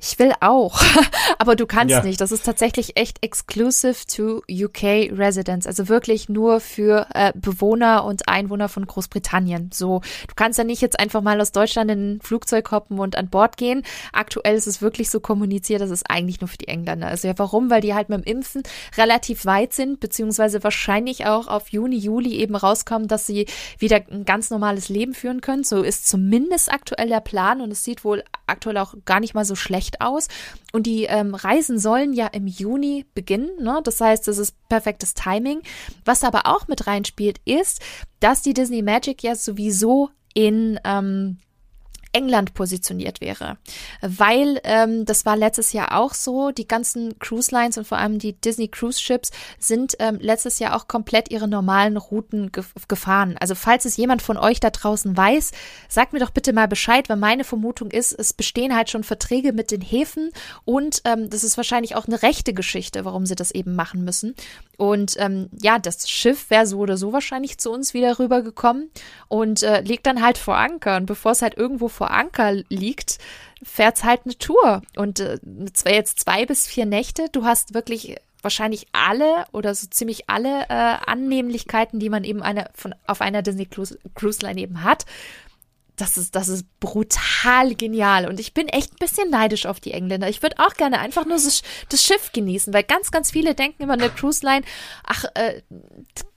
ich will auch, aber du kannst ja. nicht. Das ist tatsächlich echt exclusive to UK Residents, also wirklich nur für äh, Bewohner und Einwohner von Großbritannien. So, du kannst ja nicht jetzt einfach mal aus Deutschland in ein Flugzeug hoppen und an Bord gehen. Aktuell ist es wirklich so kommuniziert, dass es eigentlich nur für die Engländer ist. Ja, warum? Weil die halt mit dem Impfen relativ weit sind, beziehungsweise wahrscheinlich auch auf Juni, Juli eben rauskommen, dass sie wieder ein ganz normales Leben führen können. So ist zumindest aktuell der Plan und es sieht wohl aktuell auch gar nicht mal so schlecht aus. Und die ähm, Reisen sollen ja im Juni beginnen. Ne? Das heißt, es ist perfektes Timing. Was aber auch mit reinspielt, ist, dass die Disney Magic ja sowieso in ähm, England positioniert wäre. Weil ähm, das war letztes Jahr auch so. Die ganzen Cruise Lines und vor allem die Disney Cruise Ships sind ähm, letztes Jahr auch komplett ihre normalen Routen ge gefahren. Also falls es jemand von euch da draußen weiß, sagt mir doch bitte mal Bescheid, weil meine Vermutung ist, es bestehen halt schon Verträge mit den Häfen und ähm, das ist wahrscheinlich auch eine rechte Geschichte, warum sie das eben machen müssen. Und ähm, ja, das Schiff wäre so oder so wahrscheinlich zu uns wieder rübergekommen und äh, liegt dann halt vor Anker. Und bevor es halt irgendwo vor Anker liegt, fährt's halt eine Tour. Und äh, jetzt zwei bis vier Nächte. Du hast wirklich wahrscheinlich alle oder so ziemlich alle äh, Annehmlichkeiten, die man eben eine, von, auf einer Disney Cruise, Cruise Line eben hat das ist, das ist brutal genial. Und ich bin echt ein bisschen neidisch auf die Engländer. Ich würde auch gerne einfach nur das, Schiff genießen, weil ganz, ganz viele denken immer in der Cruise Line, ach, äh,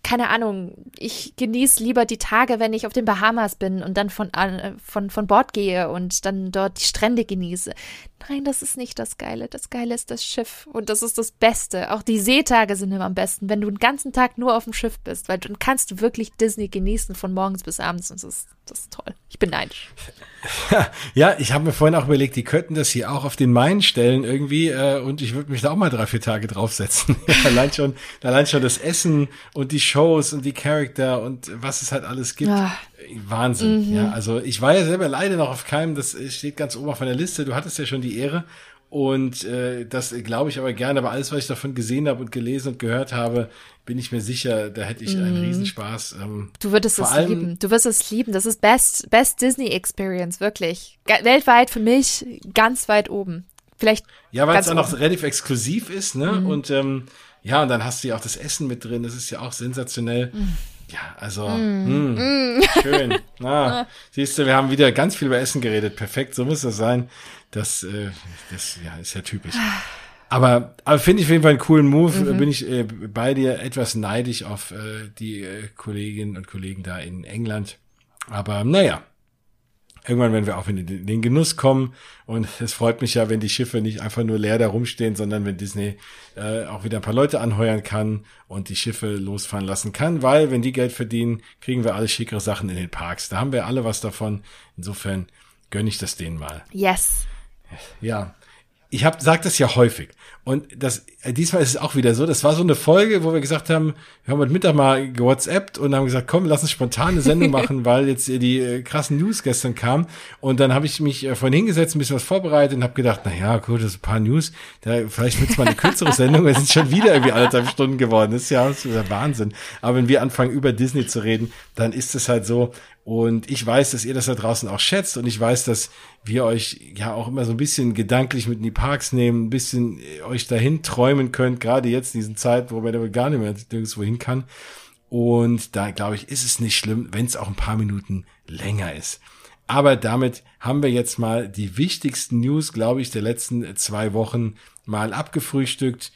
keine Ahnung, ich genieße lieber die Tage, wenn ich auf den Bahamas bin und dann von, äh, von, von Bord gehe und dann dort die Strände genieße. Nein, das ist nicht das Geile. Das Geile ist das Schiff und das ist das Beste. Auch die Seetage sind immer am besten, wenn du den ganzen Tag nur auf dem Schiff bist, weil dann kannst du wirklich Disney genießen von morgens bis abends und das ist, das ist toll. Ich bin neidisch. Ja, ich habe mir vorhin auch überlegt, die könnten das hier auch auf den Main stellen irgendwie äh, und ich würde mich da auch mal drei, vier Tage draufsetzen. allein schon, allein schon das Essen und die Shows und die Charakter und was es halt alles gibt. Ja. Wahnsinn. Mhm. Ja, also ich war ja selber leider noch auf keinem, das steht ganz oben auf meiner Liste. Du hattest ja schon die Ehre und äh, das glaube ich aber gerne, aber alles, was ich davon gesehen habe und gelesen und gehört habe, bin ich mir sicher, da hätte ich einen mhm. Riesenspaß. Ähm, du würdest es allem, lieben. Du wirst es lieben. Das ist Best, Best Disney Experience, wirklich. Weltweit für mich ganz weit oben. Vielleicht. Ja, weil es auch noch relativ exklusiv ist, ne? Mhm. Und ähm, ja, und dann hast du ja auch das Essen mit drin. Das ist ja auch sensationell. Mhm. Ja, also mm. Mh, mm. schön. Ah, siehst du, wir haben wieder ganz viel über Essen geredet. Perfekt, so muss das sein. Das, äh, das ja, ist ja typisch. Aber, aber finde ich auf jeden Fall einen coolen Move. Mhm. Bin ich äh, bei dir etwas neidisch auf äh, die äh, Kolleginnen und Kollegen da in England. Aber naja, irgendwann werden wir auch in den Genuss kommen. Und es freut mich ja, wenn die Schiffe nicht einfach nur leer da rumstehen, sondern wenn Disney äh, auch wieder ein paar Leute anheuern kann und die Schiffe losfahren lassen kann. Weil, wenn die Geld verdienen, kriegen wir alle schickere Sachen in den Parks. Da haben wir alle was davon. Insofern gönne ich das denen mal. Yes. Ja ich habe sag das ja häufig und das äh, diesmal ist es auch wieder so. Das war so eine Folge, wo wir gesagt haben, wir haben heute Mittag mal gewhatsappt und haben gesagt, komm, lass uns spontan eine Sendung machen, weil jetzt die äh, krassen News gestern kamen und dann habe ich mich äh, vorhin hingesetzt, ein bisschen was vorbereitet und habe gedacht, na ja, gut, das ist ein paar News, da vielleicht wird's mal eine kürzere Sendung. Wir sind schon wieder irgendwie anderthalb Stunden geworden. Das ist ja, das ist ja Wahnsinn. Aber wenn wir anfangen über Disney zu reden, dann ist es halt so und ich weiß, dass ihr das da draußen auch schätzt und ich weiß, dass wir euch ja auch immer so ein bisschen gedanklich mit in die Parks nehmen, ein bisschen äh, euch dahin träumen könnt, gerade jetzt in diesen Zeit, wo man gar nicht mehr nirgendwo hin kann. Und da glaube ich, ist es nicht schlimm, wenn es auch ein paar Minuten länger ist. Aber damit haben wir jetzt mal die wichtigsten News, glaube ich, der letzten zwei Wochen mal abgefrühstückt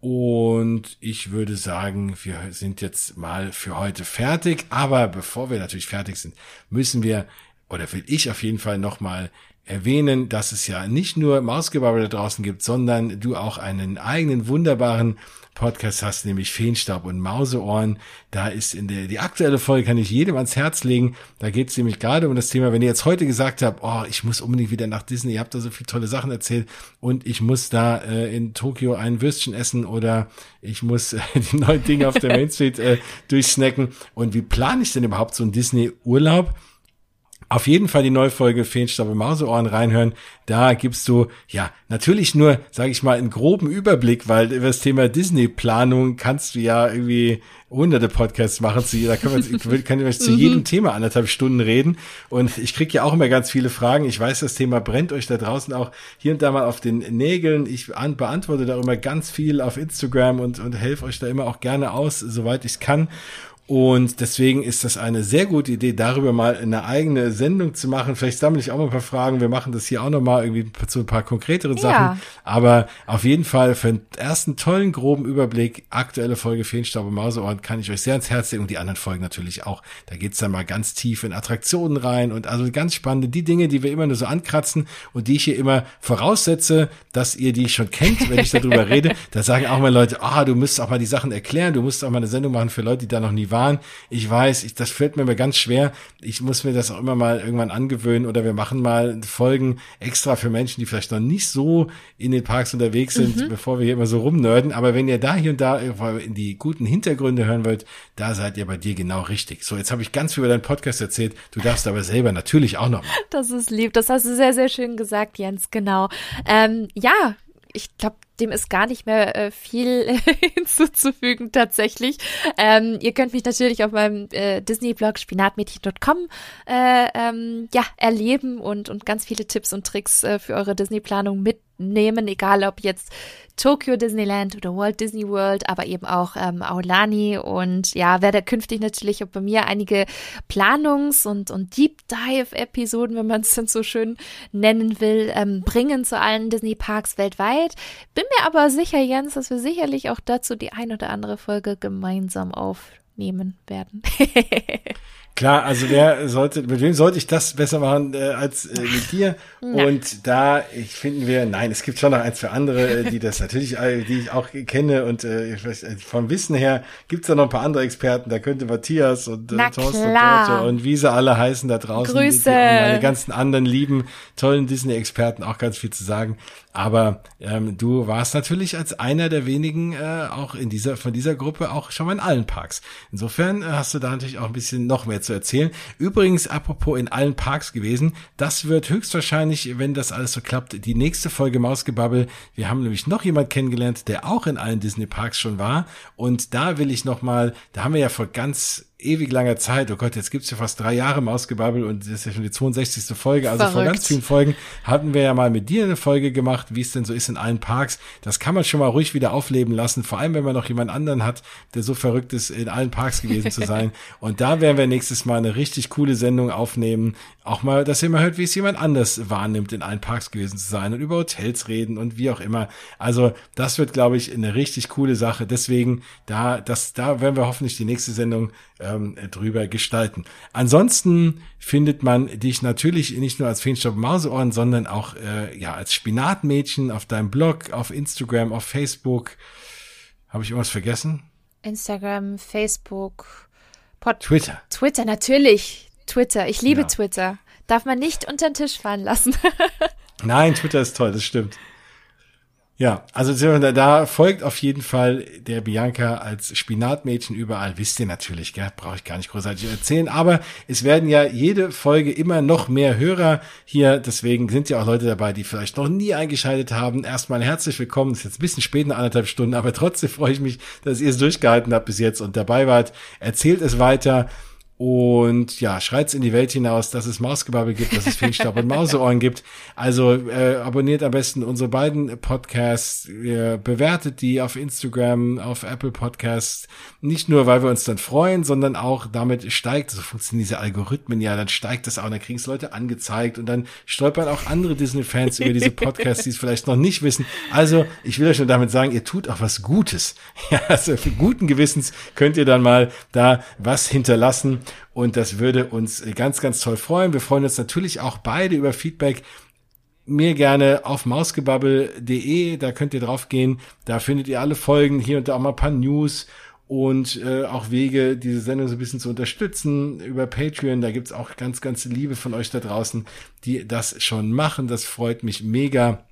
und ich würde sagen, wir sind jetzt mal für heute fertig. Aber bevor wir natürlich fertig sind, müssen wir, oder will ich auf jeden Fall nochmal erwähnen, dass es ja nicht nur Mausgebabbel da draußen gibt, sondern du auch einen eigenen wunderbaren Podcast hast, nämlich Feenstaub und Mauseohren. Da ist in der, die aktuelle Folge kann ich jedem ans Herz legen. Da geht es nämlich gerade um das Thema, wenn ihr jetzt heute gesagt habt, oh, ich muss unbedingt wieder nach Disney, ihr habt da so viele tolle Sachen erzählt und ich muss da äh, in Tokio ein Würstchen essen oder ich muss äh, die neuen Dinge auf der Main Street äh, durchsnacken. Und wie plane ich denn überhaupt so einen Disney-Urlaub? Auf jeden Fall die neue Folge Feenstaub Mauseohren reinhören. Da gibst du, ja, natürlich nur, sage ich mal, einen groben Überblick, weil über das Thema Disney-Planung kannst du ja irgendwie hunderte Podcasts machen. Zu, da können wir, können wir zu jedem mhm. Thema anderthalb Stunden reden. Und ich krieg ja auch immer ganz viele Fragen. Ich weiß, das Thema brennt euch da draußen auch hier und da mal auf den Nägeln. Ich beantworte da immer ganz viel auf Instagram und, und helfe euch da immer auch gerne aus, soweit ich kann. Und deswegen ist das eine sehr gute Idee, darüber mal eine eigene Sendung zu machen. Vielleicht sammle ich auch mal ein paar Fragen. Wir machen das hier auch nochmal irgendwie zu ein paar konkreteren ja. Sachen. Aber auf jeden Fall für einen ersten tollen, groben Überblick, aktuelle Folge Feenstaub und Mauseohren kann ich euch sehr ans Herz legen und die anderen Folgen natürlich auch. Da geht's dann mal ganz tief in Attraktionen rein und also ganz spannende, die Dinge, die wir immer nur so ankratzen und die ich hier immer voraussetze, dass ihr die schon kennt, wenn ich darüber rede. Da sagen auch mal Leute, ah, du müsst auch mal die Sachen erklären, du musst auch mal eine Sendung machen für Leute, die da noch nie waren waren. Ich weiß, ich, das fällt mir immer ganz schwer. Ich muss mir das auch immer mal irgendwann angewöhnen oder wir machen mal Folgen extra für Menschen, die vielleicht noch nicht so in den Parks unterwegs sind, mhm. bevor wir hier immer so rumnörden. Aber wenn ihr da hier und da in die guten Hintergründe hören wollt, da seid ihr bei dir genau richtig. So, jetzt habe ich ganz viel über deinen Podcast erzählt. Du darfst aber selber natürlich auch noch. Mal. Das ist lieb. Das hast du sehr, sehr schön gesagt, Jens. Genau. Ähm, ja, ich glaube, dem ist gar nicht mehr äh, viel hinzuzufügen tatsächlich. Ähm, ihr könnt mich natürlich auf meinem äh, Disney-Blog spinatmädchen.com äh, ähm, ja, erleben und, und ganz viele Tipps und Tricks äh, für eure Disney-Planung mit nehmen, egal ob jetzt Tokyo Disneyland oder Walt Disney World, aber eben auch ähm, Aulani und ja, werde künftig natürlich auch bei mir einige Planungs- und, und Deep Dive-Episoden, wenn man es dann so schön nennen will, ähm, bringen zu allen Disney Parks weltweit. Bin mir aber sicher, Jens, dass wir sicherlich auch dazu die ein oder andere Folge gemeinsam aufnehmen werden. Klar, also wer sollte, mit wem sollte ich das besser machen äh, als äh, mit dir? Na. Und da ich finden wir, nein, es gibt schon noch ein, zwei andere, äh, die das natürlich, äh, die ich auch kenne und äh, vom Wissen her gibt's da noch ein paar andere Experten. Da könnte Matthias und äh, Thorsten und, und wie sie alle heißen da draußen, Grüße. Die, die meine ganzen anderen lieben, tollen Disney-Experten auch ganz viel zu sagen. Aber ähm, du warst natürlich als einer der wenigen äh, auch in dieser von dieser Gruppe auch schon mal in allen Parks. Insofern äh, hast du da natürlich auch ein bisschen noch mehr zu erzählen. Übrigens, apropos in allen Parks gewesen, das wird höchstwahrscheinlich, wenn das alles so klappt, die nächste Folge Mausgebabbel. Wir haben nämlich noch jemand kennengelernt, der auch in allen Disney Parks schon war. Und da will ich noch mal, da haben wir ja vor ganz ewig langer Zeit, oh Gott, jetzt gibt's ja fast drei Jahre Mausgebabbel und das ist ja schon die 62. Folge, also Verrückt. vor ganz vielen Folgen hatten wir ja mal mit dir eine Folge gemacht, wie es denn so ist in allen Parks. Das kann man schon mal ruhig wieder aufleben lassen, vor allem wenn man noch jemand anderen hat, der so verrückt ist, in allen Parks gewesen zu sein. und da werden wir nächstes Mal eine richtig coole Sendung aufnehmen, auch mal, dass ihr mal hört, wie es jemand anders wahrnimmt, in allen Parks gewesen zu sein und über Hotels reden und wie auch immer. Also das wird, glaube ich, eine richtig coole Sache. Deswegen, da, das, da werden wir hoffentlich die nächste Sendung ähm, drüber gestalten. Ansonsten findet man dich natürlich nicht nur als Feenstaub Mauseohren, sondern auch äh, ja als Spinatmädchen auf deinem Blog, auf Instagram, auf Facebook. Habe ich irgendwas vergessen? Instagram, Facebook, Pod Twitter. Twitter, natürlich. Twitter. Ich liebe ja. Twitter. Darf man nicht unter den Tisch fallen lassen. Nein, Twitter ist toll, das stimmt. Ja, also da folgt auf jeden Fall der Bianca als Spinatmädchen überall. Wisst ihr natürlich, gell? brauche ich gar nicht großartig erzählen. Aber es werden ja jede Folge immer noch mehr Hörer hier. Deswegen sind ja auch Leute dabei, die vielleicht noch nie eingeschaltet haben. Erstmal herzlich willkommen. ist jetzt ein bisschen spät, in anderthalb Stunden, aber trotzdem freue ich mich, dass ihr es durchgehalten habt bis jetzt und dabei wart. Erzählt es weiter. Und ja, schreit's in die Welt hinaus, dass es Mausgebabbel gibt, dass es Feenstaub und Mauseohren gibt. Also äh, abonniert am besten unsere beiden Podcasts, äh, bewertet die auf Instagram, auf Apple Podcasts. Nicht nur, weil wir uns dann freuen, sondern auch damit steigt, so funktionieren diese Algorithmen ja, dann steigt das auch, dann kriegen es Leute angezeigt und dann stolpern auch andere Disney-Fans über diese Podcasts, die es vielleicht noch nicht wissen. Also, ich will euch nur damit sagen, ihr tut auch was Gutes. Ja, also für guten Gewissens könnt ihr dann mal da was hinterlassen. Und das würde uns ganz, ganz toll freuen. Wir freuen uns natürlich auch beide über Feedback mir gerne auf mausgebabbel.de, da könnt ihr drauf gehen, da findet ihr alle Folgen, hier und da auch mal ein paar News und äh, auch Wege, diese Sendung so ein bisschen zu unterstützen über Patreon. Da gibt's auch ganz, ganz Liebe von euch da draußen, die das schon machen. Das freut mich mega.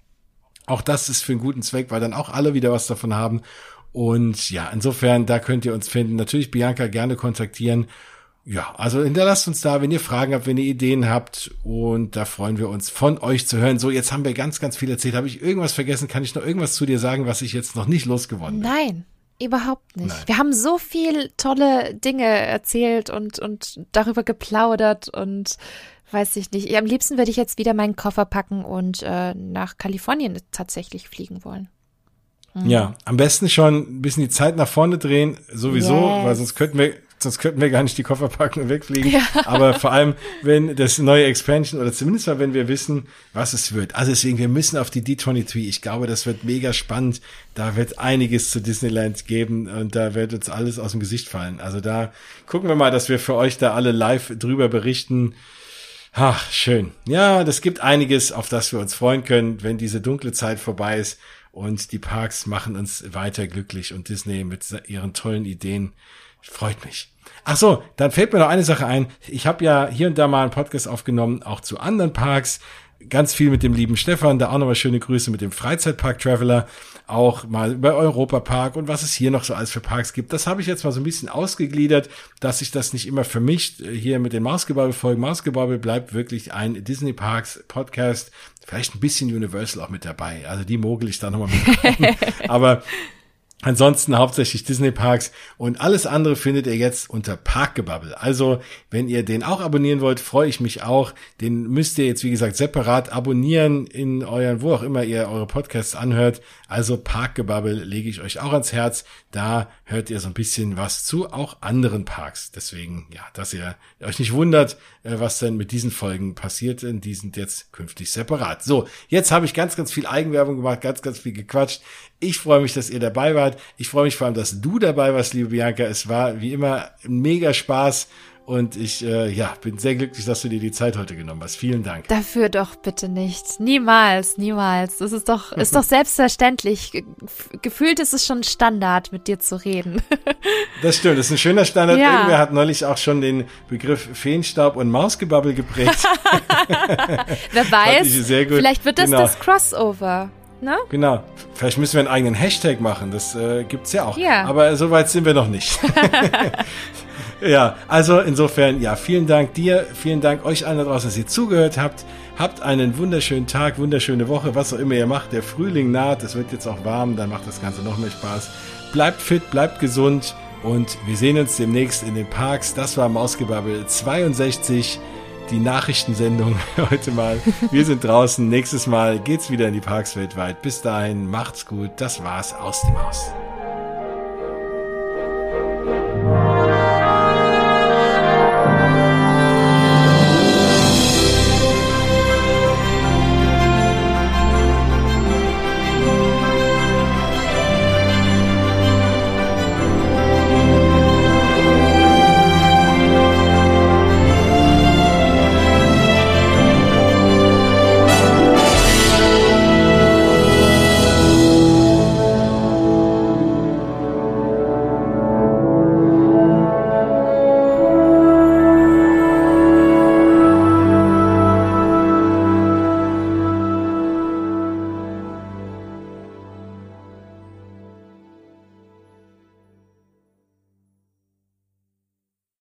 Auch das ist für einen guten Zweck, weil dann auch alle wieder was davon haben. Und ja, insofern, da könnt ihr uns finden. Natürlich Bianca gerne kontaktieren. Ja, also hinterlasst uns da, wenn ihr Fragen habt, wenn ihr Ideen habt und da freuen wir uns von euch zu hören. So, jetzt haben wir ganz, ganz viel erzählt. Habe ich irgendwas vergessen? Kann ich noch irgendwas zu dir sagen, was ich jetzt noch nicht losgeworden bin? Nein, überhaupt nicht. Nein. Wir haben so viel tolle Dinge erzählt und, und darüber geplaudert und weiß ich nicht. Am liebsten würde ich jetzt wieder meinen Koffer packen und äh, nach Kalifornien tatsächlich fliegen wollen. Mhm. Ja, am besten schon ein bisschen die Zeit nach vorne drehen, sowieso, yes. weil sonst könnten wir sonst könnten wir gar nicht die Koffer packen und wegfliegen. Ja. Aber vor allem, wenn das neue Expansion oder zumindest mal, wenn wir wissen, was es wird. Also deswegen, wir müssen auf die D23. Ich glaube, das wird mega spannend. Da wird einiges zu Disneyland geben und da wird uns alles aus dem Gesicht fallen. Also da gucken wir mal, dass wir für euch da alle live drüber berichten. Ach, schön. Ja, das gibt einiges, auf das wir uns freuen können, wenn diese dunkle Zeit vorbei ist. Und die Parks machen uns weiter glücklich und Disney mit ihren tollen Ideen Freut mich. Ach so, dann fällt mir noch eine Sache ein. Ich habe ja hier und da mal einen Podcast aufgenommen, auch zu anderen Parks. Ganz viel mit dem lieben Stefan, da auch nochmal schöne Grüße mit dem Freizeitpark Traveler, auch mal über Europa Park und was es hier noch so alles für Parks gibt. Das habe ich jetzt mal so ein bisschen ausgegliedert, dass sich das nicht immer vermischt. Hier mit den Mausgebabbel-Folgen. Mausgebabbel bleibt wirklich ein Disney Parks Podcast. Vielleicht ein bisschen Universal auch mit dabei. Also die mogel ich da nochmal mit. Aber Ansonsten hauptsächlich Disney Parks und alles andere findet ihr jetzt unter Parkgebubble. Also, wenn ihr den auch abonnieren wollt, freue ich mich auch. Den müsst ihr jetzt, wie gesagt, separat abonnieren in euren, wo auch immer ihr eure Podcasts anhört. Also Parkgebubble lege ich euch auch ans Herz. Da hört ihr so ein bisschen was zu auch anderen Parks. Deswegen, ja, dass ihr euch nicht wundert, äh, was denn mit diesen Folgen passiert, denn die sind jetzt künftig separat. So, jetzt habe ich ganz, ganz viel Eigenwerbung gemacht, ganz, ganz viel gequatscht. Ich freue mich, dass ihr dabei wart. Ich freue mich vor allem, dass du dabei warst, liebe Bianca. Es war wie immer mega Spaß. Und ich äh, ja, bin sehr glücklich, dass du dir die Zeit heute genommen hast. Vielen Dank. Dafür doch bitte nicht. Niemals, niemals. Das ist doch, ist doch selbstverständlich. Gefühlt ist es schon Standard, mit dir zu reden. das stimmt, das ist ein schöner Standard. Ja. Irgendwer hat neulich auch schon den Begriff Feenstaub und Mausgebabbel geprägt. Wer weiß, vielleicht wird das genau. das Crossover. Ne? Genau. Vielleicht müssen wir einen eigenen Hashtag machen. Das äh, gibt's ja auch. Ja. Aber so weit sind wir noch nicht. Ja, also insofern, ja, vielen Dank dir, vielen Dank euch allen da draußen, dass ihr zugehört habt. Habt einen wunderschönen Tag, wunderschöne Woche, was auch immer ihr macht. Der Frühling naht, es wird jetzt auch warm, dann macht das Ganze noch mehr Spaß. Bleibt fit, bleibt gesund und wir sehen uns demnächst in den Parks. Das war Mausgebabbel 62 die Nachrichtensendung heute mal. Wir sind draußen. Nächstes Mal geht's wieder in die Parks weltweit. Bis dahin, macht's gut. Das war's aus die Maus.